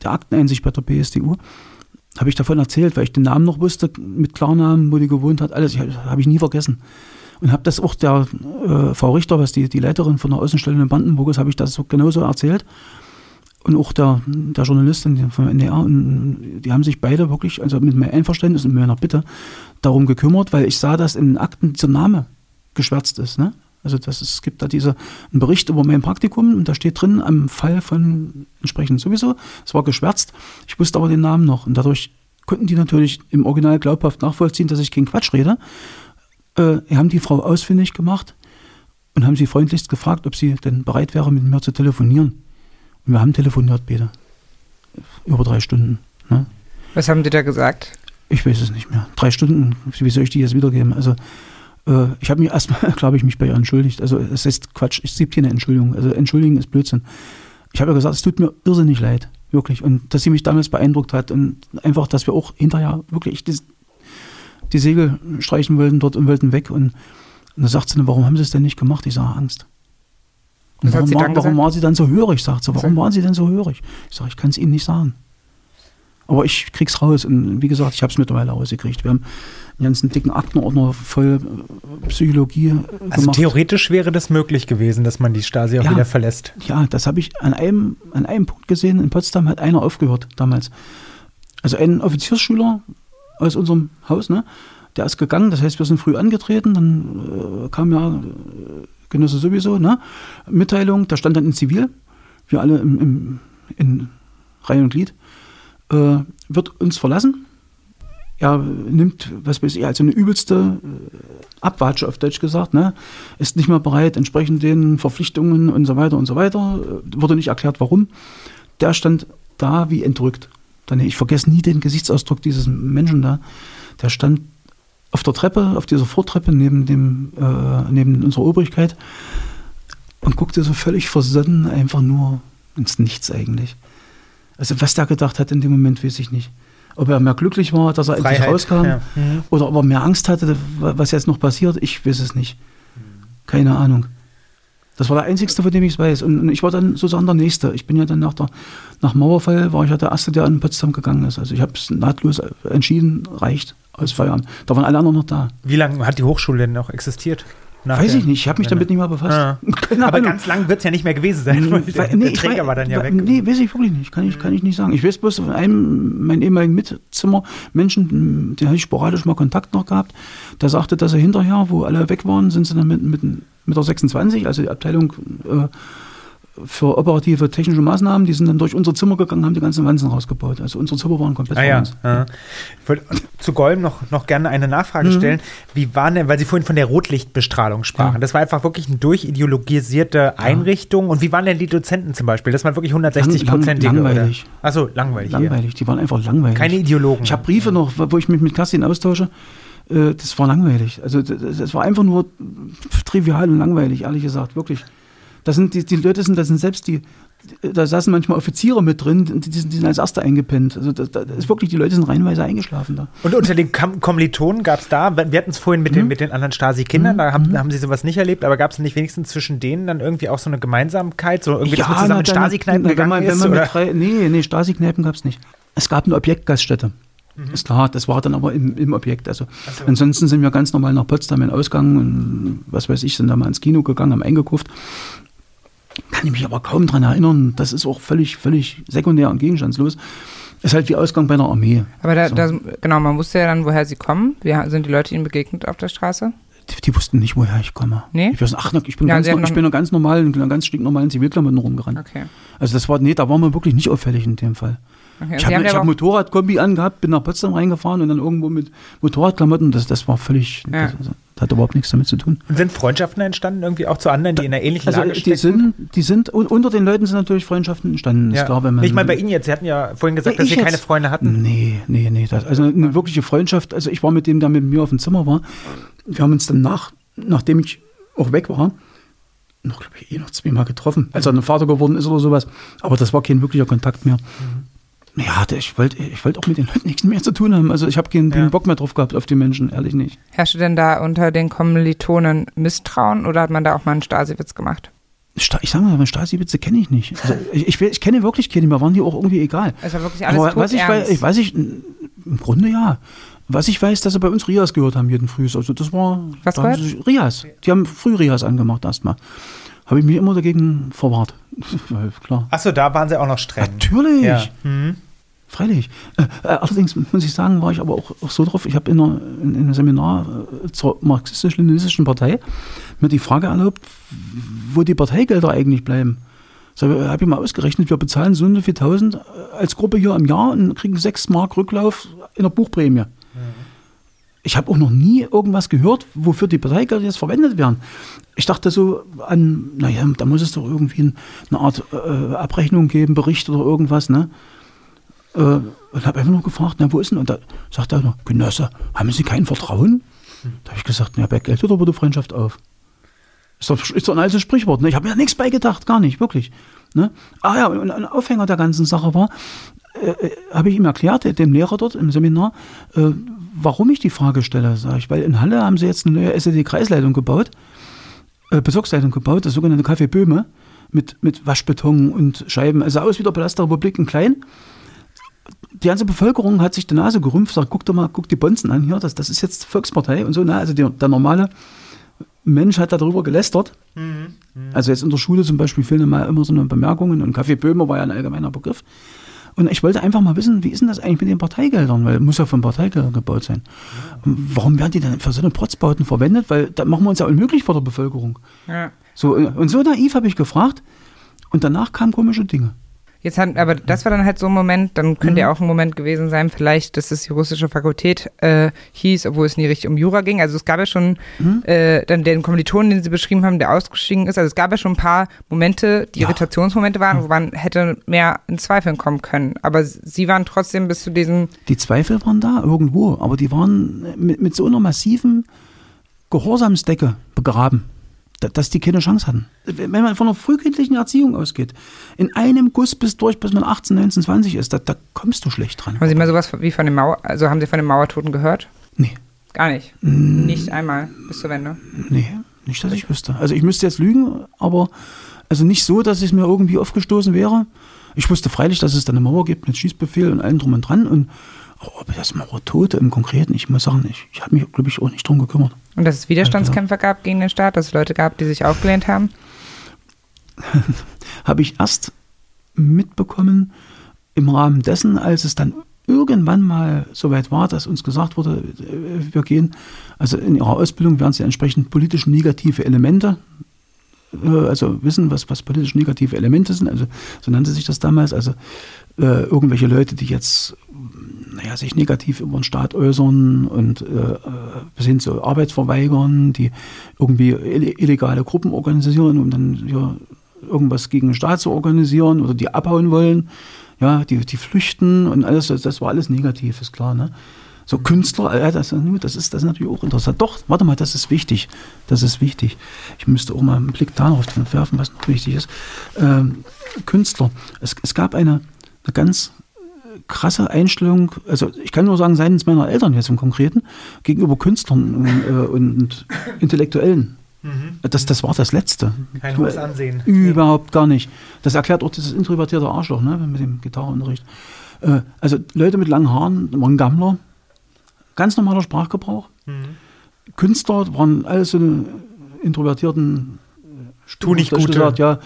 der Akteneinsicht bei der BSDU, habe ich davon erzählt, weil ich den Namen noch wusste, mit Klarnamen, wo die gewohnt hat, alles, habe ich nie vergessen. Und habe das auch der äh, Frau Richter, was die, die Leiterin von der Außenstelle in Brandenburg ist, habe ich das so genauso erzählt und auch der, der Journalistin vom NDR. Und die haben sich beide wirklich, also mit meinem Einverständnis und meiner Bitte, darum gekümmert, weil ich sah, dass in den Akten dieser Name geschwärzt ist. Ne? Also das ist, es gibt da diese, einen Bericht über mein Praktikum und da steht drin am Fall von entsprechend sowieso. Es war geschwärzt. Ich wusste aber den Namen noch und dadurch konnten die natürlich im Original glaubhaft nachvollziehen, dass ich keinen Quatsch rede. Äh, haben die Frau ausfindig gemacht und haben sie freundlichst gefragt, ob sie denn bereit wäre, mit mir zu telefonieren. Und wir haben telefoniert, Peter. Über drei Stunden. Ne? Was haben die da gesagt? Ich weiß es nicht mehr. Drei Stunden, wie soll ich die jetzt wiedergeben? Also, äh, ich habe mich erstmal, glaube ich, mich bei ihr entschuldigt. Also, es ist Quatsch, es gibt hier eine Entschuldigung. Also, entschuldigen ist Blödsinn. Ich habe ja gesagt, es tut mir irrsinnig leid. Wirklich. Und dass sie mich damals beeindruckt hat und einfach, dass wir auch hinterher wirklich die, die Segel streichen wollten dort und wollten weg. Und, und da sagt sie, warum haben sie es denn nicht gemacht? Ich sage, Angst. Und warum, war, warum war sie dann so hörig, sagt sie. Warum waren sie denn so hörig? Ich sage, ich kann es Ihnen nicht sagen. Aber ich krieg's raus. Und wie gesagt, ich habe es mittlerweile rausgekriegt. Wir haben einen ganzen dicken Aktenordner voll äh, Psychologie äh, also gemacht. theoretisch wäre das möglich gewesen, dass man die Stasi auch ja, wieder verlässt. Ja, das habe ich an einem, an einem Punkt gesehen. In Potsdam hat einer aufgehört damals. Also ein Offiziersschüler aus unserem Haus, ne? Der ist gegangen, das heißt, wir sind früh angetreten, dann äh, kam ja äh, Genosse sowieso, ne? Mitteilung, da stand dann in Zivil, wir alle im, im, in Reihe und Glied, äh, wird uns verlassen. Er nimmt, was weiß ich, also eine übelste äh, Abwatsche auf Deutsch gesagt, ne? ist nicht mehr bereit, entsprechend den Verpflichtungen und so weiter und so weiter. Wurde nicht erklärt, warum. der stand da wie entrückt. Dann, ich vergesse nie den Gesichtsausdruck dieses Menschen da. Der stand auf der Treppe, auf dieser Vortreppe neben, dem, äh, neben unserer Obrigkeit und guckte so völlig versonnen einfach nur ins Nichts eigentlich. Also was der gedacht hat in dem Moment, weiß ich nicht. Ob er mehr glücklich war, dass er Freiheit, endlich rauskam, ja. Mhm. oder ob er mehr Angst hatte, was jetzt noch passiert, ich weiß es nicht. Keine Ahnung. Das war der einzigste, von dem ich es weiß. Und ich war dann sozusagen der Nächste. Ich bin ja dann nach, der, nach Mauerfall, war ich ja der Erste, der in Potsdam gegangen ist. Also ich habe es nahtlos entschieden, reicht, aus Feierabend. Da waren alle anderen noch da. Wie lange hat die Hochschule denn noch existiert? Nach Weiß ich nicht, ich habe mich damit nicht mal befasst. Keine Aber ganz lang wird es ja nicht mehr gewesen sein. weil der, Weil- der ich Träger weiß- war dann ja weg. Nee, weiß ich wirklich nicht. Kann ich, kann ich nicht sagen. Ich weiß bloß von einem, meinen ehemaligen Mitzimmer, Menschen, den hatte ich sporadisch mal Kontakt noch gehabt, der sagte, dass er hinterher, wo alle weg waren, sind sie dann mit, mit, mit der 26, also die Abteilung äh, für operative technische Maßnahmen, die sind dann durch unsere Zimmer gegangen, haben die ganzen Wanzen rausgebaut. Also unsere Zimmer waren komplett Ah ja. uns. ja. Ich wollte zu Golm noch, noch gerne eine Nachfrage Mhm. stellen. Wie waren denn, weil Sie vorhin von der Rotlichtbestrahlung sprachen, Ja. das war einfach wirklich eine durchideologisierte Einrichtung. Und wie waren denn die Dozenten zum Beispiel? Das waren wirklich 160 Prozentige. Lang- langweilig. Achso, langweilig. Langweilig, die waren einfach langweilig. Keine Ideologen. Ich habe Briefe noch, wo ich mich mit Kerstin austausche. Äh, Das war langweilig. Also das war einfach nur trivial und langweilig, ehrlich gesagt, wirklich. Das sind die, die Leute sind, das sind selbst die, da saßen manchmal Offiziere mit drin, die, die, sind, die sind als Erste eingepennt. Also das, das ist wirklich, die Leute sind reihenweise eingeschlafen da. Und unter den Kam Kommilitonen gab es da, wir hatten es vorhin mit, Mhm. den, mit den anderen Stasi-Kindern, da haben, haben sie sowas nicht erlebt, aber gab es nicht wenigstens zwischen denen dann irgendwie auch so eine Gemeinsamkeit, so irgendwie, dass man zusammen in dann- Stasi-Kneipen gegangen man, ist? Oder? mit drei, nee, nee, Stasi-Kneipen gab es nicht. Es gab eine Objektgaststätte. Ist klar, das war dann aber im, im Objekt. Also ansonsten sind wir ganz normal nach Potsdam in Ausgang und was weiß ich, sind da mal ins Kino gegangen, haben eingekauft. Kann ich mich aber kaum dran erinnern. Das ist auch völlig, völlig sekundär und gegenstandslos. Ist halt wie Ausgang bei einer Armee. Aber da, So. da, genau, man wusste ja dann, woher sie kommen. Wie sind die Leute ihnen begegnet auf der Straße? Die, die wussten nicht, woher ich komme. Nee? Ich, weiß, ach, ich bin Ja, ganz, ich bin noch ganz normal, in einer ganz stinknormalen Zivilklamotten rumgerannt. Okay. Also das war, nee, da war man wirklich nicht auffällig in dem Fall. okay. Ich habe hab auch- Motorradkombi angehabt, bin nach Potsdam reingefahren und dann irgendwo mit Motorradklamotten. Das, das war völlig, Ja. das, das hat überhaupt nichts damit zu tun. Und sind Freundschaften entstanden irgendwie auch zu anderen, die in einer ähnlichen Also Lage die stecken? sind, die sind, und unter den Leuten sind natürlich Freundschaften entstanden. Ist ja. klar, wenn man, ich meine, bei Ihnen jetzt, Sie hatten ja vorhin gesagt, Nee, dass Sie keine jetzt- Freunde hatten. Nee, nee, nee. Das, also eine wirkliche Freundschaft. Also ich war mit dem, der mit mir auf dem Zimmer war. Wir haben uns dann nach, nachdem ich auch weg war, noch, glaube ich, eh noch zweimal getroffen, als er ein Vater geworden ist oder sowas. Aber das war kein wirklicher Kontakt mehr. Ja, ich wollte ich wollt auch mit den Leuten nichts mehr zu tun haben. Also ich habe keinen, keinen Ja. Bock mehr drauf gehabt auf die Menschen, ehrlich nicht. Herrschte denn da unter den Kommilitonen Misstrauen oder hat man da auch mal einen Stasi-Witz gemacht? Ich sage mal, Stasi-Witze kenne ich nicht. Also ich, ich, ich kenne wirklich keine, mir waren die auch irgendwie egal. Es war wirklich alles Aber was ich weiß, ich weiß ich, im Grunde ja. Was ich weiß, dass sie bei uns Rias gehört haben jeden Früh. Also das war Was da sie Rias. Die haben früh Rias angemacht erstmal. Habe ich mich immer dagegen verwahrt. Klar. Achso, da waren Sie auch noch streng. Natürlich. Ja. Mhm. Freilich. Äh, äh, allerdings muss ich sagen, war ich aber auch, auch so drauf, ich habe in, in, in einem Seminar äh, zur marxistisch-leninistischen Partei mir die Frage erlaubt, wo die Parteigelder eigentlich bleiben. So, habe ich mal ausgerechnet, wir bezahlen so und so viel tausend äh, als Gruppe hier im Jahr und kriegen sechs Mark Rücklauf in der Buchprämie. Ich habe auch noch nie irgendwas gehört, wofür die Parteigelder jetzt verwendet werden. Ich dachte so an, naja, da muss es doch irgendwie ein- eine Art äh, Abrechnung geben, Bericht oder irgendwas, ne? Äh, und habe einfach nur gefragt, na, wo ist denn? Und da sagt er noch, Genosse, haben Sie kein Vertrauen? Da habe ich gesagt, na, bei Geld aber die Freundschaft auf. Ist doch, ist doch ein altes Sprichwort. Ne? Ich habe mir nichts beigedacht, gar nicht, wirklich. Ne? Ah ja, und ein Aufhänger der ganzen Sache war, äh, äh, habe ich ihm erklärt, dem Lehrer dort im Seminar, äh, warum ich die Frage stelle. Sag ich, weil in Halle haben sie jetzt eine neue SED-Kreisleitung gebaut, äh, Bezirksleitung gebaut, das sogenannte Café Böhme, mit, mit Waschbeton und Scheiben. Also aus wie der Palast der Republik in klein. Die ganze Bevölkerung hat sich die Nase gerümpft, sagt, guck doch mal, guck die Bonzen an hier, das, das ist jetzt Volkspartei und so. Ne? Also die, der normale Mensch hat darüber gelästert. Also jetzt in der Schule zum Beispiel fehlen mal immer so eine Bemerkungen und Kaffee Böhmer war ja ein allgemeiner Begriff. Und ich wollte einfach mal wissen, wie ist denn das eigentlich mit den Parteigeldern? Weil muss ja von Parteigeldern gebaut sein. Warum werden die denn für so eine Protzbauten verwendet? Weil da machen wir uns ja unmöglich vor der Bevölkerung. Ja. So, und so naiv habe ich gefragt und danach kamen komische Dinge. Jetzt hat, aber das war dann halt so ein Moment, dann könnte ja auch ein Moment gewesen sein, vielleicht, dass es die russische Fakultät äh, hieß, obwohl es nie richtig um Jura ging. Also es gab ja schon äh, dann den Kommilitonen, den sie beschrieben haben, der ausgestiegen ist. Also es gab ja schon ein paar Momente, die Ja. Irritationsmomente waren, wo man hätte mehr in Zweifeln kommen können. Aber sie waren trotzdem bis zu diesem, Die Zweifel waren da irgendwo, aber die waren mit, mit so einer massiven Gehorsamsdecke begraben, dass die keine Chance hatten. Wenn man von einer frühkindlichen Erziehung ausgeht, in einem Guss bis durch, bis man 18, 19, 20 ist, da, da kommst du schlecht dran. haben Sie mal sowas wie von den Mauer, also haben Sie von den Mauertoten gehört? Nee, Gar nicht. Mm. Nicht einmal bis zur Wende. nee, nicht, dass ich wüsste. Also ich müsste jetzt lügen, aber also nicht so, dass es mir irgendwie aufgestoßen wäre. Ich wusste freilich, dass es da eine Mauer gibt mit Schießbefehl und allem drum und dran. Und aber ob das Mauertote im Konkreten, ich muss sagen, ich, ich habe mich, glaube ich, auch nicht drum gekümmert. Und dass es Widerstandskämpfer gab gegen den Staat, dass es Leute gab, die sich aufgelehnt haben? habe ich erst mitbekommen im Rahmen dessen, als es dann irgendwann mal soweit war, dass uns gesagt wurde, äh, wir gehen, also in ihrer Ausbildung werden sie entsprechend politisch negative Elemente, äh, also wissen, was, was politisch negative Elemente sind, also so nannte sich das damals, also äh, irgendwelche Leute, die jetzt naja, sich negativ über den Staat äußern und äh, äh, bis hin zu Arbeit verweigern, die irgendwie ill- illegale Gruppen organisieren, um dann ja, irgendwas gegen den Staat zu organisieren oder die abhauen wollen, ja, die, die flüchten und alles, das, war alles negativ, ist klar, ne? So Künstler, äh, das, das, ist, das ist natürlich auch interessant. Doch, warte mal, das ist wichtig. Das ist wichtig. Ich müsste auch mal einen Blick darauf werfen, was noch wichtig ist. Ähm, Künstler. Es, es gab eine, eine ganz krasse Einstellung, also ich kann nur sagen, seitens meiner Eltern jetzt im Konkreten, gegenüber Künstlern äh, und Intellektuellen. Das, das war das Letzte. Mhm. Kein hohes Ansehen. Überhaupt gar nicht. Das erklärt auch dieses introvertierte Arschloch ne, mit dem Gitarrenunterricht. Äh, also Leute mit langen Haaren waren Gammler, ganz normaler Sprachgebrauch. Mhm. Künstler waren alles so eine introvertierten Tu nicht gesagt, ja.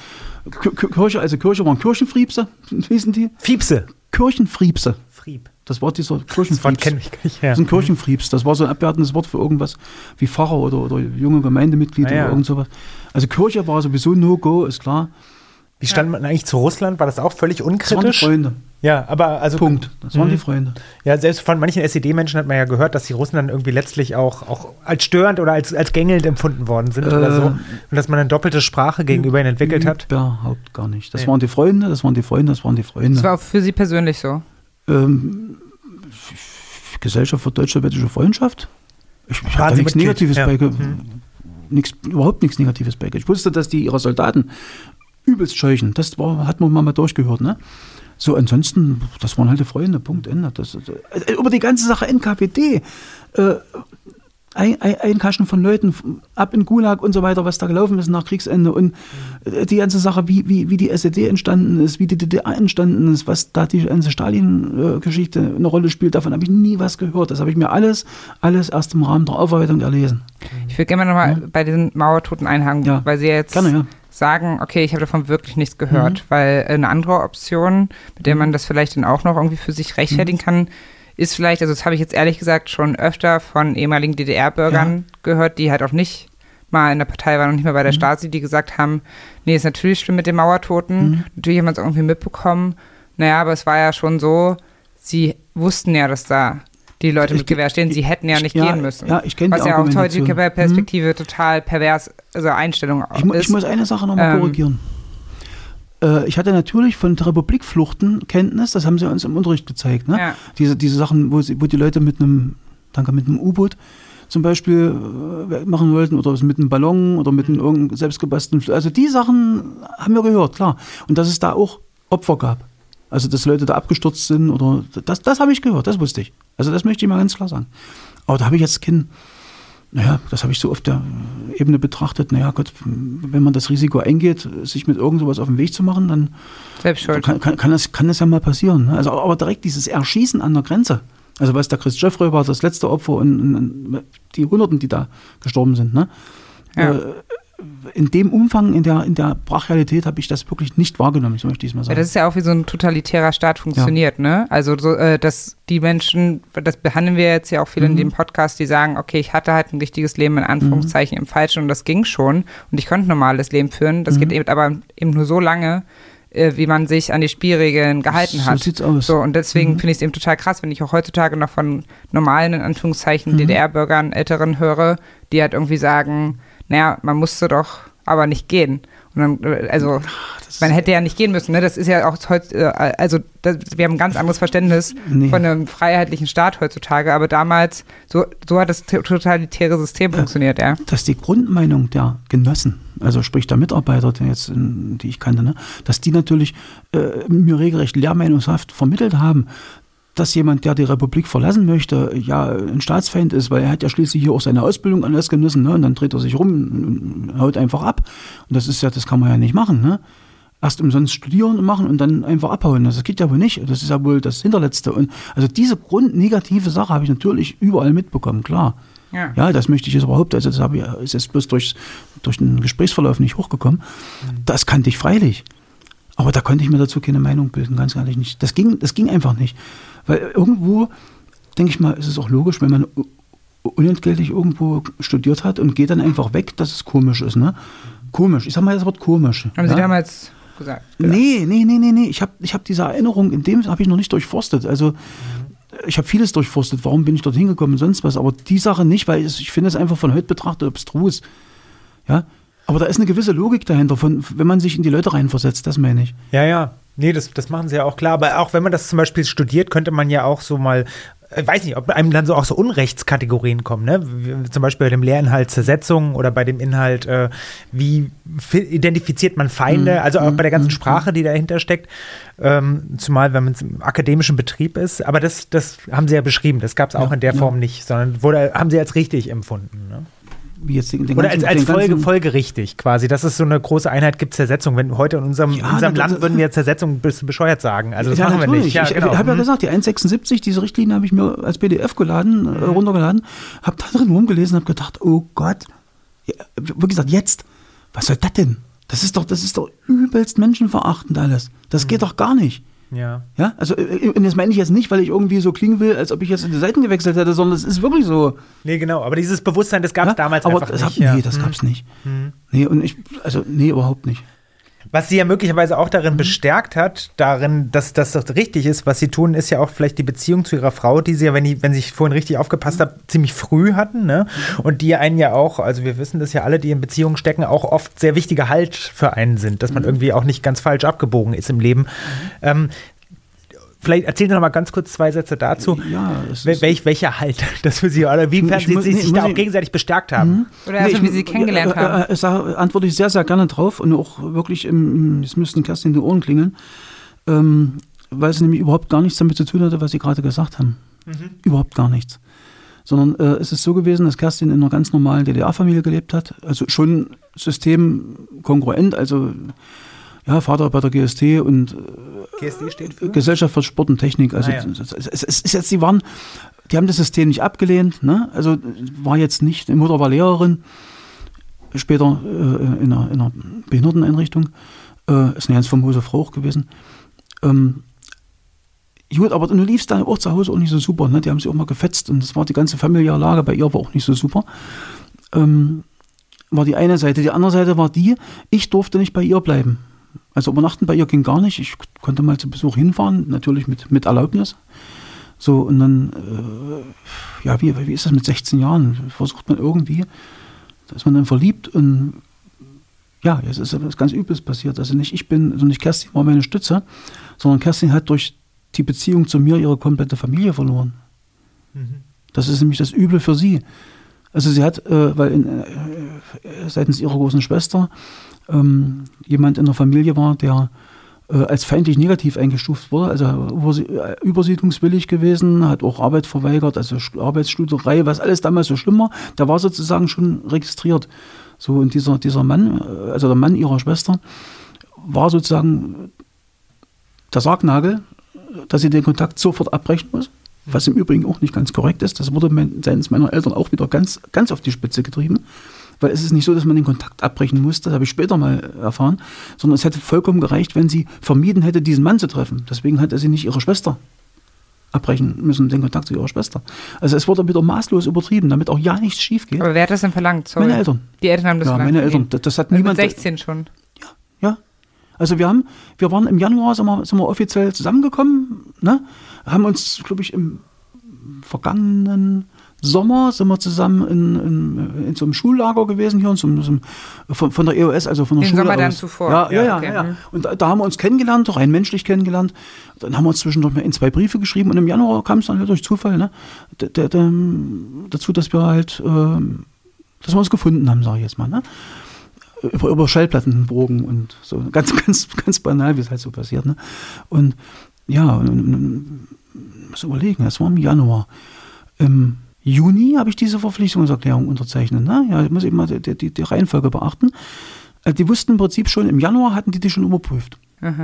Kirche, also Kirche waren Kirchenfriebse, wissen die? Fiepse. Kirchenfriebse. Frieb. Das war dieser Das Wort Kirchenfriebs. kenne ich nicht. Ja. Das ist ein Kirchenfriebs. Das war so ein abwertendes Wort für irgendwas wie Pfarrer oder, oder junge Gemeindemitglieder Ah, ja. oder irgend sowas. Also Kirche war sowieso No-Go, ist klar. Wie stand man eigentlich zu Russland? War das auch völlig Das waren die unkritisch? Freunde. Ja, aber also Punkt. Das waren Mhm. die Freunde. Ja, selbst von manchen SED-Menschen hat man ja gehört, dass die Russen dann irgendwie letztlich auch, auch als störend oder als, als gängelnd empfunden worden sind oder Äh, so. Und dass man eine doppelte Sprache gegenüber ihnen entwickelt hat. Überhaupt gar nicht. Das Nee. waren die Freunde, das waren die Freunde, das waren die Das Freunde. war auch für Sie persönlich so. Ähm, Gesellschaft für deutsch-sowjetische Freundschaft. Ich, ich Sie nichts? Negatives Ja. bei. Mhm. Nix, überhaupt nichts Negatives bei. Ich wusste, dass die ihre Soldaten übelst scheuchen. Das war, hat man mal durchgehört, ne? So, ansonsten, das waren halt die Freunde, Punkt, Ende. Das, äh, über die ganze Sache NKPD, äh, ein, ein, Einkaschen von Leuten ab in Gulag und so weiter, was da gelaufen ist nach Kriegsende und äh, die ganze Sache, wie, wie, wie die SED entstanden ist, wie die DDR entstanden ist, was da die ganze Stalin-Geschichte eine Rolle spielt, davon habe ich nie was gehört. Das habe ich mir alles, alles erst im Rahmen der Aufarbeitung erlesen. Ich würde gerne mal nochmal bei diesen Mauertoten einhaken, Ja. weil Sie jetzt Gerne, ja. Sagen, okay, ich habe davon wirklich nichts gehört, weil eine andere Option, mit der man das vielleicht dann auch noch irgendwie für sich rechtfertigen kann, ist vielleicht, also das habe ich jetzt ehrlich gesagt schon öfter von ehemaligen DDR-Bürgern gehört, die halt auch nicht mal in der Partei waren und nicht mehr bei der Stasi, die gesagt haben, nee, ist natürlich schlimm mit den Mauertoten, natürlich haben wir es irgendwie mitbekommen, naja, aber es war ja schon so, sie wussten ja, dass da die Leute mit Gewehr stehen, sie hätten ja ich- nicht ja, gehen müssen. ja, ich kenne die Was ja aus heutiger Perspektive total pervers, also Einstellung Ich, ist. ich muss eine Sache nochmal Ähm, korrigieren. Äh, ich hatte natürlich von der Republikfluchten Kenntnis, das haben sie uns im Unterricht gezeigt. Ne? Ja. Diese, diese Sachen, wo, sie, wo die Leute mit einem, danke, mit einem U-Boot zum Beispiel äh, machen wollten oder mit einem Ballon oder mit einem irgendeinem selbstgebastelten Also die Sachen haben wir gehört, klar. Und dass es da auch Opfer gab. Also dass Leute da abgestürzt sind oder das, das habe ich gehört, das wusste ich. Also das möchte ich mal ganz klar sagen. Aber da habe ich jetzt kein, naja, das habe ich so auf der Ebene betrachtet. Naja, Gott, wenn man das Risiko eingeht, sich mit irgend sowas auf den Weg zu machen, dann kann, kann, kann, das, kann das ja mal passieren. Ne? Also, aber direkt dieses Erschießen an der Grenze. Also was der Chris Jeffrey war, das letzte Opfer und, und, und die Hunderten, die da gestorben sind. Ne? Ja. Äh, in dem Umfang, in der, in der Brachialität habe ich das wirklich nicht wahrgenommen, so möchte ich es mal Ja, sagen. das ist ja auch wie so ein totalitärer Staat funktioniert, ne? Also so, äh, dass die Menschen, das behandeln wir jetzt ja auch viel in Mhm. dem Podcast, die sagen, okay, ich hatte halt ein richtiges Leben in Anführungszeichen im Falschen und das ging schon und ich konnte ein normales Leben führen. Das Mhm. geht eben aber eben nur so lange, äh, wie man sich an die Spielregeln gehalten So hat. sieht's aus. So, und deswegen Mhm. finde ich es eben total krass, wenn ich auch heutzutage noch von normalen, in Anführungszeichen, Mhm. DDR-Bürgern, Älteren höre, die halt irgendwie sagen, naja, man musste doch aber nicht gehen. Und dann, äh, also, man hätte ja nicht gehen müssen, ne? Das ist ja auch heute, äh, also das, wir haben ein ganz anderes Verständnis Nee. von einem freiheitlichen Staat heutzutage, aber damals, so, so hat das totalitäre System funktioniert, ja. dass die Grundmeinung der Genossen, also sprich der Mitarbeiter, die, jetzt, die ich kannte, ne, dass die natürlich äh, mir regelrecht lehrmeinungshaft vermittelt haben, dass jemand, der die Republik verlassen möchte, ja ein Staatsfeind ist, weil er hat ja schließlich hier auch seine Ausbildung alles genossen, ne, und dann dreht er sich rum und haut einfach ab. Und das ist ja, das kann man ja nicht machen, ne? Erst umsonst studieren und machen und dann einfach abhauen. Das geht ja wohl nicht. Das ist ja wohl das Hinterletzte. Und also diese grundnegative Sache habe ich natürlich überall mitbekommen, klar. Ja. Ja, das möchte ich jetzt überhaupt, also das habe ich, ist jetzt bloß durch, durch den Gesprächsverlauf nicht hochgekommen. Das kannte ich freilich. Aber da konnte ich mir dazu keine Meinung bilden, ganz ehrlich nicht. Das ging, das ging einfach nicht. Weil irgendwo, denke ich mal, ist es auch logisch, wenn man unentgeltlich irgendwo studiert hat und geht dann einfach weg, dass es komisch ist, ne? Komisch. Ich sag mal das Wort komisch. Haben ja? Sie damals gesagt? Nee, nee, nee, nee, nee. Ich habe ich hab diese Erinnerung, in dem habe ich noch nicht durchforstet. Also ich habe vieles durchforstet. Warum bin ich dort hingekommen und sonst was? Aber die Sache nicht, weil es, ich finde es einfach von heute betrachtet abstrus. Ja, aber da ist eine gewisse Logik dahinter, von, wenn man sich in die Leute reinversetzt, das meine ich. Ja, ja. Nee, das, das machen sie ja auch klar. Aber auch wenn man das zum Beispiel studiert, könnte man ja auch so mal, ich weiß nicht, ob einem dann so auch so Unrechtskategorien kommen, ne? Zum Beispiel bei dem Lehrinhalt Zersetzung oder bei dem Inhalt, äh, wie fi- identifiziert man Feinde, also auch bei der ganzen Sprache, die dahinter steckt, ähm, zumal wenn man im akademischen Betrieb ist. Aber das, das haben sie ja beschrieben, das gab es auch Ja, in der ja. Form nicht, sondern wurde, haben sie als richtig empfunden. Ne? Jetzt den, den Oder ganzen- als, als Folge, folgerichtig quasi, dass es so eine große Einheit gibt, Zersetzung. Wenn heute in unserem, Ja, in unserem das- Land würden wir Zersetzung bis bescheuert sagen. Also das ja, machen wir nicht. Ja, ich genau. habe ja Mhm. gesagt, die 1,76, diese Richtlinie habe ich mir als PDF geladen, äh, runtergeladen, habe da drin rumgelesen, habe gedacht, oh Gott, ja, wie gesagt, jetzt, was soll das denn? Das ist doch, das ist doch übelst menschenverachtend alles. Das geht doch gar nicht. Ja. Ja, also äh, und das meine ich jetzt nicht, weil ich irgendwie so klingen will, als ob ich jetzt in die Seiten gewechselt hätte, sondern es ist wirklich so. Nee, genau. Aber dieses Bewusstsein, das gab es ja? damals aber einfach das nicht. Hab, ja. Nee, das Mhm. gab's nicht. Nee, und ich, also nee, überhaupt nicht. Was sie ja möglicherweise auch Mhm. darin bestärkt hat, darin, dass, dass das richtig ist, was sie tun, ist ja auch vielleicht die Beziehung zu ihrer Frau, die sie ja, wenn, die, wenn ich vorhin richtig aufgepasst habe, ziemlich früh hatten. Ne? Mhm. Und die einen ja auch, also wir wissen das ja alle, die in Beziehungen stecken, auch oft sehr wichtiger Halt für einen sind, dass man Mhm. irgendwie auch nicht ganz falsch abgebogen ist im Leben. Ähm, vielleicht erzählen Sie noch mal ganz kurz zwei Sätze dazu. Ja, es Wel ist- welch, welcher Halt das für Sie oder wie Ich sie muss- sich, nee, da auch gegenseitig bestärkt haben. Oder also, Nee, wie ich- Sie kennengelernt äh, haben? Äh, äh, sag, antworte ich sehr, sehr gerne drauf und auch wirklich, im, es müssten Kerstin die Ohren klingeln, ähm, weil es nämlich überhaupt gar nichts damit zu tun hatte, was Sie gerade gesagt haben. Überhaupt gar nichts. Sondern äh, es ist so gewesen, dass Kerstin in einer ganz normalen DDR-Familie gelebt hat, also schon systemkongruent, also ja, Vater bei der GST und GSD steht für? Gesellschaft für Sport und Technik. Also Ah, ja. es, ist jetzt, die waren, die haben das System nicht abgelehnt, ne? Also war jetzt nicht, die Mutter war Lehrerin, später äh, in, einer, in einer Behinderteneinrichtung, äh, ist eine ganz famose Frau auch gewesen. Ähm, gut, aber nun lief es dann auch zu Hause auch nicht so super, ne? Die haben sich auch mal gefetzt und das war die ganze familiäre Lage bei ihr war auch nicht so super. Ähm, war die eine Seite. Die andere Seite war die, ich durfte nicht bei ihr bleiben. Also übernachten bei ihr ging gar nicht. Ich konnte mal zu Besuch hinfahren, natürlich mit, mit Erlaubnis. So, und dann, äh, ja, wie, wie ist das mit 16 Jahren? Versucht man irgendwie, da ist man dann verliebt und ja, es ist etwas ganz Übles passiert. Also nicht ich bin, also nicht Kerstin war meine Stütze, sondern Kerstin hat durch die Beziehung zu mir ihre komplette Familie verloren. Das ist nämlich das Üble für sie. Also sie hat, äh, weil in, äh, seitens ihrer großen Schwester ähm, jemand in der Familie war, der äh, als feindlich negativ eingestuft wurde, also äh, übersiedlungswillig gewesen, hat auch Arbeit verweigert, also Arbeitsstuderei, was alles damals so schlimm war, der war sozusagen schon registriert. So, und dieser, dieser Mann, äh, also der Mann ihrer Schwester, war sozusagen der Sargnagel, dass sie den Kontakt sofort abbrechen muss. Was im Übrigen auch nicht ganz korrekt ist. Das wurde seitens meiner Eltern auch wieder ganz, ganz auf die Spitze getrieben. Weil es ist nicht so, dass man den Kontakt abbrechen muss, das habe ich später mal erfahren, sondern es hätte vollkommen gereicht, wenn sie vermieden hätte, diesen Mann zu treffen. Deswegen hatte sie nicht ihre Schwester abbrechen müssen, den Kontakt zu ihrer Schwester. Also es wurde wieder maßlos übertrieben, damit auch ja nichts schief geht. Aber wer hat das denn verlangt? Sorry. Meine Eltern. Die Eltern haben das Ja, verlangt. meine Okay. Eltern. Das, das hat Also niemand. Mit 16 schon. Ja. Also wir haben, wir waren im Januar, sind wir, sind wir offiziell zusammengekommen, ne? haben uns, glaube ich, im vergangenen Sommer sind wir zusammen in, in, in so einem Schullager gewesen hier, in so einem, von, von der EOS, also von der Den Schule Sommer dann zuvor. Ja, ja, Ja, okay. ja, Mhm. Und da, da haben wir uns kennengelernt, rein menschlich kennengelernt. Dann haben wir uns zwischendurch mal in zwei Briefe geschrieben und im Januar kam es dann halt durch Zufall ne, dazu, dass wir halt, ähm, dass wir uns gefunden haben, sage ich jetzt mal. Ne? Über, über Schallplattenbogen und so. Ganz, ganz, ganz banal, wie es halt so passiert. Ne? Und ja, muss überlegen, das war im Januar. Im Juni habe ich diese Verpflichtungserklärung unterzeichnet. Ne? Ja, ich muss eben mal die, die, die Reihenfolge beachten. Äh, Die wussten im Prinzip schon, im Januar hatten die die schon überprüft.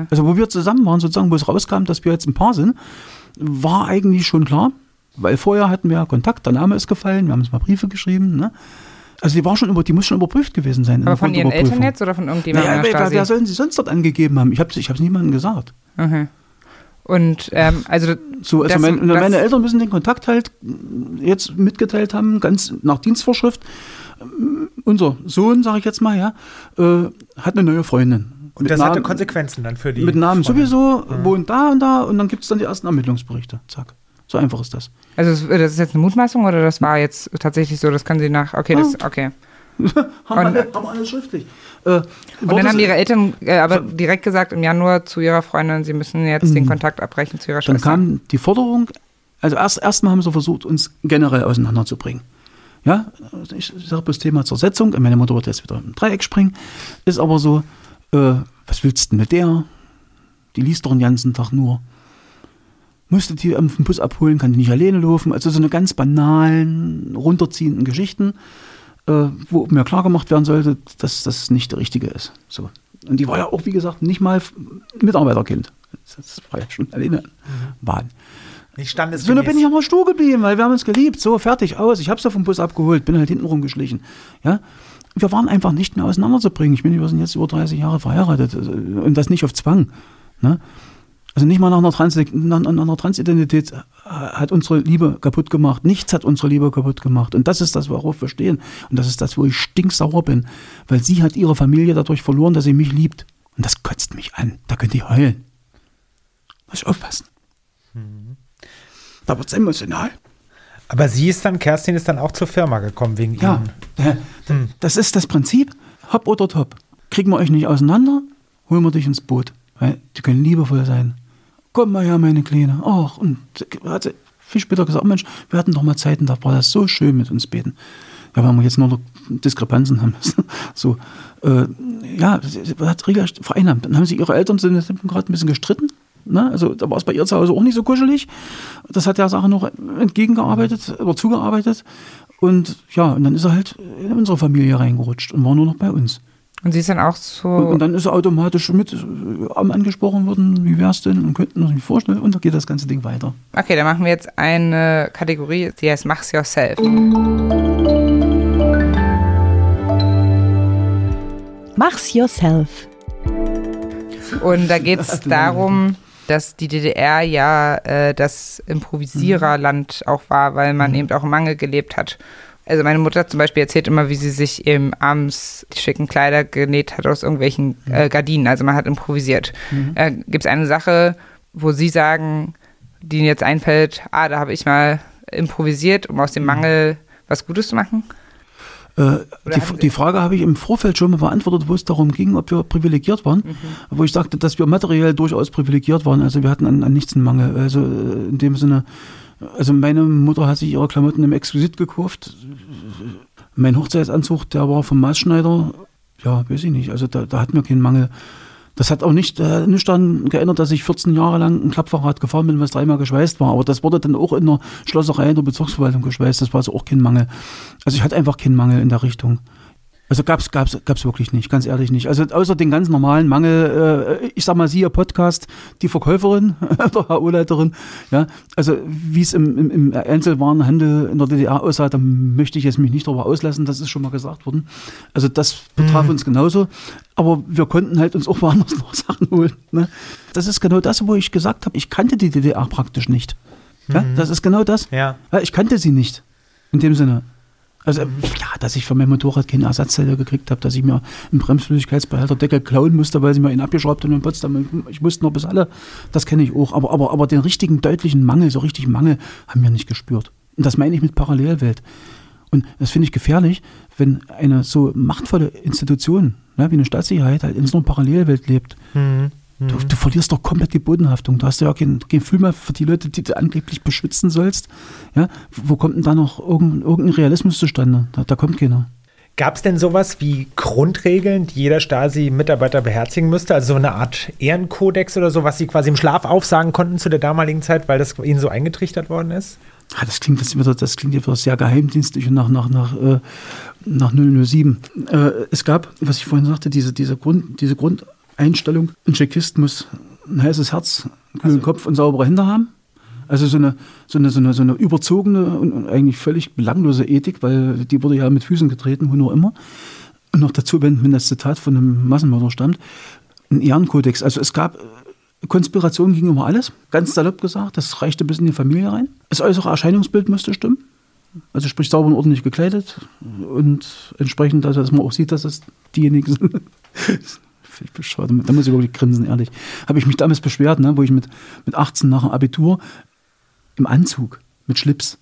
Also wo wir zusammen waren, sozusagen, wo es rauskam, dass wir jetzt ein Paar sind, war eigentlich schon klar, weil vorher hatten wir ja Kontakt, der Name ist gefallen, wir haben uns mal Briefe geschrieben. Ne? Also die war schon über, die muss schon überprüft gewesen sein. in Aber von ihren Eltern jetzt oder von irgendjemandem Naja, wer, wer sollen sie sonst dort angegeben haben? Ich habe es ich hab's niemandem gesagt. Mhm. Und ähm, also So, also das- mein, meine Eltern müssen den Kontakt halt jetzt mitgeteilt haben, ganz nach Dienstvorschrift. Ähm, Unser Sohn, sage ich jetzt mal, ja, äh, hat eine neue Freundin. Und Mit das Namen- hatte Konsequenzen dann für die. Mit Namen Freundin. sowieso, wohnt da und da und dann gibt es dann die ersten Ermittlungsberichte. Zack. So einfach ist das. Also das, das ist jetzt eine Mutmaßung oder das war jetzt tatsächlich so, das können Sie nach, okay, das, okay. haben, Und- alle, haben alles schriftlich. Äh, Und dann haben Ihre Eltern äh, aber direkt gesagt im Januar zu Ihrer Freundin, Sie müssen jetzt den Kontakt abbrechen zu Ihrer Mhm. Dann Schwester. kam die Forderung, also erst erstmal haben sie versucht, uns generell auseinanderzubringen. Ja, ich sage bloß Thema Zersetzung. Meine Mutter wird jetzt wieder im Dreieck springen. Ist aber so, äh, was willst du denn mit der? Die liest doch den ganzen Tag nur. Musste die am Bus abholen, kann die nicht alleine laufen. Also so eine ganz banalen, runterziehenden Geschichten, wo mir klar gemacht werden sollte, dass das nicht der richtige ist. So. Und die war ja auch, wie gesagt, nicht mal Mitarbeiterkind. Das war ja schon alleine Wahn. Nicht So, standesgemäß. da bin ich aber stur geblieben, weil wir haben uns geliebt. So, fertig, aus. Ich habe sie vom Bus abgeholt, bin halt hinten rumgeschlichen. Ja? Wir waren einfach nicht mehr auseinanderzubringen. Ich meine, wir sind jetzt über 30 Jahre verheiratet also, und das nicht auf Zwang. Ne? Also nicht mal nach einer, Trans nach einer Transidentität hat unsere Liebe kaputt gemacht. Nichts hat unsere Liebe kaputt gemacht. Und das ist das, worauf wir stehen. Und das ist das, wo ich stinksauer bin. Weil sie hat ihre Familie dadurch verloren, dass sie mich liebt. Und das kotzt mich an. Da könnt ihr heulen. Muss ich aufpassen. Da wird es emotional. Aber sie ist dann, Kerstin ist dann auch zur Firma gekommen wegen Ja, ihnen. äh, das ist das Prinzip. Hopp oder top. Kriegen wir euch nicht auseinander, holen wir dich ins Boot. Weil die können liebevoll sein. Komm mal her, meine Kleine. Ach, und hat sie viel später gesagt, Mensch, wir hatten doch mal Zeiten, da war das so schön mit uns beten. Ja, weil wir jetzt nur noch Diskrepanzen haben. so, äh, ja, hat regelrecht vereinnahmt. Dann haben sie ihre Eltern sind gerade ein bisschen gestritten. Ne? Also da war es bei ihr zu Hause auch nicht so kuschelig. Das hat der Sache noch entgegengearbeitet oder zugearbeitet. Und ja, und dann ist er halt in unsere Familie reingerutscht und war nur noch bei uns. Und sie ist dann auch so. Und, und dann ist er automatisch mit äh, angesprochen worden, wie wär's denn und könnten wir uns nicht vorstellen und da geht das ganze Ding weiter. okay, dann machen wir jetzt eine Kategorie, die heißt Mach's Yourself. Mach's yourself. Und da geht es darum, dass die DDR ja äh, das Improvisiererland auch war, weil man eben auch im Mangel gelebt hat. Also meine Mutter zum Beispiel erzählt immer, wie sie sich eben abends die schicken Kleider genäht hat aus irgendwelchen äh, Gardinen. Also man hat improvisiert. Äh, Gibt es eine Sache, wo Sie sagen, die Ihnen jetzt einfällt, ah, da habe ich mal improvisiert, um aus dem Mangel was Gutes zu machen? Äh, die, die Frage habe ich im Vorfeld schon mal beantwortet, wo es darum ging, ob wir privilegiert waren. Wo ich sagte, dass wir materiell durchaus privilegiert waren. Also wir hatten an, an nichts einen Mangel. Also äh, in dem Sinne, also meine Mutter hat sich ihre Klamotten im Exquisit gekauft. Mein Hochzeitsanzug, der war vom Maßschneider. Ja, weiß ich nicht. Also da, da hatten wir keinen Mangel. Das hat auch nicht, äh, nicht daran geändert, dass ich 14 Jahre lang ein Klappfahrrad gefahren bin, was dreimal geschweißt war. Aber das wurde dann auch in der Schlosserei in der Bezirksverwaltung geschweißt. Das war also auch kein Mangel. Also ich hatte einfach keinen Mangel in der Richtung. Also gab's gab's gab's wirklich nicht, ganz ehrlich nicht. Also außer den ganz normalen Mangel, äh, ich sag mal, Sie, Ihr Podcast, die Verkäuferin oder HO-Leiterin, ja, also wie es im, im, im Einzelwarenhandel in der DDR aussah, da möchte ich jetzt mich nicht darüber auslassen, das ist schon mal gesagt worden. Also das betraf uns genauso, aber wir konnten halt uns auch woanders noch Sachen holen. Ne? Das ist genau das, wo ich gesagt habe, ich kannte die DDR praktisch nicht. Ja, das ist genau das. Ja, ich kannte sie nicht. In dem Sinne. Also ja, dass ich für mein Motorrad keine Ersatzteile gekriegt habe, dass ich mir einen Bremsflüssigkeitsbehälter klauen musste, weil sie mir ihn abgeschraubt haben in Potsdam. Ich wusste noch bis alle, das kenne ich auch. Aber, aber, aber den richtigen deutlichen Mangel, so richtig Mangel, haben wir nicht gespürt. Und das meine ich mit Parallelwelt. Und das finde ich gefährlich, wenn eine so machtvolle Institution ne, wie eine Staatssicherheit halt in so einer Parallelwelt lebt. Mhm. Du, du, verlierst doch komplett die Bodenhaftung. Du hast ja kein, kein Gefühl mehr für die Leute, die du angeblich beschützen sollst. Ja, wo kommt denn da noch irgendein, irgendein Realismus zustande? Da, da kommt keiner. Gab es denn sowas wie Grundregeln, die jeder Stasi-Mitarbeiter beherzigen müsste? Also so eine Art Ehrenkodex oder so, was sie quasi im Schlaf aufsagen konnten zu der damaligen Zeit, weil das ihnen so eingetrichtert worden ist? Ah, das klingt das, wieder, das klingt wieder sehr geheimdienstlich und nach, nach, nach, äh, nach 007. Äh, es gab, was ich vorhin sagte, diese, diese, Grund, diese Grundeinstellung, ein Tschechist muss ein heißes Herz, einen kühlen also. Kopf und saubere Hände haben. Also so eine, so eine, so eine, so eine überzogene und eigentlich völlig belanglose Ethik, weil die wurde ja mit Füßen getreten, wo nur immer. Und noch dazu, wenn, wenn das Zitat von einem Massenmörder stammt, ein Ehrenkodex. Also es gab Konspiration ging über alles, ganz salopp gesagt. Das reichte bis in die Familie rein. Das äußere Erscheinungsbild müsste stimmen. Also sprich sauber und ordentlich gekleidet und entsprechend, also dass man auch sieht, dass es diejenigen sind. Völlig bescheuert. Da muss ich wirklich grinsen, ehrlich. Habe ich mich damals beschwert, ne, wo ich mit, mit 18 nach dem Abitur im Anzug, mit Schlips,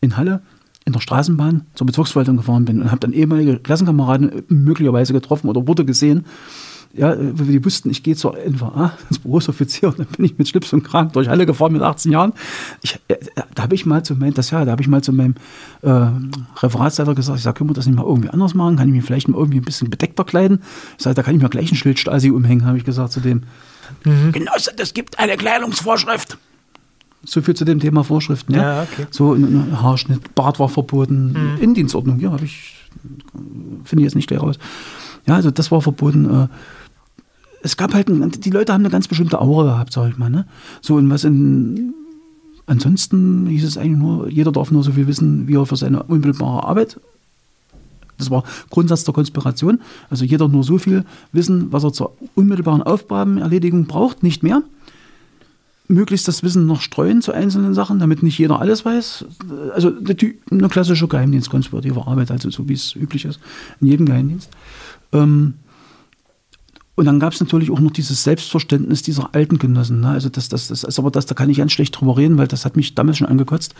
in Halle, in der Straßenbahn zur Bezirksverwaltung gefahren bin und habe dann ehemalige Klassenkameraden möglicherweise getroffen oder wurde gesehen ja, weil die wussten, ich gehe zur NVA, ins Berufsoffizier, und dann bin ich mit Schlips und Krank durch alle gefahren mit 18 Jahren. Ich, äh, da habe ich mal zu meinem, das ja, da habe ich mal zu meinem äh, Referatsleiter gesagt, ich sage, können wir das nicht mal irgendwie anders machen? Kann ich mich vielleicht mal irgendwie ein bisschen bedeckter kleiden? Ich sage, da kann ich mir gleich ein Schild Stasi umhängen, habe ich gesagt zu dem. Mhm. Genosse, das gibt eine Kleidungsvorschrift. So viel zu dem Thema Vorschriften. Ja, ja okay. So Haarschnitt, Bart war verboten, mhm. Indienstordnung, ja, habe ich, finde ich jetzt nicht gleich raus. Ja, also das war verboten. Äh, es gab halt, ein, die Leute haben eine ganz bestimmte Aura gehabt, sag ich mal. Ne? So, und was in, ansonsten hieß es eigentlich nur, jeder darf nur so viel wissen, wie er für seine unmittelbare Arbeit, das war Grundsatz der Konspiration, also jeder nur so viel wissen, was er zur unmittelbaren Aufgabenerledigung braucht, nicht mehr. Möglichst das Wissen noch streuen zu einzelnen Sachen, damit nicht jeder alles weiß. Also eine klassische Geheimdienstkonspirative Arbeit, also so wie es üblich ist in jedem Geheimdienst. Ähm, und dann gab es natürlich auch noch dieses Selbstverständnis dieser alten Genossen. Ne? Also das, das, das ist aber das, da kann ich ganz schlecht drüber reden, weil das hat mich damals schon angekotzt.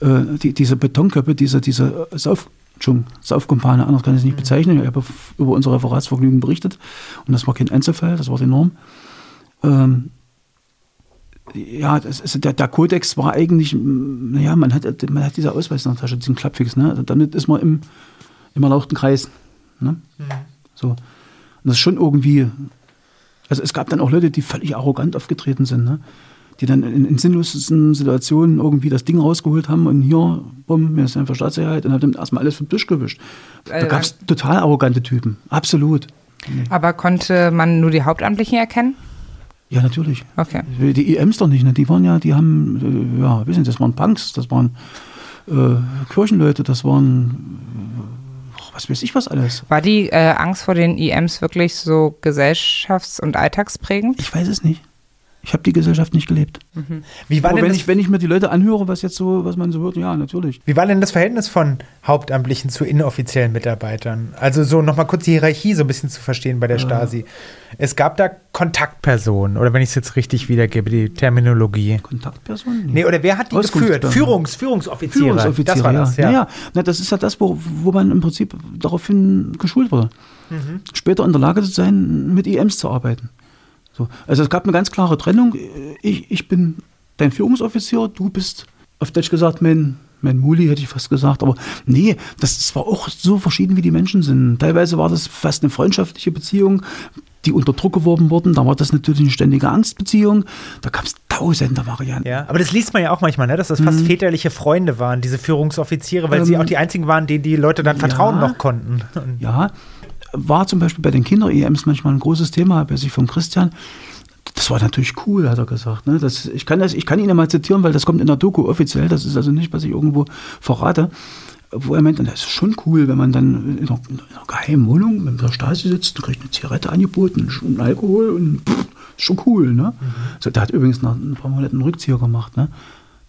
Äh, die, diese Betonköpfe, diese, diese Sauf, Saufkumpane, anders kann ich es nicht mhm. bezeichnen. Ich habe über unser Referatsvergnügen berichtet und das war kein Einzelfall, das war enorm. Ähm, ja, ist, der, der Kodex war eigentlich, naja, man hat, man hat diese Ausweis in der Tasche, diesen Klappfix. Ne? Also damit ist man im, im erlauchten Kreis. Ne? Mhm. So. Und das ist schon irgendwie, also es gab dann auch Leute, die völlig arrogant aufgetreten sind, ne? die dann in, in sinnlosen Situationen irgendwie das Ding rausgeholt haben und hier, bumm, mir ist einfach Staatssicherheit und haben dann erstmal alles vom Tisch gewischt. Da äh, gab es total arrogante Typen, absolut. Aber konnte man nur die Hauptamtlichen erkennen? Ja, natürlich. Okay. Die EMs doch nicht, ne? die waren ja, die haben, äh, ja, wissen Sie, das waren Punks, das waren äh, Kirchenleute, das waren was weiß ich was alles. War die äh, Angst vor den IMs wirklich so gesellschafts- und alltagsprägend? Ich weiß es nicht. Ich habe die Gesellschaft nicht gelebt. Mhm. Wie war Aber denn wenn, ich, wenn ich mir die Leute anhöre, was jetzt so, was man so hört, ja, natürlich. Wie war denn das Verhältnis von Hauptamtlichen zu inoffiziellen Mitarbeitern? Also so nochmal kurz die Hierarchie so ein bisschen zu verstehen bei der Stasi. Es gab da Kontaktpersonen, oder wenn ich es jetzt richtig wiedergebe, die Terminologie. Kontaktpersonen? Nee, oder wer hat die geführt? Führungs, Führungsoffiziere. Führungsoffiziere, das war das, ja. ja. Na, das ist ja das, wo, wo man im Prinzip daraufhin geschult wurde. Mhm. Später in der Lage zu sein, mit EMs zu arbeiten. So. Also es gab eine ganz klare Trennung. Ich, ich bin dein Führungsoffizier, du bist auf Deutsch gesagt mein, mein Muli, hätte ich fast gesagt. Aber nee, das, das war auch so verschieden, wie die Menschen sind. Teilweise war das fast eine freundschaftliche Beziehung, die unter Druck geworfen wurden. Da war das natürlich eine ständige Angstbeziehung. Da gab es tausende Varianten. Ja, aber das liest man ja auch manchmal, ne? dass das fast mhm. väterliche Freunde waren, diese Führungsoffiziere, weil ähm, sie auch die einzigen waren, denen die Leute dann vertrauen ja, noch konnten. Ja, war zum Beispiel bei den Kinder-EMs manchmal ein großes Thema, bei sich von Christian. Das war natürlich cool, hat er gesagt. Ne? Das, ich, kann das, ich kann ihn ja mal zitieren, weil das kommt in der Doku offiziell. Das ist also nicht, was ich irgendwo verrate. Wo er meint, das ist schon cool, wenn man dann in einer, in einer geheimen Wohnung mit der Stasi sitzt und kriegt eine Zigarette angeboten und Alkohol und pff, ist schon cool. Ne? Mhm. So, der hat übrigens nach ein paar Monaten einen Rückzieher gemacht. Ne?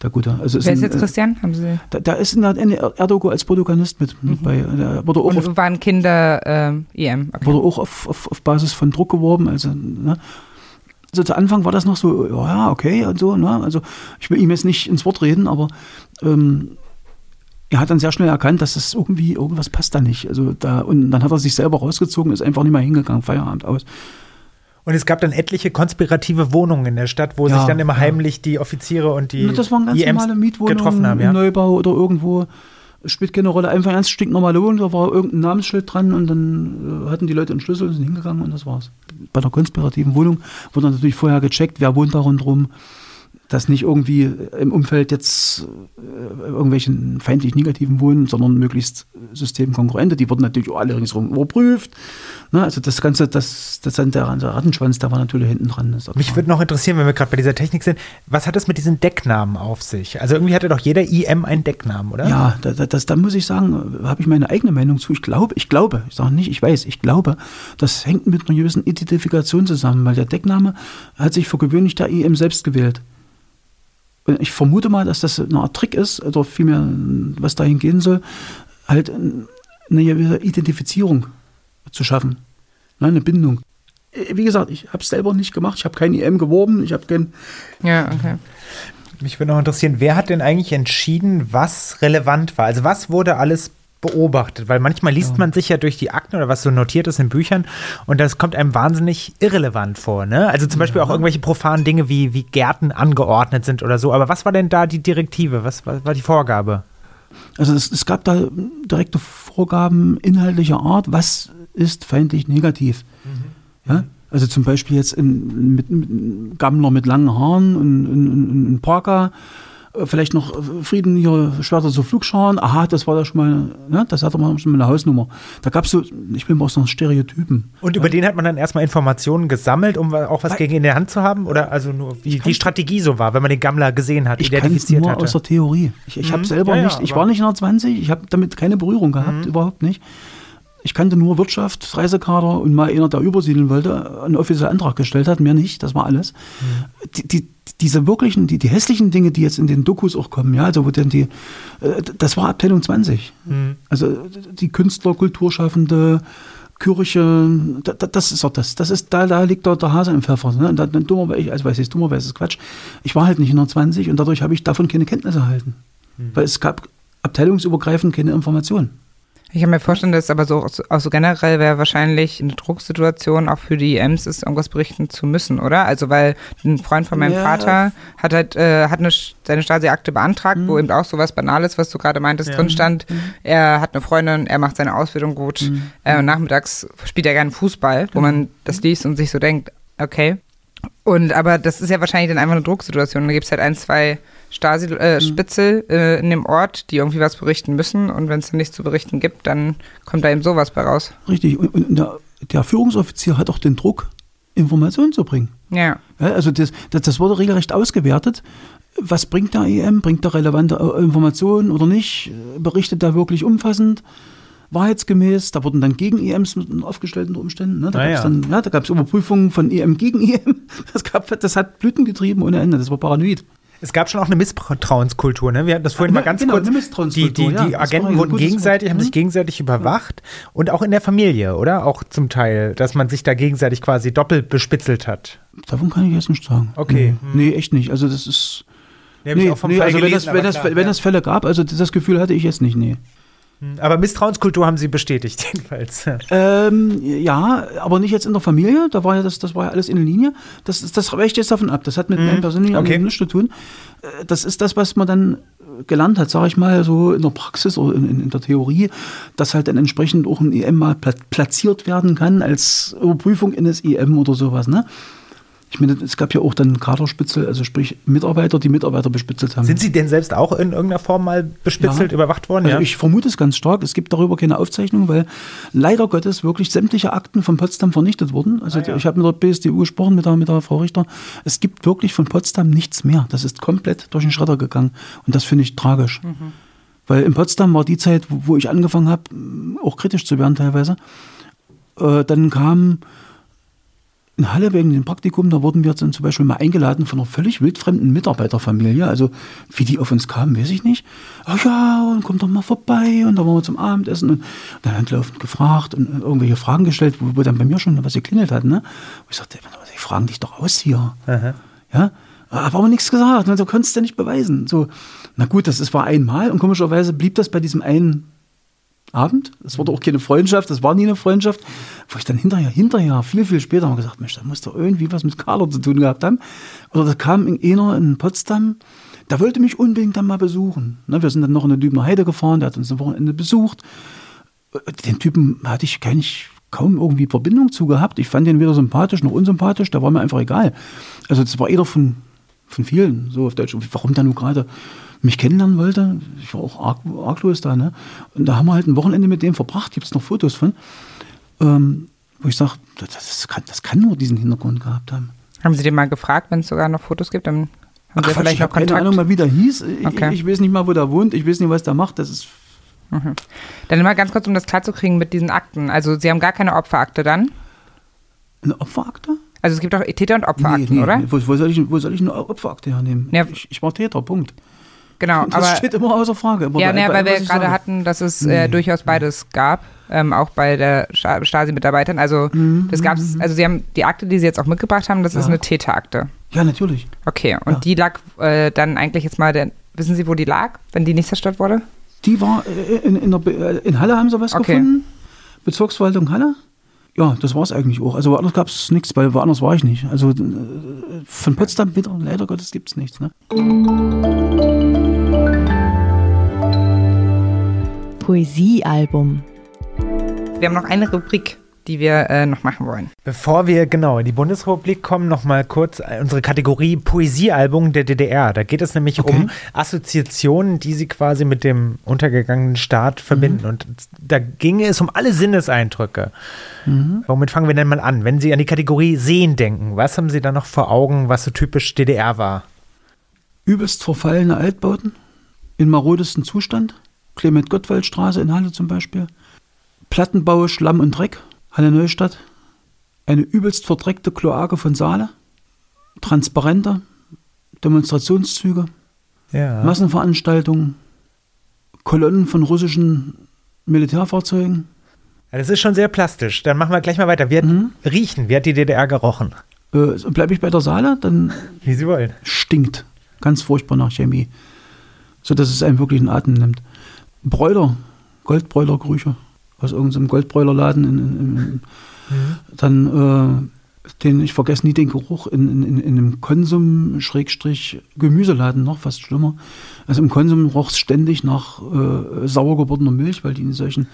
Der Gute. Also Wer ist ein, jetzt äh, Christian? Haben Sie? Da, da ist ein Erdogan als Protagonist mit. Bei, der wurde auch, auf, waren Kinder ähm, EM. Okay. wurde auch auf, auf, auf Basis von Druck geworben. Also, ne? also zu Anfang war das noch so, ja, okay und so. Ne? Also ich will ihm jetzt nicht ins Wort reden, aber ähm, er hat dann sehr schnell erkannt, dass es irgendwie, irgendwas passt da nicht. Also da, und dann hat er sich selber rausgezogen, ist einfach nicht mehr hingegangen, Feierabend aus. Und es gab dann etliche konspirative Wohnungen in der Stadt, wo Ja, sich dann immer ja. heimlich die Offiziere und die das waren ganz IMs normale Mietwohnungen getroffen haben. im Ja? Neubau oder irgendwo. Spielt keine Rolle. Einfach ganz stinknormale Wohnung, da war irgendein Namensschild dran und dann äh, hatten die Leute einen Schlüssel und sind hingegangen und das war's. Bei der konspirativen Wohnung wurde natürlich vorher gecheckt, wer wohnt da rundherum, dass nicht irgendwie im Umfeld jetzt äh, irgendwelche feindlich negativen wohnen, sondern möglichst Systemkonkurrente. Die wurden natürlich auch alle ringsherum überprüft. Ne? Also das Ganze, das, das dann der, der Rattenschwanz, der war natürlich hinten dran. Das Mich würde noch interessieren, wenn wir gerade bei dieser Technik sind, was hat es mit diesen Decknamen auf sich? Also irgendwie hatte doch jeder IM einen Decknamen, oder? Ja, da, da, das, da muss ich sagen, habe ich meine eigene Meinung zu. Ich glaube, ich glaube, ich sage nicht, ich weiß, ich glaube, das hängt mit einer gewissen Identifikation zusammen, weil der Deckname hat sich für gewöhnlich der EM selbst gewählt. Und ich vermute mal, dass das eine Art Trick ist, oder vielmehr, was dahin gehen soll, halt eine Identifizierung zu schaffen. Ne, eine Bindung. Wie gesagt, ich habe es selber nicht gemacht, ich habe kein EM geworben, ich habe kein Ja, okay. Mich würde noch interessieren, wer hat denn eigentlich entschieden, was relevant war? Also was wurde alles beobachtet? Weil manchmal liest man sich ja durch die Akten oder was so notiert ist in Büchern und das kommt einem wahnsinnig irrelevant vor. Ne? Also zum Beispiel auch irgendwelche profanen Dinge wie, wie Gärten angeordnet sind oder so. Aber was war denn da die Direktive? Was war, war die Vorgabe? Also es, es gab da direkte Vorgaben inhaltlicher Art, was ist feindlich negativ. Ja? Also zum Beispiel jetzt ein, mit, mit, Gammler mit langen Haaren und ein, Parker, vielleicht noch Frieden hier, Schwerter zu Flugscharen, aha, das war da schon mal, ja, das hatte man schon mal eine Hausnummer. Da gab es so, ich will mal aus noch Stereotypen. Und über den hat man dann erstmal Informationen gesammelt, um auch was Weil- gegen in der Hand zu haben? Oder also nur, wie die Strategie so war, wenn man den Gammler gesehen hat, Ich identifiziert nur hatte? aus der Theorie. Ich, ich habe Mhm. selber Ja, ja, nicht, ich war nicht in der 20, ich habe damit keine Berührung gehabt, überhaupt nicht. Ich kannte nur Wirtschaft, Reisekader und mal einer, der übersiedeln wollte, einen offiziellen Antrag gestellt hat, mehr nicht, das war alles. Die, die, diese wirklichen, die, die hässlichen Dinge, die jetzt in den Dokus auch kommen, ja, also wo denn die, äh, das war Abteilung 20. Mhm. Also die Künstler, Kulturschaffende, Kirche, da, da, das ist doch das. Das ist, da, da liegt doch der Hase im Pfeffer. Ne? Und dann, dummerweise, also weiß ich, dummerweise ist Quatsch. Ich war halt nicht in der 20 und dadurch habe ich davon keine Kenntnisse erhalten. Weil es gab abteilungsübergreifend keine Informationen. Ich kann mir vorstellen, dass aber so, auch so generell wäre wahrscheinlich eine Drucksituation auch für die EMs ist, irgendwas berichten zu müssen, oder? Also weil ein Freund von meinem Ja. Vater hat halt äh, hat eine, seine Stasi-Akte beantragt, wo eben auch sowas Banales, was du gerade meintest, Ja. drin stand. Er hat eine Freundin, er macht seine Ausbildung gut. Äh, und nachmittags spielt er gerne Fußball, wo man das liest und sich so denkt, okay. Und aber das ist ja wahrscheinlich dann einfach eine Drucksituation. Da gibt es halt ein, zwei Stasi-Spitzel äh, in dem Ort, die irgendwie was berichten müssen. Und wenn es dann nichts zu berichten gibt, dann kommt da eben sowas bei raus. Richtig. Und, und der, der Führungsoffizier hat auch den Druck, Informationen zu bringen. Ja. Ja, also das, das, das wurde regelrecht ausgewertet. Was bringt der EM? Bringt er relevante äh, Informationen oder nicht? Äh, Berichtet er wirklich umfassend? Wahrheitsgemäß, da wurden dann gegen EMs mit aufgestellt unter Umständen. Ne? Da Ah, gab's ja. dann, ja, da gab es Überprüfungen von EM gegen EM. Das, gab, das hat Blüten getrieben ohne Ende. Das war paranoid. Es gab schon auch eine Misstrauenskultur, ne? Wir hatten das vorhin Ja, mal ganz genau, kurz. eine Die, Misstrauenskultur, die, ja, die war Agenten wurden gegenseitig, Wort. haben sich Mhm. gegenseitig überwacht und auch in der Familie, oder? Auch zum Teil, dass man sich da gegenseitig quasi doppelt bespitzelt hat. Davon kann ich jetzt nicht sagen. Okay. Nee, nee echt nicht. Also das ist. Nee, Nee, nee also wenn, gelesen, das, wenn, das, klar, wenn ja. das Fälle gab, also das Gefühl hatte ich jetzt nicht, nee. Aber Misstrauenskultur haben sie bestätigt, jedenfalls. Ähm, ja, aber nicht jetzt in der Familie. Da war ja das, das war ja alles in der Linie. Das, das weicht jetzt davon ab. Das hat mit meinem persönlichen Mhm. Okay. Nichts zu tun. Äh, Das ist das, was man dann äh, gelernt hat, sage ich mal, so in der Praxis oder in, in, der Theorie, dass halt dann entsprechend auch ein EM mal pla platziert werden kann als Überprüfung in das EM oder sowas. Ne? Ich meine, es gab ja auch dann Kaderspitzel, also sprich Mitarbeiter, die Mitarbeiter bespitzelt haben. Sind sie denn selbst auch in irgendeiner Form mal bespitzelt, Ja. überwacht worden? Also ja. ich vermute es ganz stark. Es gibt darüber keine Aufzeichnung, weil leider Gottes wirklich sämtliche Akten von Potsdam vernichtet wurden. Also Ah, ja. ich habe mit der BSDU gesprochen, mit der, mit der Frau Richter. Es gibt wirklich von Potsdam nichts mehr. Das ist komplett durch den Schredder gegangen. Und das finde ich tragisch. Weil in Potsdam war die Zeit, wo, wo ich angefangen habe, auch kritisch zu werden teilweise. Äh, dann kam in Halle wegen dem Praktikum, da wurden wir dann zum Beispiel mal eingeladen von einer völlig wildfremden Mitarbeiterfamilie. Also wie die auf uns kamen, weiß ich nicht. Ach ja, und kommt doch mal vorbei und da waren wir zum Abendessen und dann haben die laufend gefragt und irgendwelche Fragen gestellt, wo, wo dann bei mir schon was geklingelt hat. Ne? Wo ich sagte, die fragen dich doch aus hier. Aha. Ja, aber aber nichts gesagt. Ne? Du konntest ja nicht beweisen. So, na gut, das, das war einmal und komischerweise blieb das bei diesem einen Abend. Es wurde auch keine Freundschaft, das war nie eine Freundschaft. Wo ich dann hinterher, hinterher, viel, viel später mal gesagt, Mensch, da muss doch irgendwie was mit Carlo zu tun gehabt haben. Oder da kam einer in Potsdam, der wollte mich unbedingt dann mal besuchen. Ne, wir sind dann noch in der Dübener Heide gefahren, der hat uns am Wochenende besucht. Den Typen hatte ich gar nicht, kaum irgendwie Verbindung zu gehabt. Ich fand den weder sympathisch noch unsympathisch, der war mir einfach egal. Also das war jeder von, von vielen, so auf Deutsch. Warum der nun gerade mich kennenlernen wollte, ich war auch arg, arglos da, ne? Und da haben wir halt ein Wochenende mit dem verbracht, gibt es noch Fotos von, ähm, wo ich sage, das, das, kann, das kann nur diesen Hintergrund gehabt haben. Haben Sie den mal gefragt, wenn es sogar noch Fotos gibt? Dann haben Ach, Sie vielleicht ich habe keine. Ahnung mal, wie der hieß. Ich, Okay. ich weiß nicht mal, wo der wohnt. Ich weiß nicht, was der macht. Das ist Dann mal ganz kurz, um das klarzukriegen mit diesen Akten. Also Sie haben gar keine Opferakte dann? eine Opferakte? Also es gibt auch Täter- und Opferakten, oder? Wo, wo, soll ich, wo soll ich eine Opferakte hernehmen? Ja. Ich, ich war Täter, Punkt. Genau, Das aber steht immer außer Frage. Aber ja, bei- ne, bei weil wir gerade hatten, dass es äh, Nee. durchaus beides gab, ähm, auch bei der Sta- Stasi-Mitarbeitern. Also das gab's, also Sie haben die Akte, die Sie jetzt auch mitgebracht haben, das ist Mhm. Ja. eine Täterakte. Ja, natürlich. Okay, und Ja. die lag äh, dann eigentlich jetzt mal, der, wissen Sie, wo die lag, wenn die nicht zerstört wurde? Die war äh, in, in, der, äh, in Halle haben sie was Okay. gefunden. Bezirksverwaltung Halle. Ja, das war es eigentlich auch. Also woanders gab es nichts, weil woanders war ich nicht. Also äh, von Potsdam wieder, leider Gottes, gibt es nichts. Ne? Poesiealbum. Wir haben noch eine Rubrik, die wir äh, noch machen wollen. Bevor wir genau in die Bundesrepublik kommen, noch mal kurz äh, unsere Kategorie Poesiealbum der DDR. Da geht es nämlich Okay. um Assoziationen, die sie quasi mit dem untergegangenen Staat verbinden. Und da ginge es um alle Sinneseindrücke. Womit fangen wir denn mal an? Wenn Sie an die Kategorie Sehen denken, was haben Sie da noch vor Augen, was so typisch DDR war? Übelst verfallene Altbauten in marodesten Zustand. Clement-Gottwald-Straße in Halle zum Beispiel. Plattenbau, Schlamm und Dreck. Halle Neustadt. Eine übelst verdreckte Kloake von Saale. Transparente. Demonstrationszüge. Ja. Massenveranstaltungen. Kolonnen von russischen Militärfahrzeugen. Ja, Das ist schon sehr plastisch. Dann machen wir gleich mal weiter. Wir Mhm. riechen. Wie hat die DDR gerochen? Äh, Bleibe ich bei der Saale, dann Wie Sie wollen. stinkt. Ganz furchtbar nach Chemie. So dass es einem wirklich einen Atem nimmt. Bräuler, Goldbräulergerüche aus irgendeinem Goldbräulerladen. In, in, in, Dann, äh, den, ich vergesse nie den Geruch in, in, in, in einem Konsum-Gemüseladen, noch fast schlimmer. Also im Konsum roch es ständig nach äh, sauer gewordener Milch, weil die in solchen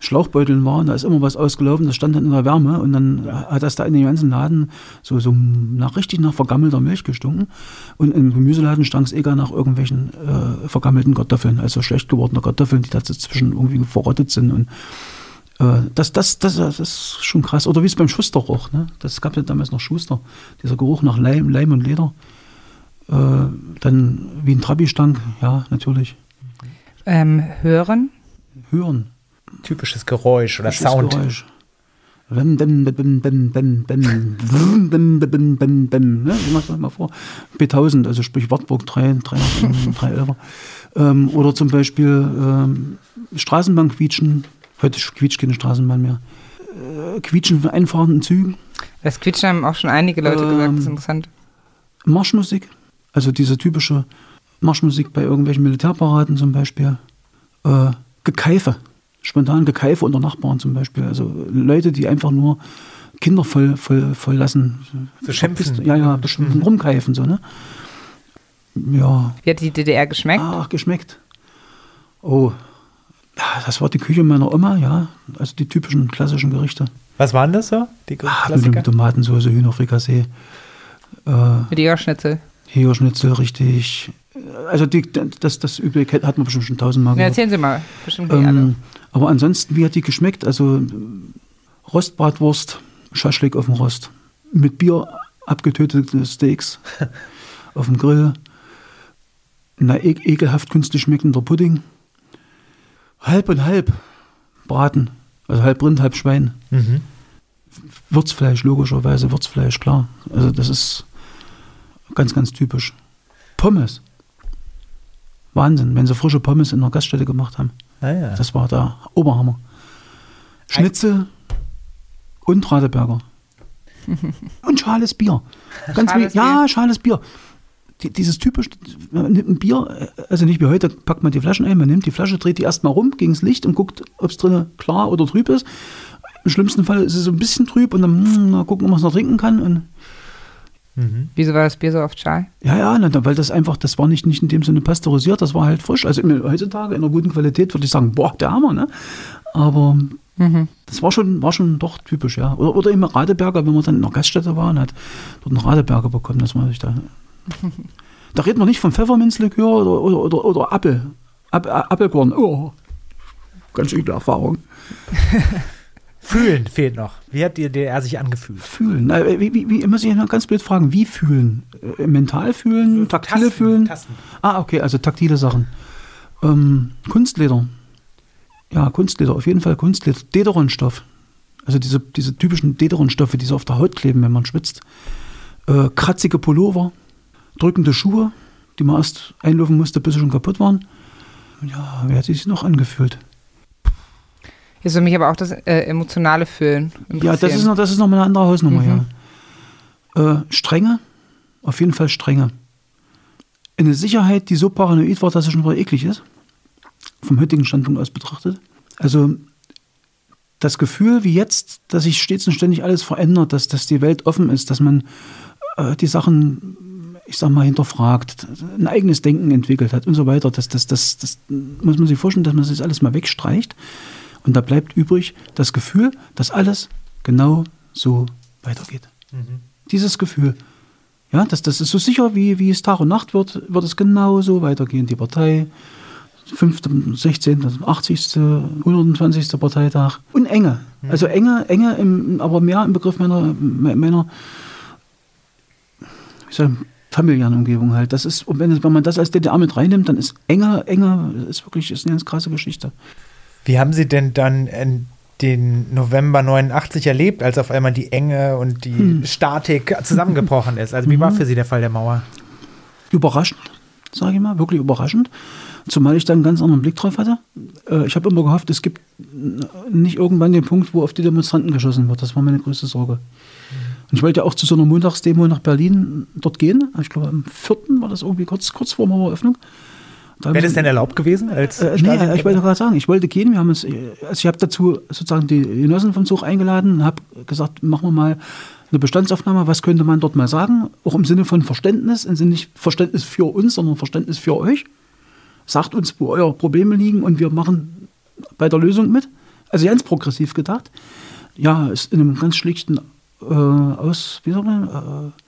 Schlauchbeuteln waren. Da ist immer was ausgelaufen, das stand dann in der Wärme und dann hat das da in dem ganzen Laden so, so nach, richtig nach vergammelter Milch gestunken. Und im Gemüseladen stank es eher nach irgendwelchen äh, vergammelten Kartoffeln, also schlecht gewordene Kartoffeln, die dazwischen irgendwie verrottet sind. Und äh, das, das, das, das ist schon krass. Oder wie es beim Schuster roch. Ne? Das gab ja damals noch Schuster. Dieser Geruch nach Leim, Leim und Leder. Äh, dann wie ein Trabi stank, ja, natürlich. Ähm, hören. Hören. Typisches Geräusch oder Typisches Sound. Geräusch. Bim, bim, bim, bim, bim, bim, bim, bim, bim, bim, bim, ne? Ich mach's mal vor. B1000, also sprich Wartburg 3, 3, 311. Ähm, oder zum Beispiel ähm, Straßenbahn quietschen. Heute quietscht keine Straßenbahn mehr. Äh, quietschen von einfahrenden Zügen. Das Quietschen haben auch schon einige Leute gesagt, das ist Ähm, interessant. Marschmusik. Also diese typische Marschmusik bei irgendwelchen Militärparaden zum Beispiel. Äh, Gekeife. Spontan Gekeife unter Nachbarn zum Beispiel. Also Leute, die einfach nur Kinder voll, voll, voll lassen. So schimpfen. Ja, ja, bestimmt rumkeifen so, ne? Ja. Wie hat die DDR geschmeckt? Ach, geschmeckt. Oh. Das war die Küche meiner Oma, ja. Also die typischen klassischen Gerichte. Was waren das so? Die Ah, Klassiker? mit Tomatensauce, Hühnerfrikassee. Äh, Mit Jägerschnitzel. Hähnchnitzel, richtig. Also die, das, das Übel hat man bestimmt schon tausendmal Ja, gehört. erzählen Sie mal. Bestimmt. Ähm, aber ansonsten, wie hat die geschmeckt? Also Rostbratwurst, Schaschlik auf dem Rost, mit Bier abgetötete Steaks auf dem Grill, na, e ekelhaft künstlich schmeckender Pudding, halb und halb Braten, also halb Rind, halb Schwein, Mhm. Würzfleisch, logischerweise Würzfleisch, klar. Also das ist ganz, ganz typisch. Pommes. Wahnsinn, wenn sie frische Pommes in einer Gaststätte gemacht haben. Ah, ja. Das war der Oberhammer. Schnitzel und Radeberger. und schales Bier. Ganz Schales wie, ja, schales Bier. Die, dieses typisch, man nimmt ein Bier, also nicht wie heute, packt man die Flaschen ein, man nimmt die Flasche, dreht die erstmal rum gegen das Licht und guckt, ob es drinnen klar oder trüb ist. Im schlimmsten Fall ist es so ein bisschen trüb und dann hm, mal gucken, ob man es noch trinken kann. Und Wieso war das Bier so oft schal? ja, ja, na, weil das einfach, das war nicht, nicht in dem Sinne pasteurisiert, das war halt frisch. Also heutzutage in einer guten Qualität würde ich sagen, boah, der Hammer, ne? Aber das war schon, war schon doch typisch, ja. Oder, oder im Radeberger, wenn man dann in einer Gaststätte war und hat dort einen Radeberger bekommen, dass man sich da. da reden wir nicht von Pfefferminzlikör oder, oder, oder, oder Apfel. Apfelkorn. Oh, ganz üble Erfahrung. Fühlen fehlt noch. Wie hat die DDR sich angefühlt? Fühlen. Wie, wie, wie, muss ich noch ganz blöd fragen, wie fühlen? Äh, mental fühlen, taktile Tasten, fühlen? Tasten. Ah, okay, also taktile Sachen. Ähm, Kunstleder. Ja, Kunstleder, auf jeden Fall Kunstleder. Dederonstoff. Also diese, diese typischen Dederonstoffe, die so auf der Haut kleben, wenn man schwitzt. Äh, kratzige Pullover, drückende Schuhe, die man erst einlaufen musste, bis sie schon kaputt waren. Ja, wie hat sich noch angefühlt? Jetzt würde mich aber auch das äh, emotionale Fühlen Ja, das ist noch, das ist noch mal eine andere Hausnummer, ja. Äh, Strenge, auf jeden Fall Strenge. Eine Sicherheit, die so paranoid war, dass es schon wieder eklig ist. Vom heutigen Standpunkt aus betrachtet. Also das Gefühl wie jetzt, dass sich stets und ständig alles verändert, dass, dass die Welt offen ist, dass man äh, die Sachen, ich sag mal, hinterfragt, ein eigenes Denken entwickelt hat und so weiter. Das, das, das, das muss man sich vorstellen, dass man das alles mal wegstreicht. Und da bleibt übrig das Gefühl, dass alles genau so weitergeht. Dieses Gefühl. Ja, das, das ist so sicher, wie, wie es Tag und Nacht wird, wird es genau so weitergehen. Die Partei, 5., 16., 80., 120. Parteitag. Und enge. Also enge, enge, im, aber mehr im Begriff meiner, meiner ich, familiären Umgebung halt. Das ist, und wenn, man das als DDR mit reinnimmt, dann ist enger, enger, ist wirklich ist eine ganz krasse Geschichte. Wie haben Sie denn dann in den November 89 erlebt, als auf einmal die Enge und die Hm. Statik zusammengebrochen ist? Also wie Mhm. war für Sie der Fall der Mauer? überraschend, sage ich mal, wirklich überraschend. Zumal ich da einen ganz anderen Blick drauf hatte. Äh, Ich habe immer gehofft, es gibt nicht irgendwann den Punkt, wo auf die Demonstranten geschossen wird. Das war meine größte Sorge. Und ich wollte ja auch zu so einer Montagsdemo nach Berlin dort gehen. Ich glaube, am 4. war das irgendwie kurz, kurz vor Maueröffnung. Haben Wäre das denn erlaubt gewesen? Als äh, nee, Stasi- ich wollte gerade sagen, ich wollte gehen. Wir haben uns, äh, also ich habe dazu sozusagen die Genossen vom Zug eingeladen und habe gesagt, machen wir mal eine Bestandsaufnahme. Was könnte man dort mal sagen? Auch im Sinne von Verständnis, im Sinne nicht Verständnis für uns, sondern Verständnis für euch. Sagt uns, wo eure Probleme liegen und wir machen bei der Lösung mit. Also ganz progressiv gedacht. Ja, ist in einem ganz schlichten äh, Aus, wie sagt man, äh,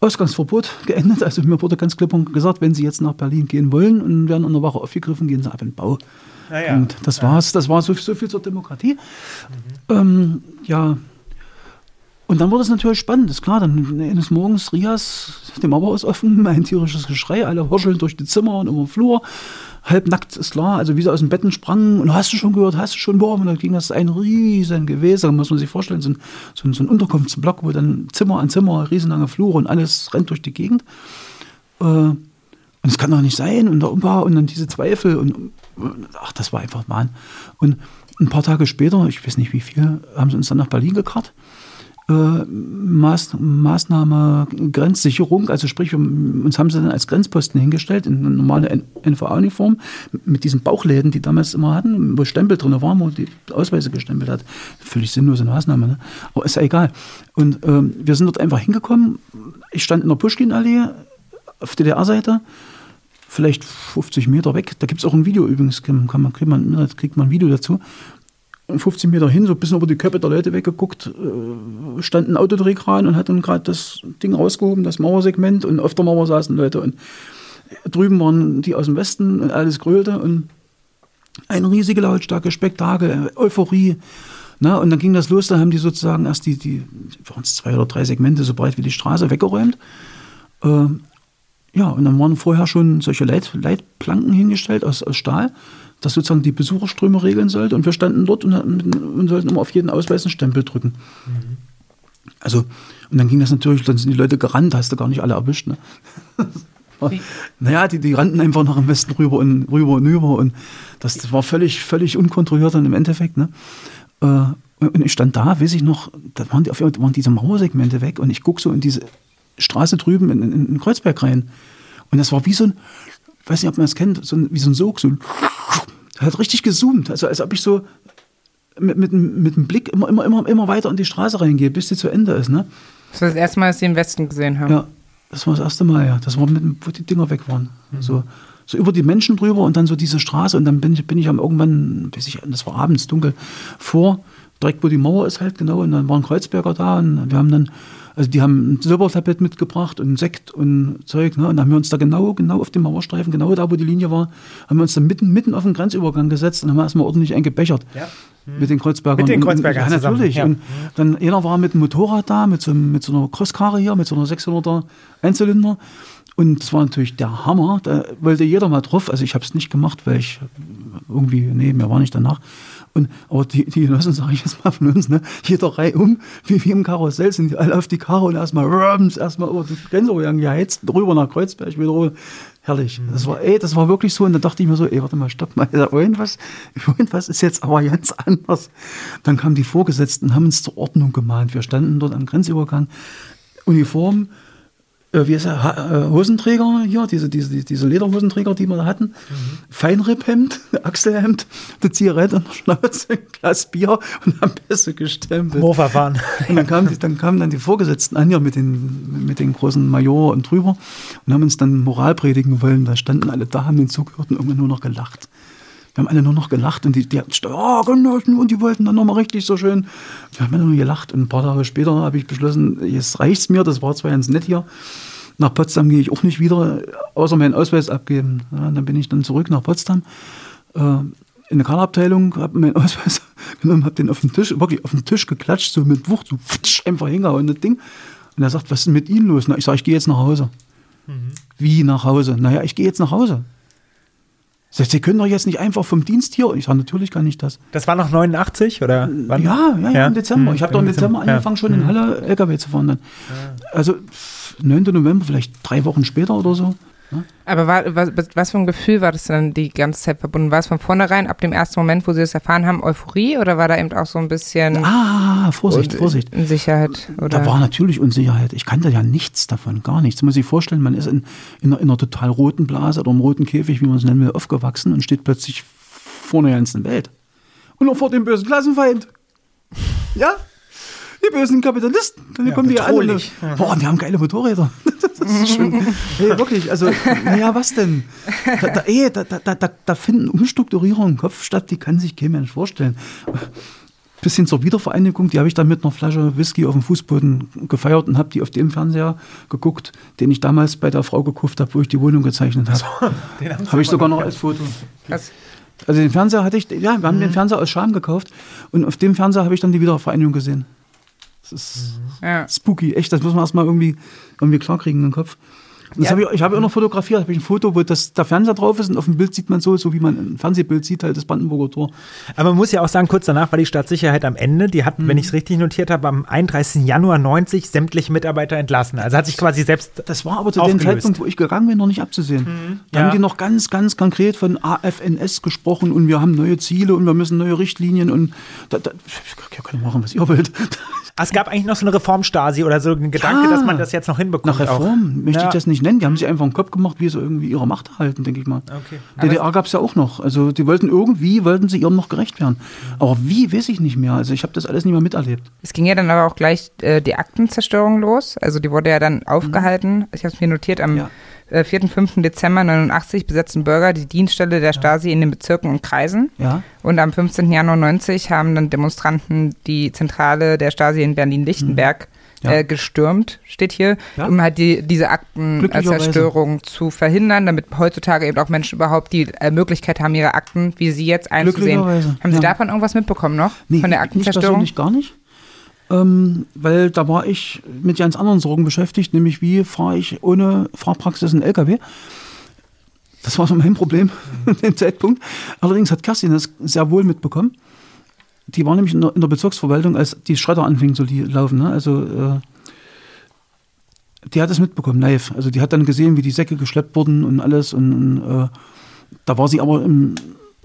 Ausgangsverbot geendet. Also mir wurde ganz klipp und gesagt, wenn Sie jetzt nach Berlin gehen wollen und werden in der Woche aufgegriffen, gehen Sie ab in den Bau. Ah ja. Und das war's. Das war so, so viel zur Demokratie. Ähm, ja. Und dann wurde es natürlich spannend, ist klar. Dann eines Morgens Rias, die Mauer ist offen, ein tierisches Geschrei, alle horscheln durch die Zimmer und über den Flur. Halbnackt ist klar, also wie sie aus dem Betten sprangen. Und hast du schon gehört, hast du schon boah, und dann ging das ein riesen Gewässer, muss man sich vorstellen, so ein, so ein, so ein Unterkunftsblock, wo dann Zimmer an Zimmer, riesenlange Flure und alles rennt durch die Gegend. Äh, und es kann doch nicht sein und da war und dann diese Zweifel und und ach, das war einfach Wahn. Und ein paar Tage später, ich weiß nicht wie viel, haben sie uns dann nach Berlin gekarrt. Äh, Maß, Maßnahme Grenzsicherung, also sprich, uns haben sie dann als Grenzposten hingestellt in normale NVA-Uniform mit diesen Bauchläden, die damals immer hatten, wo Stempel drin waren, wo die Ausweise gestempelt hat. Völlig sinnlose Maßnahme, ne? aber ist ja egal. Und ähm, wir sind dort einfach hingekommen. Ich stand in der Pushkin-Allee auf DDR-Seite vielleicht 50 Meter weg. Da gibt es auch ein Video übrigens, kann man, kriegt, man, kriegt man ein Video dazu. 50 Meter hin, so ein bisschen über die Köpfe der Leute weggeguckt, äh, stand ein Autodrehkran und hat dann gerade das Ding rausgehoben, das Mauersegment und auf der Mauer saßen Leute und drüben waren die aus dem Westen und alles grölte und ein riesige Lautstärke, Spektakel, Euphorie. Na, und dann ging das los, da haben die sozusagen erst die, die waren es zwei oder drei Segmente so breit wie die Straße weggeräumt. Ähm, ja, und dann waren vorher schon solche Leit, Leitplanken hingestellt aus, aus Stahl, das sozusagen die Besucherströme regeln sollte. Und wir standen dort und, und sollten immer auf jeden Ausweis einen Stempel drücken. Mhm. Also, und dann ging das natürlich, dann sind die Leute gerannt, hast du gar nicht alle erwischt. Ne? naja, die, die rannten einfach nach dem Westen rüber und rüber und rüber. Und das, war völlig, völlig unkontrolliert dann im Endeffekt. Ne? Äh, und ich stand da, weiß ich noch, da waren, die, waren diese Mauersegmente weg und ich gucke so in diese Straße drüben in, in, in Kreuzberg rein. Und das war wie so ein, weiß nicht, ob man das kennt, so ein, wie so ein Sog, so hat richtig gezoomt. Also als ob ich so mit, mit, mit dem Blick immer, immer, immer, immer weiter in die Straße reingehe, bis sie zu Ende ist. Ne? Das war das erste Mal, dass Sie im Westen gesehen haben. Ja, das war das erste Mal, ja. Das war mit, wo die Dinger weg waren. Mhm. So, so über die Menschen drüber und dann so diese Straße und dann bin ich, bin ich am irgendwann, weiß ich, das war abends dunkel, vor, direkt wo die Mauer ist halt genau und dann waren Kreuzberger da und wir haben dann also die haben ein Silbertablett mitgebracht und Sekt und Zeug. Ne? Und dann haben wir uns da genau, genau auf dem Mauerstreifen, genau da, wo die Linie war, haben wir uns da mitten, mitten auf den Grenzübergang gesetzt und haben erstmal ordentlich eingebechert. Ja. Mit den Kreuzbergern. Mit den Kreuzbergern Ja, natürlich. Ja. Und dann einer war mit dem Motorrad da, mit so, mit so einer Crosskarre hier, mit so einer 600er Einzylinder. Und das war natürlich der Hammer. Da wollte jeder mal drauf. Also ich habe es nicht gemacht, weil ich irgendwie, nee, mir war nicht danach. Und, aber die, die Genossen, sage ich jetzt mal von uns, ne, jeder Reihe um, wie, wie im Karussell, sind die alle auf die Karre und erstmal rums, erstmal über die Grenze geheizt, rüber nach Kreuzberg, wieder rüber. Herrlich. Mhm. Das war, ey, das war wirklich so. Und dann dachte ich mir so, ey, warte mal, stopp mal. Irgendwas, irgendwas ist jetzt aber ganz anders. Dann kamen die Vorgesetzten, haben uns zur Ordnung gemahnt. Wir standen dort am Grenzübergang, Uniform, äh, wie ist er, äh, Hosenträger hier, diese, diese, diese Lederhosenträger, die wir da hatten, mhm. Feinripphemd, Achselhemd, eine Zigarette der Schnauze, ein Glas Bier und am Pässe gestempelt. Moorverfahren. Und dann kamen, die, dann kamen dann die Vorgesetzten an hier mit den, mit den großen Major und drüber und haben uns dann Moral predigen wollen. Da standen alle da, haben den zugehört und irgendwann nur noch gelacht. Wir haben alle nur noch gelacht und die, die hatten oh, Genossen und die wollten dann nochmal richtig so schön. Wir haben nur gelacht und ein paar Tage später habe ich beschlossen, jetzt reicht's mir, das war zwar ganz nett hier. Nach Potsdam gehe ich auch nicht wieder, außer meinen Ausweis abgeben. Ja, dann bin ich dann zurück nach Potsdam äh, in der Karabteilung, habe meinen Ausweis genommen, habe den auf den Tisch, wirklich auf den Tisch geklatscht, so mit Wucht, so einfach hingehauen, das Ding. Und er sagt, was ist denn mit Ihnen los? Na, ich sage, ich gehe jetzt nach Hause. Mhm. Wie nach Hause? Naja, ich gehe jetzt nach Hause. Sagt, Sie können doch jetzt nicht einfach vom Dienst hier. Ich sage, natürlich kann ich das. Das war noch 89 oder wann? Ja, ja, ja, im Dezember. Hm, ich habe doch im Dezember, Dezember angefangen, ja. schon in hm. Halle LKW zu fahren. Dann. Also 9. November, vielleicht drei Wochen später oder so. Aber war, was, was für ein Gefühl war das dann die ganze Zeit verbunden? War es von vornherein, ab dem ersten Moment, wo Sie das erfahren haben, Euphorie oder war da eben auch so ein bisschen. Ah, Vorsicht, Vorsicht. Unsicherheit? Oder? Da war natürlich Unsicherheit. Ich kannte ja nichts davon, gar nichts. Man muss sich vorstellen, man ist in, in, einer, in einer total roten Blase oder einem roten Käfig, wie man es nennen will, aufgewachsen und steht plötzlich vor einer ganzen Welt. Und auch vor dem bösen Klassenfeind. Ja? Die bösen Kapitalisten. Dann ja, kommen die alle. Boah, die haben geile Motorräder. Das ist schon, hey, wirklich, also, naja, was denn? Da, da, ey, da, da, da, da finden Umstrukturierungen im Kopf statt, die kann sich kein Mensch vorstellen. Bisschen zur Wiedervereinigung, die habe ich dann mit einer Flasche Whisky auf dem Fußboden gefeiert und habe die auf dem Fernseher geguckt, den ich damals bei der Frau gekauft habe, wo ich die Wohnung gezeichnet habe. Habe ich sogar noch als Foto. Krass. Also den Fernseher hatte ich, ja, wir haben mhm. den Fernseher aus Scham gekauft und auf dem Fernseher habe ich dann die Wiedervereinigung gesehen. Das ist ja. spooky, echt, das muss man erstmal irgendwie, irgendwie klarkriegen im Kopf. Ja. Hab ich, ich habe auch noch fotografiert, habe ich ein Foto, wo das, der Fernseher drauf ist und auf dem Bild sieht man so, so wie man ein Fernsehbild sieht, halt das Brandenburger Tor. Aber man muss ja auch sagen, kurz danach war die Stadtsicherheit am Ende. Die hat, mhm. wenn ich es richtig notiert habe, am 31. Januar 90 sämtliche Mitarbeiter entlassen. Also hat sich quasi selbst. Das war aber zu aufgelöst. dem Zeitpunkt, wo ich gegangen bin, noch nicht abzusehen. Mhm. Da ja. haben die noch ganz, ganz konkret von AFNS gesprochen und wir haben neue Ziele und wir müssen neue Richtlinien und da, da, ich kann machen, was ihr wollt. Es gab eigentlich noch so eine Reformstasi oder so ein Gedanke, ja, dass man das jetzt noch hinbekommt. Nach Reform auch. möchte ja. ich das nicht nennen. Die haben sich einfach einen Kopf gemacht, wie sie irgendwie ihre Macht erhalten, denke ich mal. Okay. DDR gab es ja auch noch. Also die wollten irgendwie, wollten sie ihrem noch gerecht werden. Aber wie, weiß ich nicht mehr. Also ich habe das alles nicht mehr miterlebt. Es ging ja dann aber auch gleich äh, die Aktenzerstörung los. Also die wurde ja dann aufgehalten. Mhm. Ich habe es mir notiert am ja. 4. und 5. Dezember 89 besetzten Bürger die Dienststelle der Stasi in den Bezirken und Kreisen. Ja. Und am 15. Januar 90 haben dann Demonstranten die Zentrale der Stasi in Berlin-Lichtenberg mhm. ja. äh, gestürmt, steht hier, ja. um halt die, diese Aktenzerstörung zu verhindern, damit heutzutage eben auch Menschen überhaupt die äh, Möglichkeit haben, ihre Akten, wie sie jetzt einzusehen. Haben Sie davon irgendwas mitbekommen noch? Nee, von der Aktenzerstörung? Nicht gar nicht ähm, weil da war ich mit ganz anderen Sorgen beschäftigt, nämlich wie fahre ich ohne Fahrpraxis einen LKW. Das war so mein Problem an dem Zeitpunkt. Allerdings hat Kerstin das sehr wohl mitbekommen. Die war nämlich in der, in der Bezirksverwaltung, als die Schredder anfingen zu laufen. Ne? Also äh, die hat es mitbekommen, live. Also die hat dann gesehen, wie die Säcke geschleppt wurden und alles. Und, und äh, da war sie aber im,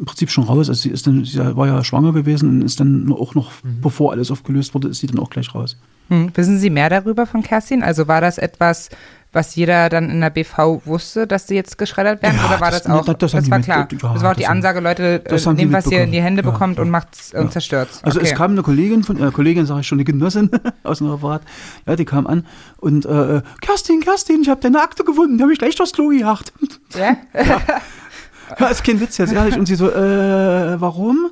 im Prinzip schon raus. Also sie ist dann, sie war ja schwanger gewesen und ist dann auch noch, bevor alles aufgelöst wurde, ist sie dann auch gleich raus. Hm. Wissen Sie mehr darüber von Kerstin? Also war das etwas, was jeder dann in der BV wusste, dass sie jetzt geschreddert werden? Ja, oder war das- das, auch? das- das die war mit- klar. ja, das war auch die das haben- Ansage, Leute, das äh, nehmt, was ihr in die. Hände Ja, bekommt und ja. macht's und Ja. zerstört's. Also okay. es kam eine Kollegin von, äh, Kollegin sage ich schon, eine Genossin aus dem Referat, ja, die kam an und äh, Kerstin, Kerstin, ich habe deine Akte gefunden, die habe ich gleich durchs Klo gejagt. ja? Ja, ist kein Witz jetzt, ehrlich. Und sie so, äh, warum?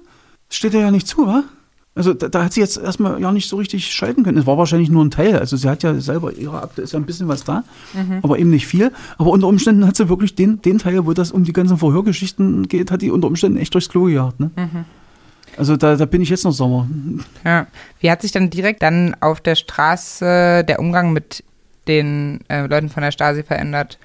Steht dir ja nicht zu, wa? Also da, da hat sie jetzt erstmal ja nicht so richtig schalten können. Es war wahrscheinlich nur ein Teil. Also sie hat ja selber, ihre Akte ist ja ein bisschen was da, aber eben nicht viel. Aber unter Umständen hat sie wirklich den, den Teil, wo das um die ganzen Verhörgeschichten geht, hat die unter Umständen echt durchs Klo gejagt. Ne? Also da, da bin ich jetzt noch sauer. ja. Wie hat sich dann direkt dann auf der Straße der Umgang mit den äh, Leuten von der Stasi verändert?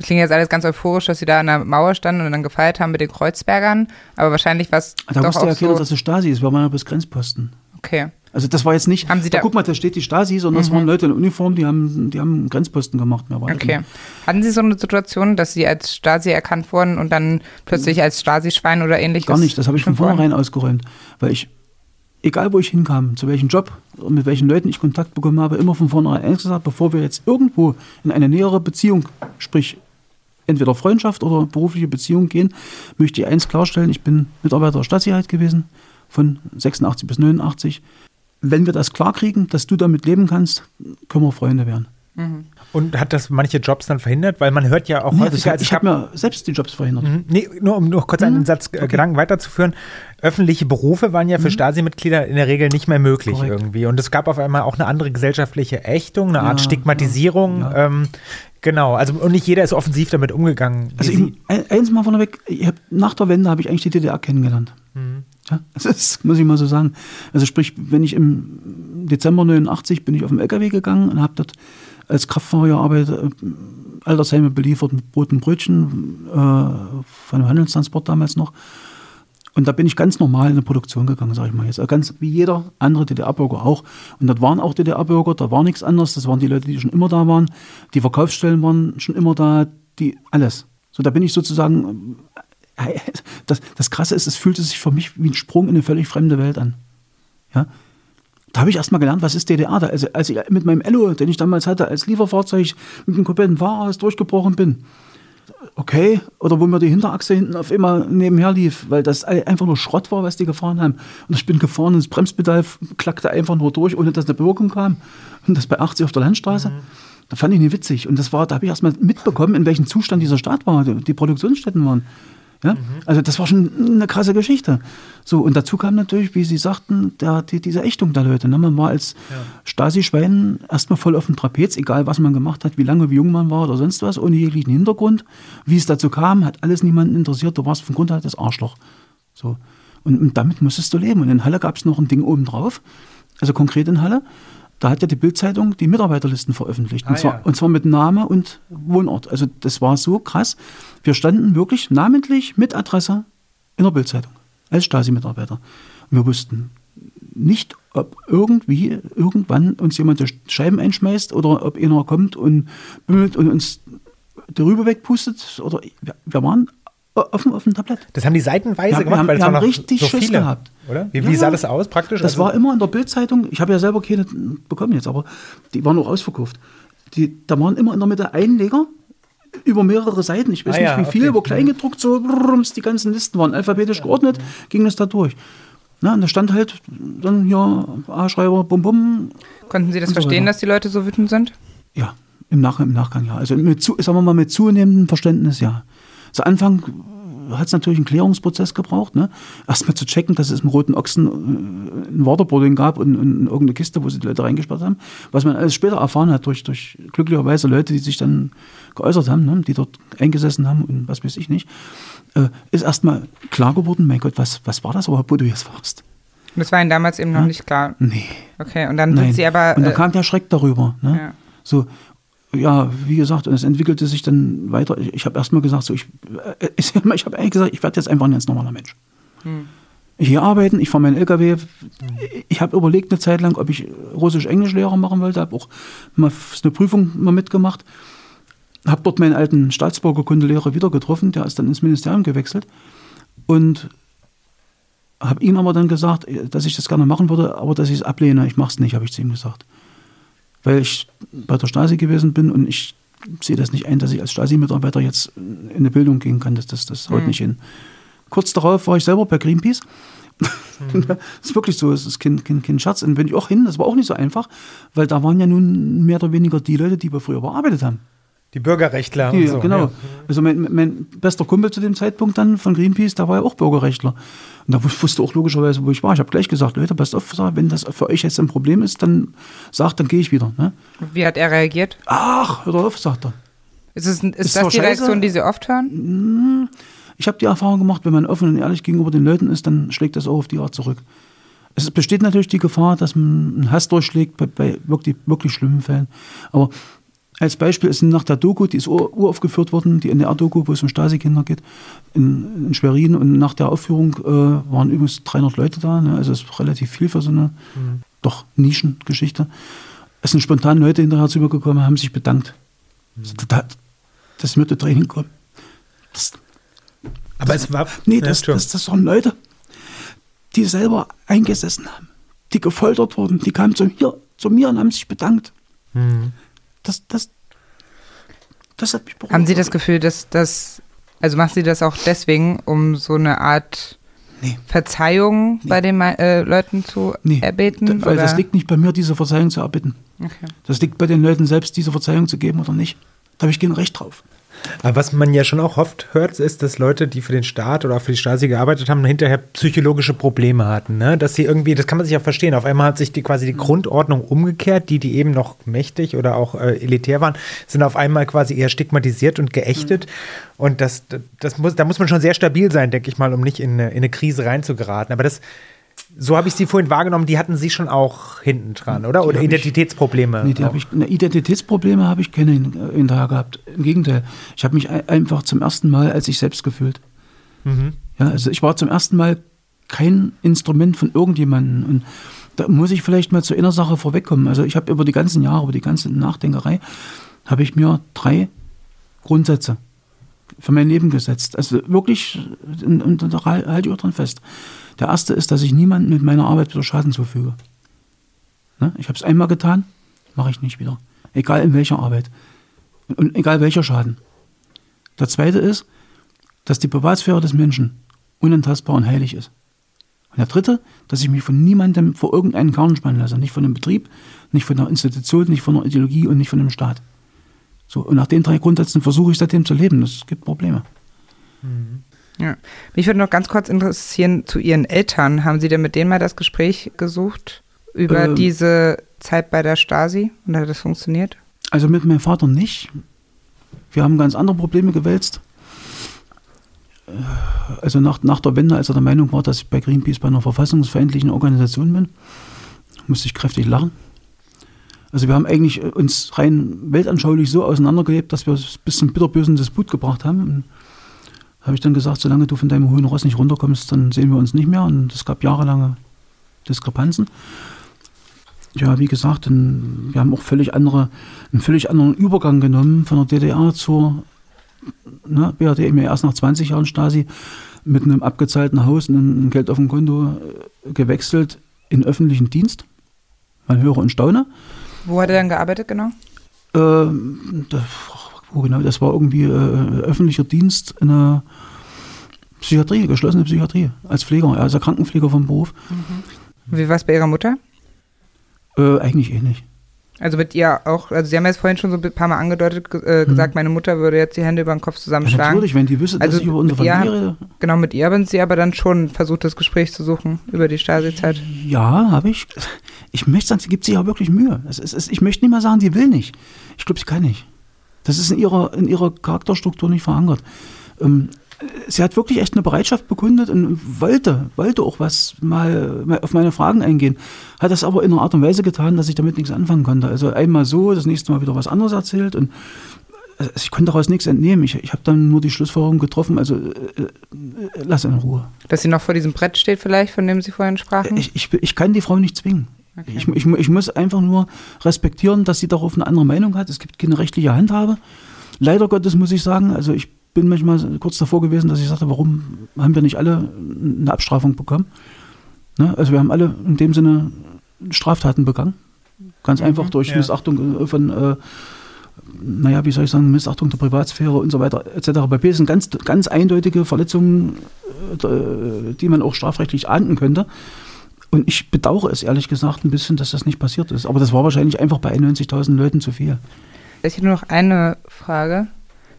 Das klingt jetzt alles ganz euphorisch, dass sie da an der Mauer standen und dann gefeiert haben mit den Kreuzbergern, aber wahrscheinlich war es Da auch ja keiner, so, dass es Stasi ist. Wir waren ja bis Grenzposten. okay. Also das war jetzt nicht, Haben Sie da, da- guck mal, da steht die Stasi, sondern es waren Leute in Uniform, die haben, die haben Grenzposten gemacht. Mehr war das Okay. Hatten Sie so eine Situation, dass Sie als Stasi erkannt wurden und dann plötzlich als Stasi-Schwein oder ähnliches? Gar nicht, das habe ich von vornherein ausgeräumt. Weil ich, egal wo ich hinkam, zu welchem Job, und mit welchen Leuten ich Kontakt bekommen habe, immer von vornherein eins gesagt, bevor wir jetzt irgendwo in eine nähere Beziehung, sprich entweder Freundschaft oder berufliche Beziehung gehen, möchte ich eins klarstellen, ich bin Mitarbeiter der Stadtsicherheit gewesen, von 86 bis 89. Wenn wir das klarkriegen, dass du damit leben kannst, können wir Freunde werden. Und hat das manche Jobs dann verhindert? Weil man hört ja auch Nee, hat, also ich habe mir selbst die Jobs verhindert. Mhm. Nee, nur um noch kurz einen Satz äh, Gedanken weiterzuführen. Öffentliche Berufe waren ja für Stasi-Mitglieder in der Regel nicht mehr möglich Korrekt. irgendwie. Und es gab auf einmal auch eine andere gesellschaftliche Ächtung, eine Art Ja, Stigmatisierung. ja. Ähm, genau, also und nicht jeder ist offensiv damit umgegangen. Also ich, ein- eins mal vorneweg, ich hab, nach der Wende habe ich eigentlich die DDR kennengelernt. Mhm. Ja, das muss ich mal so sagen. Also sprich, wenn ich im Dezember 89 bin ich auf dem LKW gegangen und habe dort als Kraftfahrer gearbeitet, äh, Altersheime beliefert mit Brot und Brötchen, äh, von einem Handelstransport damals noch. Und da bin ich ganz normal in eine Produktion gegangen, sage ich mal jetzt. Also Ganz wie jeder andere DDR-Bürger auch. Und dort waren auch DDR-Bürger, da war nichts anderes. Das waren die Leute, die schon immer da waren. Die Verkaufsstellen waren schon immer da, die alles. So, da bin ich sozusagen. äh, Das, das Krasse ist, es fühlte sich für mich wie ein Sprung in eine völlig fremde Welt an. Ja. Da habe ich erst mal gelernt, was ist DDR. Da, also, als ich mit meinem Ello, den ich damals hatte, als Lieferfahrzeug mit einem kompletten Fahrhaus durchgebrochen bin, okay, oder wo mir die Hinterachse hinten auf immer nebenher lief, weil das einfach nur Schrott war, was die gefahren haben. Und ich bin gefahren und das Bremspedal klackte einfach nur durch, ohne dass eine Bewirkung kam. Und das bei 80 auf der Landstraße. Da fand ich nicht witzig. Und das war, da habe ich erst mal mitbekommen, in welchem Zustand dieser Staat war, die, die Produktionsstätten waren. Ja? Also das war schon eine krasse Geschichte. So, und dazu kam natürlich, wie Sie sagten, der, die, diese Ächtung der Leute. Ne? Man war als Stasi-Schwein erstmal voll auf dem Trapez, egal was man gemacht hat, wie lange, wie jung man war oder sonst was, ohne jeglichen Hintergrund. Wie es dazu kam, hat alles niemanden interessiert. Du warst von Grund auf das Arschloch. So. Und, und damit musstest du leben. Und in Halle gab es noch ein Ding obendrauf, also konkret in Halle. Da hat ja die Bildzeitung die Mitarbeiterlisten veröffentlicht. Ah, und, zwar, ja. und zwar mit Name und Wohnort. Also das war so krass. Wir standen wirklich namentlich mit Adresse in der Bildzeitung als Stasi-Mitarbeiter. Und wir wussten nicht, ob irgendwie irgendwann uns jemand die Scheiben einschmeißt oder ob einer kommt und bümmelt und uns die Rübe wegpustet. Oder wir waren offen auf dem Tablett. Das haben die seitenweise Ja, gemacht, haben- weil es waren haben noch richtig so Schiss viele, gehabt. oder? Wie, Ja, wie sah das aus praktisch? Das Also- war immer in der Bildzeitung. Ich habe ja selber keine bekommen jetzt, aber die waren auch ausverkauft. Die, da waren immer in der Mitte Einleger über mehrere Seiten. Ich weiß Ah nicht ja, wie viele, okay. aber kleingedruckt, so brrrms, die ganzen Listen waren alphabetisch geordnet, ging das da durch. Na, und da stand halt dann hier A-Schreiber, bum bum. Konnten Sie das so verstehen, weiter. dass die Leute so wütend sind? Ja, im, Nach im Nachgang ja. Also mit, zu, sagen wir mal, mit zunehmendem Verständnis ja. Zu Anfang hat es natürlich einen Klärungsprozess gebraucht. Ne? Erstmal zu checken, dass es im Roten Ochsen äh, ein Waterboarding gab und, und irgendeine Kiste, wo sie die Leute reingesperrt haben. Was man alles später erfahren hat durch, durch glücklicherweise Leute, die sich dann geäußert haben, ne? die dort eingesessen haben und was weiß ich nicht, äh, ist erstmal klar geworden, mein Gott, was, was war das überhaupt, wo du jetzt warst? Das war Ihnen damals eben noch nicht klar. Nee. Okay, und dann Nein. Sie aber. und da äh, kam der Schreck darüber. Ne? Ja. So, ja, wie gesagt, und es entwickelte sich dann weiter. Ich, ich habe erstmal gesagt, so, ich, äh, ich, ich habe eigentlich gesagt, ich werde jetzt einfach ein ganz normaler Mensch. Hm. Ich gehe arbeiten, ich fahre meinen LKW. Ich habe überlegt eine Zeit lang, ob ich Russisch-Englisch-Lehrer machen wollte, habe auch mal eine Prüfung mal mitgemacht. Habe dort meinen alten Staatsbürgerkundelehrer wieder getroffen, der ist dann ins Ministerium gewechselt. Und habe ihm aber dann gesagt, dass ich das gerne machen würde, aber dass ich es ablehne. Ich mache es nicht, habe ich zu ihm gesagt weil ich bei der Stasi gewesen bin und ich sehe das nicht ein, dass ich als Stasi-Mitarbeiter jetzt in eine Bildung gehen kann. Das, das, das haut mhm. nicht hin. Kurz darauf war ich selber bei Greenpeace. Mhm. das ist wirklich so, es ist kein, kein, kein Scherz. Und bin ich auch hin, das war auch nicht so einfach, weil da waren ja nun mehr oder weniger die Leute, die wir früher bearbeitet haben. Die Bürgerrechtler die, und so. Genau. Ja. Also mein, mein, bester Kumpel zu dem Zeitpunkt dann von Greenpeace, der war ja auch Bürgerrechtler. Und da wusste auch logischerweise, wo ich war. Ich habe gleich gesagt, Leute, passt auf, wenn das für euch jetzt ein Problem ist, dann sagt, dann gehe ich wieder. Ne? Wie hat er reagiert? Ach, hör doch auf, sagt er. Ist, es, ist, ist das die Reaktion, die Sie oft hören? Hm, ich habe die Erfahrung gemacht, wenn man offen und ehrlich gegenüber den Leuten ist, dann schlägt das auch auf die Art zurück. Es besteht natürlich die Gefahr, dass man einen Hass durchschlägt bei, bei wirklich, wirklich schlimmen Fällen. Aber als Beispiel ist nach der Doku, die ist uraufgeführt worden, die NDR-Doku, wo es um Stasi-Kinder geht, in, in, Schwerin. Und nach der Aufführung äh, waren übrigens 300 Leute da. Ne? Also es ist relativ viel für so eine mhm. doch Nischengeschichte. Es sind spontan Leute hinterher zu mir gekommen, haben sich bedankt. Mhm. Das, das mir Training kommen. Das, Aber das, es war. Nee, das, ja, das, das waren Leute, die selber eingesessen haben, die gefoltert wurden, die kamen zu mir, zu mir und haben sich bedankt. Mhm das, das, das hat mich beruhigt. Haben Sie das Gefühl, dass das, also machen Sie das auch deswegen, um so eine Art nee. Verzeihung nee. bei den äh, Leuten zu nee. erbeten? Weil oder? das liegt nicht bei mir, diese Verzeihung zu erbitten. Okay. Das liegt bei den Leuten selbst, diese Verzeihung zu geben oder nicht. Da habe ich kein Recht drauf. Aber was man ja schon auch oft hört, ist, dass Leute, die für den Staat oder für die Stasi gearbeitet haben, hinterher psychologische Probleme hatten. Ne? Dass sie irgendwie, das kann man sich ja verstehen, auf einmal hat sich die, quasi die Grundordnung umgekehrt. Die, die eben noch mächtig oder auch äh, elitär waren, sind auf einmal quasi eher stigmatisiert und geächtet. Mhm. Und das, das muss, da muss man schon sehr stabil sein, denke ich mal, um nicht in eine, in eine Krise reinzugeraten. Aber das so habe ich sie vorhin wahrgenommen, die hatten sie schon auch hinten dran, oder? Oder Identitätsprobleme? Ich, nee, die habe ich, ne, Identitätsprobleme habe ich keine hinterher gehabt. Im Gegenteil. Ich habe mich einfach zum ersten Mal als ich selbst gefühlt. Mhm. Ja, also ich war zum ersten Mal kein Instrument von irgendjemandem. Und da muss ich vielleicht mal zur Innersache vorwegkommen. Also ich habe über die ganzen Jahre, über die ganze Nachdenkerei, habe ich mir drei Grundsätze für mein Leben gesetzt. Also wirklich, und da halte ich auch dran fest. Der erste ist, dass ich niemandem mit meiner Arbeit wieder Schaden zufüge. Ne? Ich habe es einmal getan, mache ich nicht wieder. Egal in welcher Arbeit. Und, und egal welcher Schaden. Der zweite ist, dass die Privatsphäre des Menschen unantastbar und heilig ist. Und der dritte, dass ich mich von niemandem vor irgendeinen Karren spannen lasse. Nicht von einem Betrieb, nicht von einer Institution, nicht von einer Ideologie und nicht von einem Staat. So, und nach den drei Grundsätzen versuche ich seitdem zu leben. Das gibt Probleme. Mhm. Ja. Mich würde noch ganz kurz interessieren zu Ihren Eltern. Haben Sie denn mit denen mal das Gespräch gesucht über ähm, diese Zeit bei der Stasi und hat das funktioniert? Also mit meinem Vater nicht. Wir haben ganz andere Probleme gewälzt. Äh, also nach, nach der Wende, als er der Meinung war, dass ich bei Greenpeace bei einer verfassungsfeindlichen Organisation bin, musste ich kräftig lachen. Also wir haben eigentlich uns rein weltanschaulich so auseinandergelebt, dass wir es bis zum bitterbösen Disput gebracht haben. Und habe ich dann gesagt, solange du von deinem hohen Ross nicht runterkommst, dann sehen wir uns nicht mehr. Und es gab jahrelange Diskrepanzen. Ja, wie gesagt, wir haben auch völlig andere, einen völlig anderen Übergang genommen von der DDR zur ne, BRD, eben erst nach 20 Jahren Stasi, mit einem abgezahlten Haus und einem Geld auf dem Konto äh, gewechselt in öffentlichen Dienst. Man höre und staune. Wo hat er dann gearbeitet genau? Ähm, wo genau, das war irgendwie äh, öffentlicher Dienst in einer Psychiatrie, geschlossene Psychiatrie, als Pfleger, also Krankenpfleger vom Beruf. Mhm. Wie war es bei Ihrer Mutter? Äh, eigentlich ähnlich. Also mit ihr auch, also Sie haben jetzt vorhin schon so ein paar Mal angedeutet, äh, mhm. gesagt, meine Mutter würde jetzt die Hände über den Kopf zusammenschlagen. Ja, natürlich, wenn die wüsste, also dass ich über unsere Familie rede. Genau, mit ihr haben Sie aber dann schon versucht, das Gespräch zu suchen über die Stasi-Zeit. Ja, habe ich. Ich möchte sagen, sie gibt sich ja wirklich Mühe. Ist, ich möchte nicht mal sagen, sie will nicht. Ich glaube, sie kann nicht. Das ist in ihrer, in ihrer Charakterstruktur nicht verankert. Ähm, sie hat wirklich echt eine Bereitschaft bekundet und wollte, wollte auch was mal, mal auf meine Fragen eingehen. Hat das aber in einer Art und Weise getan, dass ich damit nichts anfangen konnte. Also einmal so, das nächste Mal wieder was anderes erzählt und also ich konnte daraus nichts entnehmen. Ich, ich habe dann nur die Schlussfolgerung getroffen, also äh, äh, lass in Ruhe. Dass sie noch vor diesem Brett steht vielleicht, von dem Sie vorhin sprachen? Ich, ich, ich kann die Frau nicht zwingen. Okay. Ich, ich, ich muss einfach nur respektieren, dass sie darauf eine andere Meinung hat. Es gibt keine rechtliche Handhabe. Leider Gottes muss ich sagen, also ich bin manchmal kurz davor gewesen, dass ich sagte, warum haben wir nicht alle eine Abstrafung bekommen? Ne? Also wir haben alle in dem Sinne Straftaten begangen. Ganz mhm, einfach durch ja. Missachtung von, äh, naja, wie soll ich sagen, Missachtung der Privatsphäre und so weiter etc. Bei B sind ganz, ganz eindeutige Verletzungen, äh, die man auch strafrechtlich ahnden könnte. Und ich bedauere es ehrlich gesagt ein bisschen, dass das nicht passiert ist. Aber das war wahrscheinlich einfach bei 91.000 Leuten zu viel. Ich hätte nur noch eine Frage.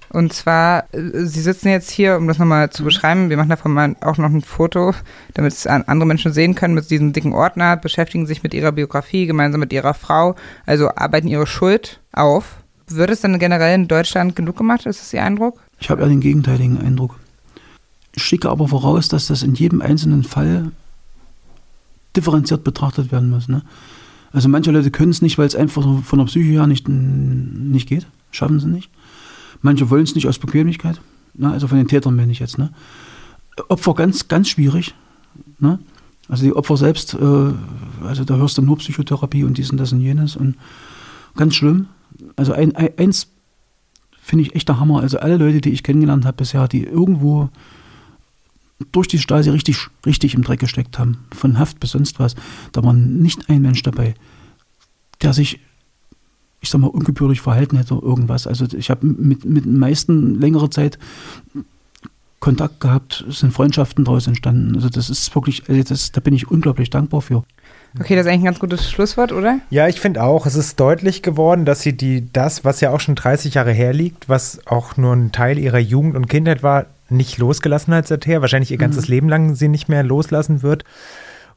Und zwar, äh, Sie sitzen jetzt hier, um das nochmal zu beschreiben, wir machen davon mal auch noch ein Foto, damit es andere Menschen sehen können, mit diesem dicken Ordner, beschäftigen sich mit ihrer Biografie gemeinsam mit ihrer Frau, also arbeiten ihre Schuld auf. Wird es dann generell in Deutschland genug gemacht? Ist das Ihr Eindruck? Ich habe ja den gegenteiligen Eindruck. Ich schicke aber voraus, dass das in jedem einzelnen Fall differenziert betrachtet werden muss. Ne? Also manche Leute können es nicht, weil es einfach von der Psyche her nicht, nicht geht. Schaffen sie nicht. Manche wollen es nicht aus Bequemlichkeit. Ne? Also von den Tätern meine ich jetzt. Ne? Opfer ganz, ganz schwierig. Ne? Also die Opfer selbst, äh, also da hörst du nur Psychotherapie und dies und das und jenes und ganz schlimm. Also ein, ein, eins finde ich echt der Hammer. Also alle Leute, die ich kennengelernt habe bisher, die irgendwo durch die Stasi richtig, richtig im Dreck gesteckt haben, von Haft bis sonst was, da war nicht ein Mensch dabei, der sich, ich sag mal, ungebührlich verhalten hätte oder irgendwas. Also ich habe mit, mit den meisten längere Zeit Kontakt gehabt, es sind Freundschaften daraus entstanden. Also das ist wirklich, also das, da bin ich unglaublich dankbar für. Okay, das ist eigentlich ein ganz gutes Schlusswort, oder? Ja, ich finde auch, es ist deutlich geworden, dass sie die, das, was ja auch schon 30 Jahre herliegt, was auch nur ein Teil ihrer Jugend und Kindheit war, nicht losgelassen hat seither, wahrscheinlich ihr ganzes mhm. Leben lang sie nicht mehr loslassen wird.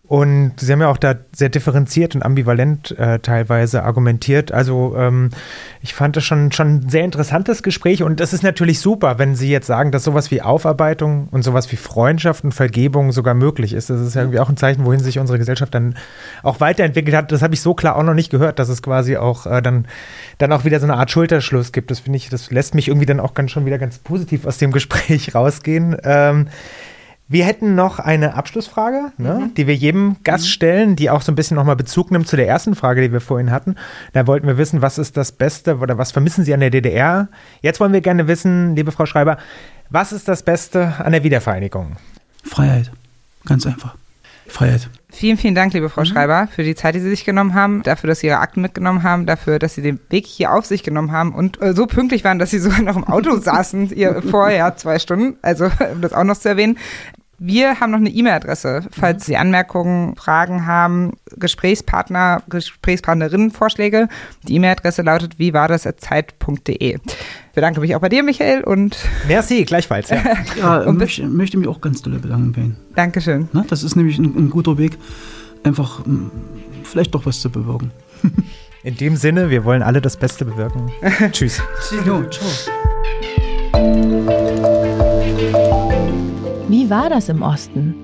Und sie haben ja auch da sehr differenziert und ambivalent äh, teilweise argumentiert. Also ähm, ich fand das schon, schon ein sehr interessantes Gespräch und das ist natürlich super, wenn Sie jetzt sagen, dass sowas wie Aufarbeitung und sowas wie Freundschaft und Vergebung sogar möglich ist. Das ist ja irgendwie auch ein Zeichen, wohin sich unsere Gesellschaft dann auch weiterentwickelt hat. Das habe ich so klar auch noch nicht gehört, dass es quasi auch äh, dann, dann auch wieder so eine Art Schulterschluss gibt. Das finde ich, das lässt mich irgendwie dann auch ganz schon wieder ganz positiv aus dem Gespräch rausgehen. Ähm, wir hätten noch eine Abschlussfrage, ne, mhm. die wir jedem Gast mhm. stellen, die auch so ein bisschen nochmal Bezug nimmt zu der ersten Frage, die wir vorhin hatten. Da wollten wir wissen, was ist das Beste oder was vermissen Sie an der DDR? Jetzt wollen wir gerne wissen, liebe Frau Schreiber, was ist das Beste an der Wiedervereinigung? Freiheit. Ganz einfach. Freiheit. Vielen, vielen Dank, liebe Frau mhm. Schreiber, für die Zeit, die Sie sich genommen haben, dafür, dass Sie Ihre Akten mitgenommen haben, dafür, dass Sie den Weg hier auf sich genommen haben und äh, so pünktlich waren, dass Sie sogar noch im Auto saßen, ihr vorher zwei Stunden, also um das auch noch zu erwähnen. Wir haben noch eine E-Mail-Adresse, falls mhm. Sie Anmerkungen, Fragen haben, Gesprächspartner, Gesprächspartnerinnen, Vorschläge. Die E-Mail-Adresse lautet wie war das zeit.de. Ich bedanke mich auch bei dir, Michael, und. Merci, gleichfalls. Ja, ja und möchte, möchte mich auch ganz doll bedanken bei Ihnen. Dankeschön. Na, das ist nämlich ein, ein guter Weg, einfach vielleicht doch was zu bewirken. In dem Sinne, wir wollen alle das Beste bewirken. Tschüss. Tschüss. Ciao. Wie war das im Osten?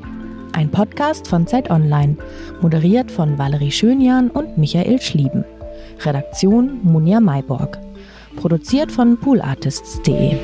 Ein Podcast von Zeit Online, moderiert von Valerie Schönjan und Michael Schlieben. Redaktion Munja Mayborg. Produziert von poolartists.de.